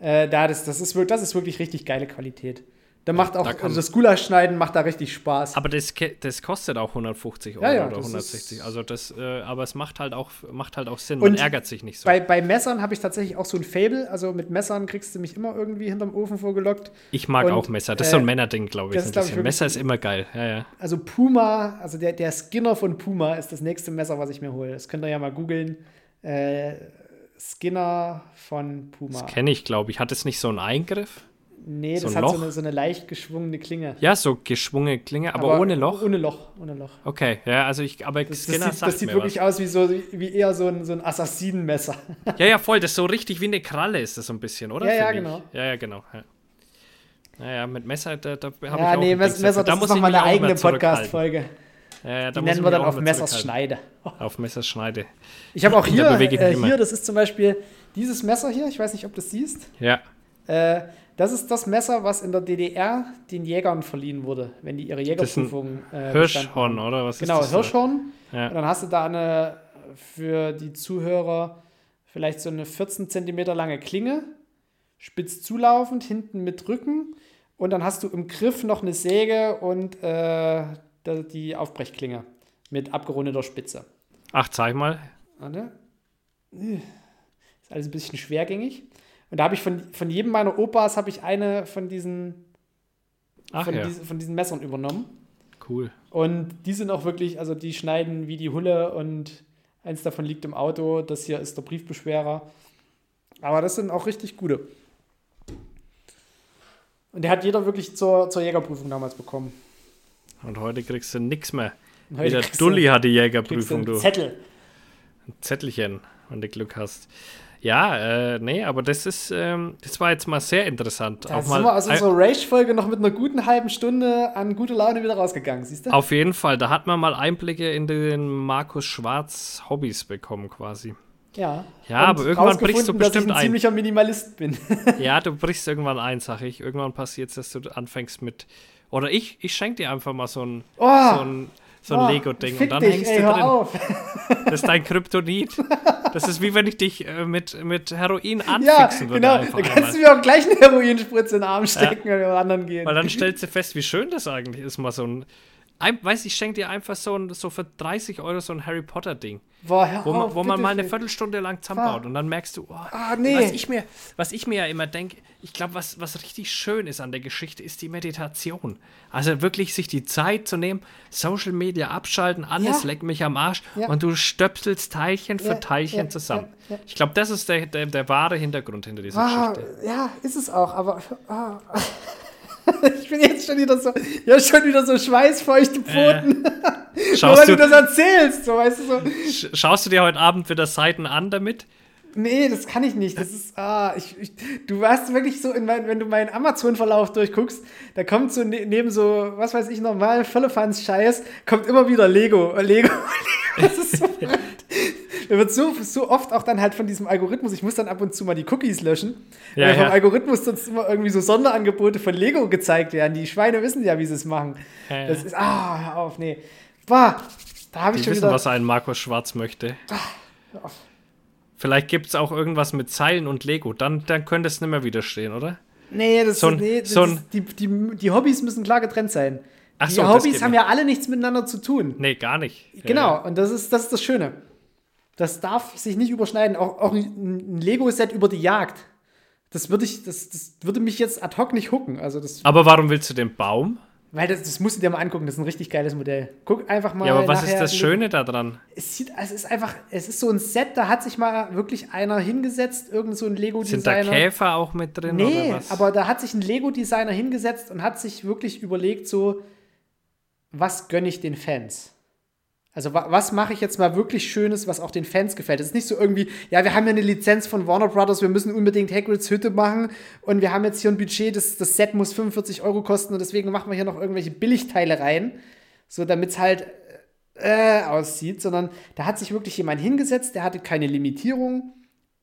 Äh, da, das, das, ist, das ist wirklich richtig geile Qualität. Da macht auch, da also das Gulasch-Schneiden macht da richtig Spaß. Aber das, das kostet auch 150 Euro ja, ja, oder 160. Also das, äh, aber es macht halt auch, macht halt auch Sinn. Man Und ärgert sich nicht so. Bei, bei Messern habe ich tatsächlich auch so ein Fable. Also mit Messern kriegst du mich immer irgendwie hinterm Ofen vorgelockt. Ich mag Und, auch Messer. Das ist so ein äh, Männerding, glaube ich. Glaub ich Messer ist immer geil. Ja. Also Puma, also der, der Skinner von Puma ist das nächste Messer, was ich mir hole. Das könnt ihr ja mal googeln. Äh, Skinner von Puma. Das kenne ich, glaube ich. Hat es nicht so einen Eingriff? Nee, so das hat so eine, so eine, leicht geschwungene Klinge. Ja, so geschwungene Klinge, aber, aber, ohne Loch. Ohne Loch, ohne Loch. Okay, ja, also ich, aber das, das sieht, das sieht wirklich was. aus wie so wie eher so ein, so ein Assassinenmesser. ja, ja, voll, das ist so richtig wie eine Kralle ist das so ein bisschen, oder? Ja, ja, genau. Ja, ja, genau. Ja. Naja, mit Messer, da, da habe ja, ich auch nee, Messer, Messer, da das ist nochmal eine eigene Podcast-Folge. Ja, ja, Die nennen wir dann auf Messerschneide. Auf Messerschneide. Ich habe auch hier, äh, hier, das ist zum Beispiel dieses Messer hier, ich weiß nicht, ob du das siehst. Ja. Äh, das ist das Messer, was in der DDR den Jägern verliehen wurde, wenn die ihre Jägerprüfung äh, Hirschhorn, oder was genau, ist das? Genau, Hirschhorn. Ja. Und dann hast du da eine für die Zuhörer vielleicht so eine 14 cm lange Klinge, spitz zulaufend, hinten mit Rücken. Und dann hast du im Griff noch eine Säge und äh, die Aufbrechklinge mit abgerundeter Spitze. Ach, zeig mal. Warte. Ist alles ein bisschen schwergängig. Und da habe ich von, von jedem meiner Opas habe ich eine von diesen, Ach, von, ja. diesen, von diesen Messern übernommen. Cool. Und die sind auch wirklich, also die schneiden wie die Hulle und eins davon liegt im Auto. Das hier ist der Briefbeschwerer. Aber das sind auch richtig gute. Und der hat jeder wirklich zur, zur Jägerprüfung damals bekommen. Und heute kriegst du nichts mehr. Du- Dulli hat die Jägerprüfung, du. Zettel. Ein Zettelchen, wenn du Glück hast. Ja, äh, nee, aber das ist, ähm, das war jetzt mal sehr interessant. Da auch sind mal, wir aus ein- unserer Rage-Folge noch mit einer guten halben Stunde an gute Laune wieder rausgegangen, siehst du? auf jeden Fall, da hat man mal Einblicke in den Markus Schwarz Hobbys bekommen, quasi. Ja. Ja, aber irgendwann brichst du bestimmt dass ich ein ein. ziemlicher Minimalist bin. Ja, du brichst irgendwann ein, sag ich. Irgendwann passiert es, dass du anfängst mit. Oder ich, ich schenke dir einfach mal so ein, Oh, so ein, so ein oh, Lego-Ding und dann dich, hängst ey, du drin. auf. Das ist dein Kryptonit. Das ist wie wenn ich dich äh, mit, mit Heroin Ja, anfixen würde. genau. Einfach Da kannst du mir auch gleich eine Heroinspritze in den Arm stecken, wenn wir anderen gehen. Weil dann stellst du fest, wie schön das eigentlich ist, mal so ein. Ein weiß ich, schenke dir einfach so, ein, so für 30 Euro so ein Harry Potter-Ding. Boah, hör Wo, man, wo man mal eine. Viertelstunde lang zusammenbaut und dann merkst du, oh, Ah, nee. was, ich mir, was ich mir ja immer denke, ich glaube, was, was richtig schön ist an der Geschichte, ist die Meditation. Also wirklich sich die Zeit zu nehmen, Social Media abschalten, alles Ja. leckt mich am Arsch Ja. und du stöpselst Teilchen für Ja, Teilchen zusammen. Ich glaube, das ist der, der, der wahre Hintergrund hinter dieser Ah, Geschichte. ja, ist es auch, aber. Ah. Ich bin jetzt schon wieder so, ja, schon wieder so schweißfeuchte Pfoten, weil Schaust du du, das erzählst, so weißt du so. sch- schaust du dir heute Abend wieder Seiten an damit? Nee, das kann ich nicht. Das ist, ah, ich, ich, du warst wirklich so, in mein, wenn du meinen Amazon-Verlauf durchguckst, da kommt so ne, neben so, was weiß ich, normal Firlefanz-Scheiß, kommt immer wieder Lego, äh, Lego, Lego. Das ist so. Da wird so, so oft auch dann halt von diesem Algorithmus, ich muss dann ab und zu mal die Cookies löschen, Ja, weil vom ja. Algorithmus sonst immer irgendwie so Sonderangebote von Lego gezeigt werden. Die Schweine wissen ja, wie sie es machen. Ja. Das ist, ah, hör auf, nee. Bah, da habe ich Die schon wissen, wieder. was ein Markus Schwarz möchte. hör auf. Vielleicht gibt es auch irgendwas mit Zeilen und Lego. Dann, dann könnte es nicht mehr widerstehen, oder? Nee, das, So ein- nee, das so ist, die, die, die Hobbys müssen klar getrennt sein. Ach die so, Hobbys haben ja alle nichts miteinander zu tun. Nee, gar nicht. Genau, ja. und das ist, das ist das Schöne. Das darf sich nicht überschneiden. Auch, auch ein Lego-Set über die Jagd. Das würde ich, das, das würde mich jetzt ad hoc nicht hucken. Also das, Aber warum willst du den Baum? weil das, das musst du dir mal angucken. Das ist ein richtig geiles Modell. Guck einfach mal. Ja, aber was ist das Schöne daran? Es sieht, es ist einfach, es ist so ein Set, da hat sich mal wirklich einer hingesetzt, irgend so ein Sind da Lego-Designer. Käfer auch mit drin Nee, oder was? aber da hat sich ein Lego-Designer hingesetzt und hat sich wirklich überlegt, so, was gönne ich den Fans? Also, wa was mache ich jetzt mal wirklich Schönes, was auch den Fans gefällt? Es ist nicht so irgendwie, ja, wir haben ja eine Lizenz von Warner Brothers, wir müssen unbedingt Hagrids Hütte machen und wir haben jetzt hier ein Budget, das, das Set muss 45 Euro kosten und deswegen machen wir hier noch irgendwelche Billigteile rein, so damit es halt äh, aussieht, sondern da hat sich wirklich jemand hingesetzt, der hatte keine Limitierung.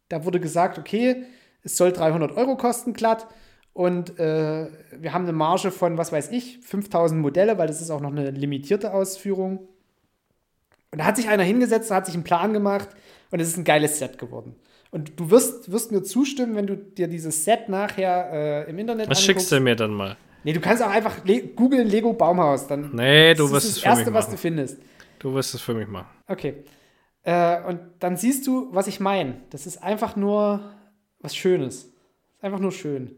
Da wurde gesagt, okay, es soll 300 Euro kosten, glatt. Und äh, wir haben eine Marge von, was weiß ich, 5000 Modelle, weil das ist auch noch eine limitierte Ausführung. Und da hat sich einer hingesetzt, da hat sich einen Plan gemacht und es ist ein geiles Set geworden. Und du wirst, wirst mir zustimmen, wenn du dir dieses Set nachher äh, im Internet was schickst du mir dann mal? Nee, du kannst auch einfach le googeln Lego Baumhaus. Dann Nee, du das wirst ist es das für mich Erste, was du machen. findest. Du wirst es für mich machen. Okay. Äh, und dann siehst du, was ich meine. Das ist einfach nur was Schönes. Ist einfach nur schön.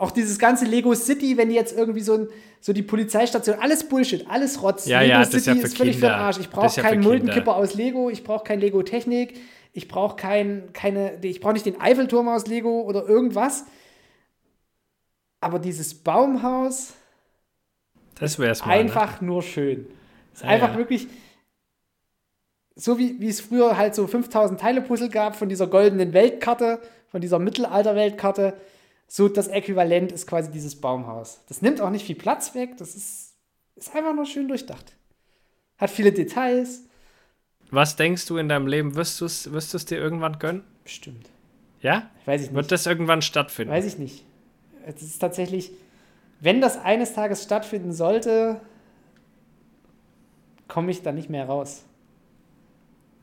Auch dieses ganze Lego City, wenn die jetzt irgendwie so, ein, so die Polizeistation, alles Bullshit, alles Rotz. Ja, Lego ja, das ist ja für völlig für den Kinder. Arsch. Ich brauche ist ja keinen Kinder. Muldenkipper aus Lego, ich brauche kein Lego Technik, ich brauche kein, keine, ich brauche nicht den Eiffelturm aus Lego oder irgendwas. Aber dieses Baumhaus, Das wär's mal. Ne? einfach nur schön. Ist Ja, einfach ja. wirklich so wie, wie es früher halt so 5000 Teile Puzzle gab von dieser goldenen Weltkarte, von dieser Mittelalter-Weltkarte. So das Äquivalent ist quasi dieses Baumhaus. Das nimmt auch nicht viel Platz weg. Das ist, ist einfach nur schön durchdacht. Hat viele Details. Was denkst du in deinem Leben, wirst du es wirst du's dir irgendwann gönnen? Bestimmt. Ja? Weiß ich nicht. Wird das irgendwann stattfinden? Weiß ich nicht. Es ist tatsächlich, wenn das eines Tages stattfinden sollte, komme ich da nicht mehr raus.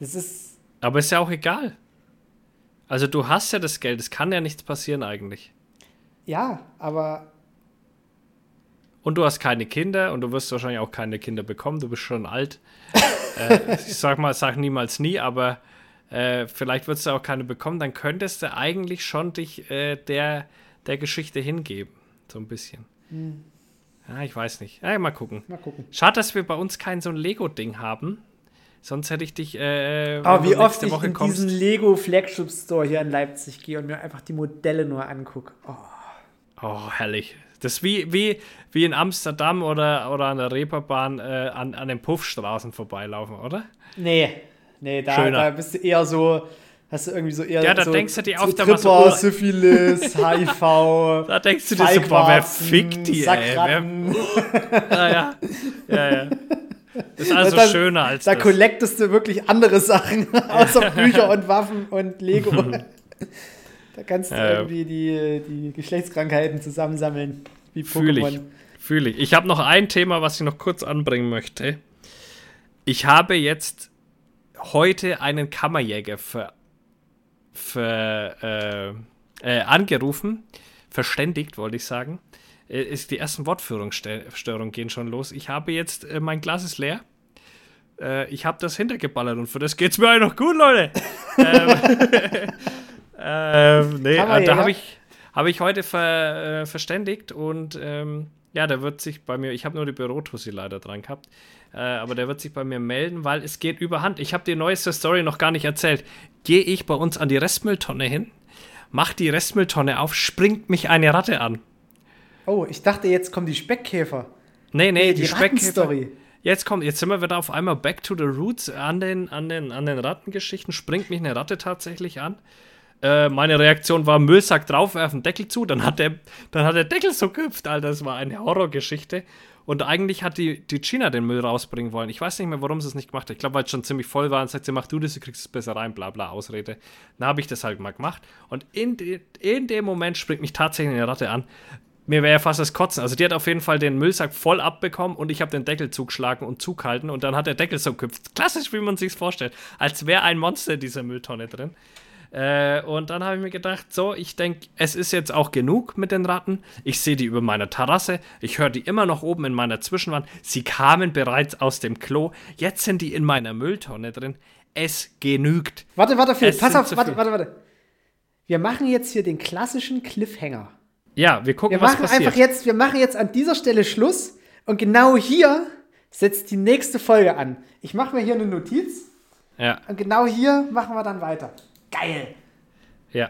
Das ist, Aber ist ja auch egal. Also du hast ja das Geld, es kann ja nichts passieren eigentlich. Ja, aber Und du hast keine Kinder und du wirst wahrscheinlich auch keine Kinder bekommen, du bist schon alt. äh, ich sag mal, sag niemals nie, aber äh, vielleicht würdest du auch keine bekommen, dann könntest du eigentlich schon dich äh, der, der Geschichte hingeben. So ein bisschen. Hm. Ja, ich weiß nicht. Ja, mal gucken. Mal gucken. Schade, dass wir bei uns kein so ein Lego-Ding haben. Sonst hätte ich dich. Äh, Aber wie oft ich Woche in kommst, diesen Lego Flagship Store hier in Leipzig gehe und mir einfach die Modelle nur angucke. Oh. Oh, herrlich. Das ist wie, wie, wie in Amsterdam oder, oder an der Reeperbahn äh, an, an den Puffstraßen vorbeilaufen, oder? Nee, nee, da, da bist du eher so, hast du irgendwie so eher ja, da so, denkst du dir auf so Tripper, so, Syphilis, HIV, da denkst du dir so, boah, wer fickt die, ey? Wer, ja, ja, ja, ja. Das ist also da, schöner als da das. Da collectest du wirklich andere Sachen, außer Bücher und Waffen und Lego. Da kannst du ja, irgendwie die, die Geschlechtskrankheiten zusammensammeln, wie Pokémon. Fühl ich. Fühl ich. Ich habe noch ein Thema, was ich noch kurz anbringen möchte. Ich habe jetzt heute einen Kammerjäger für, für äh, äh, angerufen, verständigt, wollte ich sagen. Äh, ist die ersten Wortführungsstörungen gehen schon los. Ich habe jetzt, äh, mein Glas ist leer. Äh, ich habe das hintergeballert und für das geht's mir eigentlich noch gut, Leute. ähm, ähm, nee, äh, da habe ich, hab ich heute ver, äh, verständigt und ähm, ja, der wird sich bei mir, ich habe nur die Bürotussi leider dran gehabt, äh, aber der wird sich bei mir melden, weil es geht überhand. Ich habe die neueste Story noch gar nicht erzählt. Gehe ich bei uns an die Restmülltonne hin, mach die Restmülltonne auf, springt mich eine Ratte an. Oh, ich dachte, jetzt kommen die Speckkäfer. Nee, nee, die, die Speckkäfer. Jetzt kommt, jetzt sind wir wieder auf einmal back to the roots an den, an den, an den Rattengeschichten. Springt mich eine Ratte tatsächlich an. Äh, meine Reaktion war Müllsack draufwerfen, Deckel zu. Dann hat der, dann hat der Deckel so gehüpft, Alter. Das war eine Horrorgeschichte. Und eigentlich hat die, die China den Müll rausbringen wollen. Ich weiß nicht mehr, warum sie es nicht gemacht hat. Ich glaube, weil es schon ziemlich voll war und sagt sie, mach du das, du kriegst es besser rein, bla bla, Ausrede. Dann habe ich das halt mal gemacht. Und in, de, in dem Moment springt mich tatsächlich eine Ratte an mir wäre ja fast das Kotzen. Also die hat auf jeden Fall den Müllsack voll abbekommen und ich habe den Deckel zugeschlagen und zugehalten und dann hat der Deckel so geküpft. Klassisch, wie man sich vorstellt. Als wäre ein Monster in dieser Mülltonne drin. Äh, und dann habe ich mir gedacht, so, ich denke, es ist jetzt auch genug mit den Ratten. Ich sehe die über meiner Terrasse. Ich höre die immer noch oben in meiner Zwischenwand. Sie kamen bereits aus dem Klo. Jetzt sind die in meiner Mülltonne drin. Es genügt. Warte, warte, Phil, pass auf, warte, warte, warte. Wir machen jetzt hier den klassischen Cliffhanger. Ja, wir gucken, wir was passiert. Einfach jetzt, wir machen jetzt an dieser Stelle Schluss und genau hier setzt die nächste Folge an. Ich mache mir hier eine Notiz. Ja. Und genau hier machen wir dann weiter. Geil. Ja.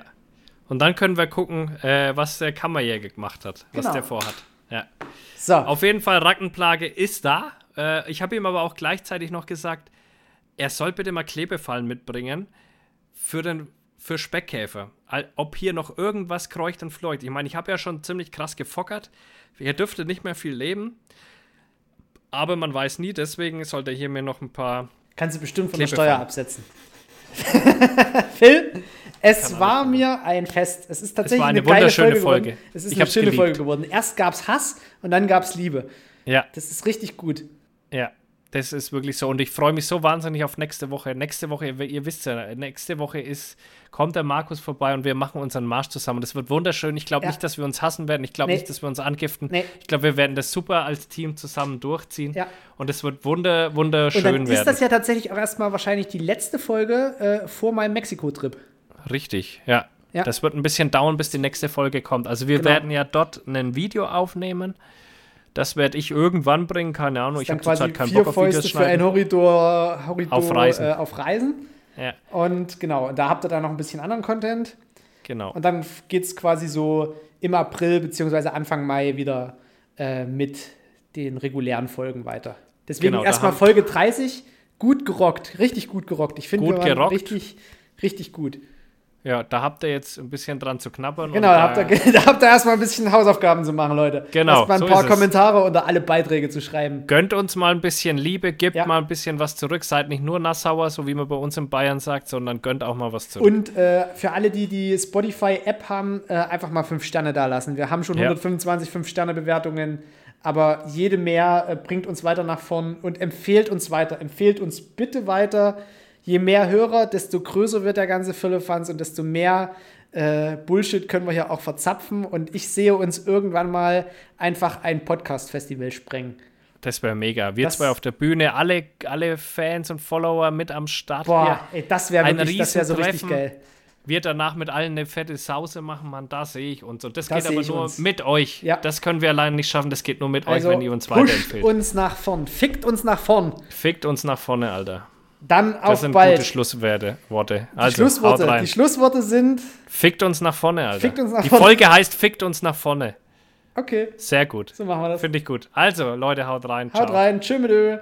Und dann können wir gucken, äh, was der Kammerjäger gemacht hat, genau. was der vorhat. Ja. So. Auf jeden Fall, Rackenplage ist da. Äh, ich habe ihm aber auch gleichzeitig noch gesagt, er soll bitte mal Klebefallen mitbringen für den für Speckkäfer. Ob hier noch irgendwas kreucht und fleucht. Ich meine, ich habe ja schon ziemlich krass gefockert. Hier dürfte nicht mehr viel leben. Aber man weiß nie, deswegen sollte hier mir noch ein paar. Kannst du bestimmt von der Steuer absetzen. Phil, es war mir ein Fest. Es ist tatsächlich es war eine, eine wunderschöne Folge. Folge. Es ist ich eine schöne geliebt. Folge geworden. Erst gab es Hass und dann gab es Liebe. Ja. Das ist richtig gut. Ja. Das ist wirklich so. Und ich freue mich so wahnsinnig auf nächste Woche. Nächste Woche, ihr wisst ja, nächste Woche ist, kommt der Markus vorbei und wir machen unseren Marsch zusammen. Das wird wunderschön. Ich glaube ja. nicht, dass wir uns hassen werden. Ich glaube nee. nicht, dass wir uns angiften. Nee. Ich glaube, wir werden das super als Team zusammen durchziehen. Ja. Und es wird wunder, wunderschön werden. Und dann ist das ja tatsächlich auch erstmal wahrscheinlich die letzte Folge äh, vor meinem Mexiko-Trip. Richtig, ja. ja. Das wird ein bisschen dauern, bis die nächste Folge kommt. Also wir genau. werden ja dort ein Video aufnehmen. Das werde ich irgendwann bringen, keine Ahnung. Ich habe zurzeit keinen Bock auf Fäuste Videos für ein Horridor, Horridor auf Reisen. Äh, auf Reisen. Ja. Und genau, da habt ihr dann noch ein bisschen anderen Content. Genau. Und dann geht es quasi so im April bzw. Anfang Mai wieder äh, mit den regulären Folgen weiter. Deswegen genau, erstmal Folge 30, gut gerockt, richtig gut gerockt. Ich finde, richtig, richtig gut. Ja, da habt ihr jetzt ein bisschen dran zu knabbern. Genau, da habt, ihr, da habt ihr erstmal ein bisschen Hausaufgaben zu machen, Leute. Genau. Erstmal ein so paar Kommentare unter alle Beiträge zu schreiben. Gönnt uns mal ein bisschen Liebe, gebt ja. mal ein bisschen was zurück. Seid nicht nur Nassauer, so wie man bei uns in Bayern sagt, sondern gönnt auch mal was zurück. Und äh, für alle, die die Spotify-App haben, äh, einfach mal fünf Sterne da lassen. Wir haben schon ja. 125 Fünf-Sterne-Bewertungen, aber jede mehr äh, bringt uns weiter nach vorn und empfehlt uns weiter. Empfehlt uns bitte weiter je mehr Hörer, desto größer wird der ganze Philippans und desto mehr äh, Bullshit können wir hier auch verzapfen. Und ich sehe uns irgendwann mal einfach ein Podcast-Festival sprengen. Das wäre mega. Wir das zwei auf der Bühne, alle, alle Fans und Follower mit am Start. Boah, ey, das wäre wirklich, das wäre so richtig geil. Wir danach mit allen eine fette Sause machen, man, da sehe ich uns. Und das, das geht aber nur uns. mit euch. Ja. Das können wir alleine nicht schaffen, das geht nur mit also, euch, wenn ihr uns weiterempfehlt. uns nach vorn, fickt uns nach vorn. Fickt uns nach vorne, Alter. Dann auf das sind bald. gute Schlussworte. Worte. Also, die, Schlussworte, die Schlussworte sind. Fickt uns nach vorne, Alter. Fickt uns nach die vorne. Folge heißt Fickt uns nach vorne. Okay. Sehr gut. So machen wir das. Finde ich gut. Also, Leute, haut rein. Haut Ciao. rein. Tschüss mit Ö.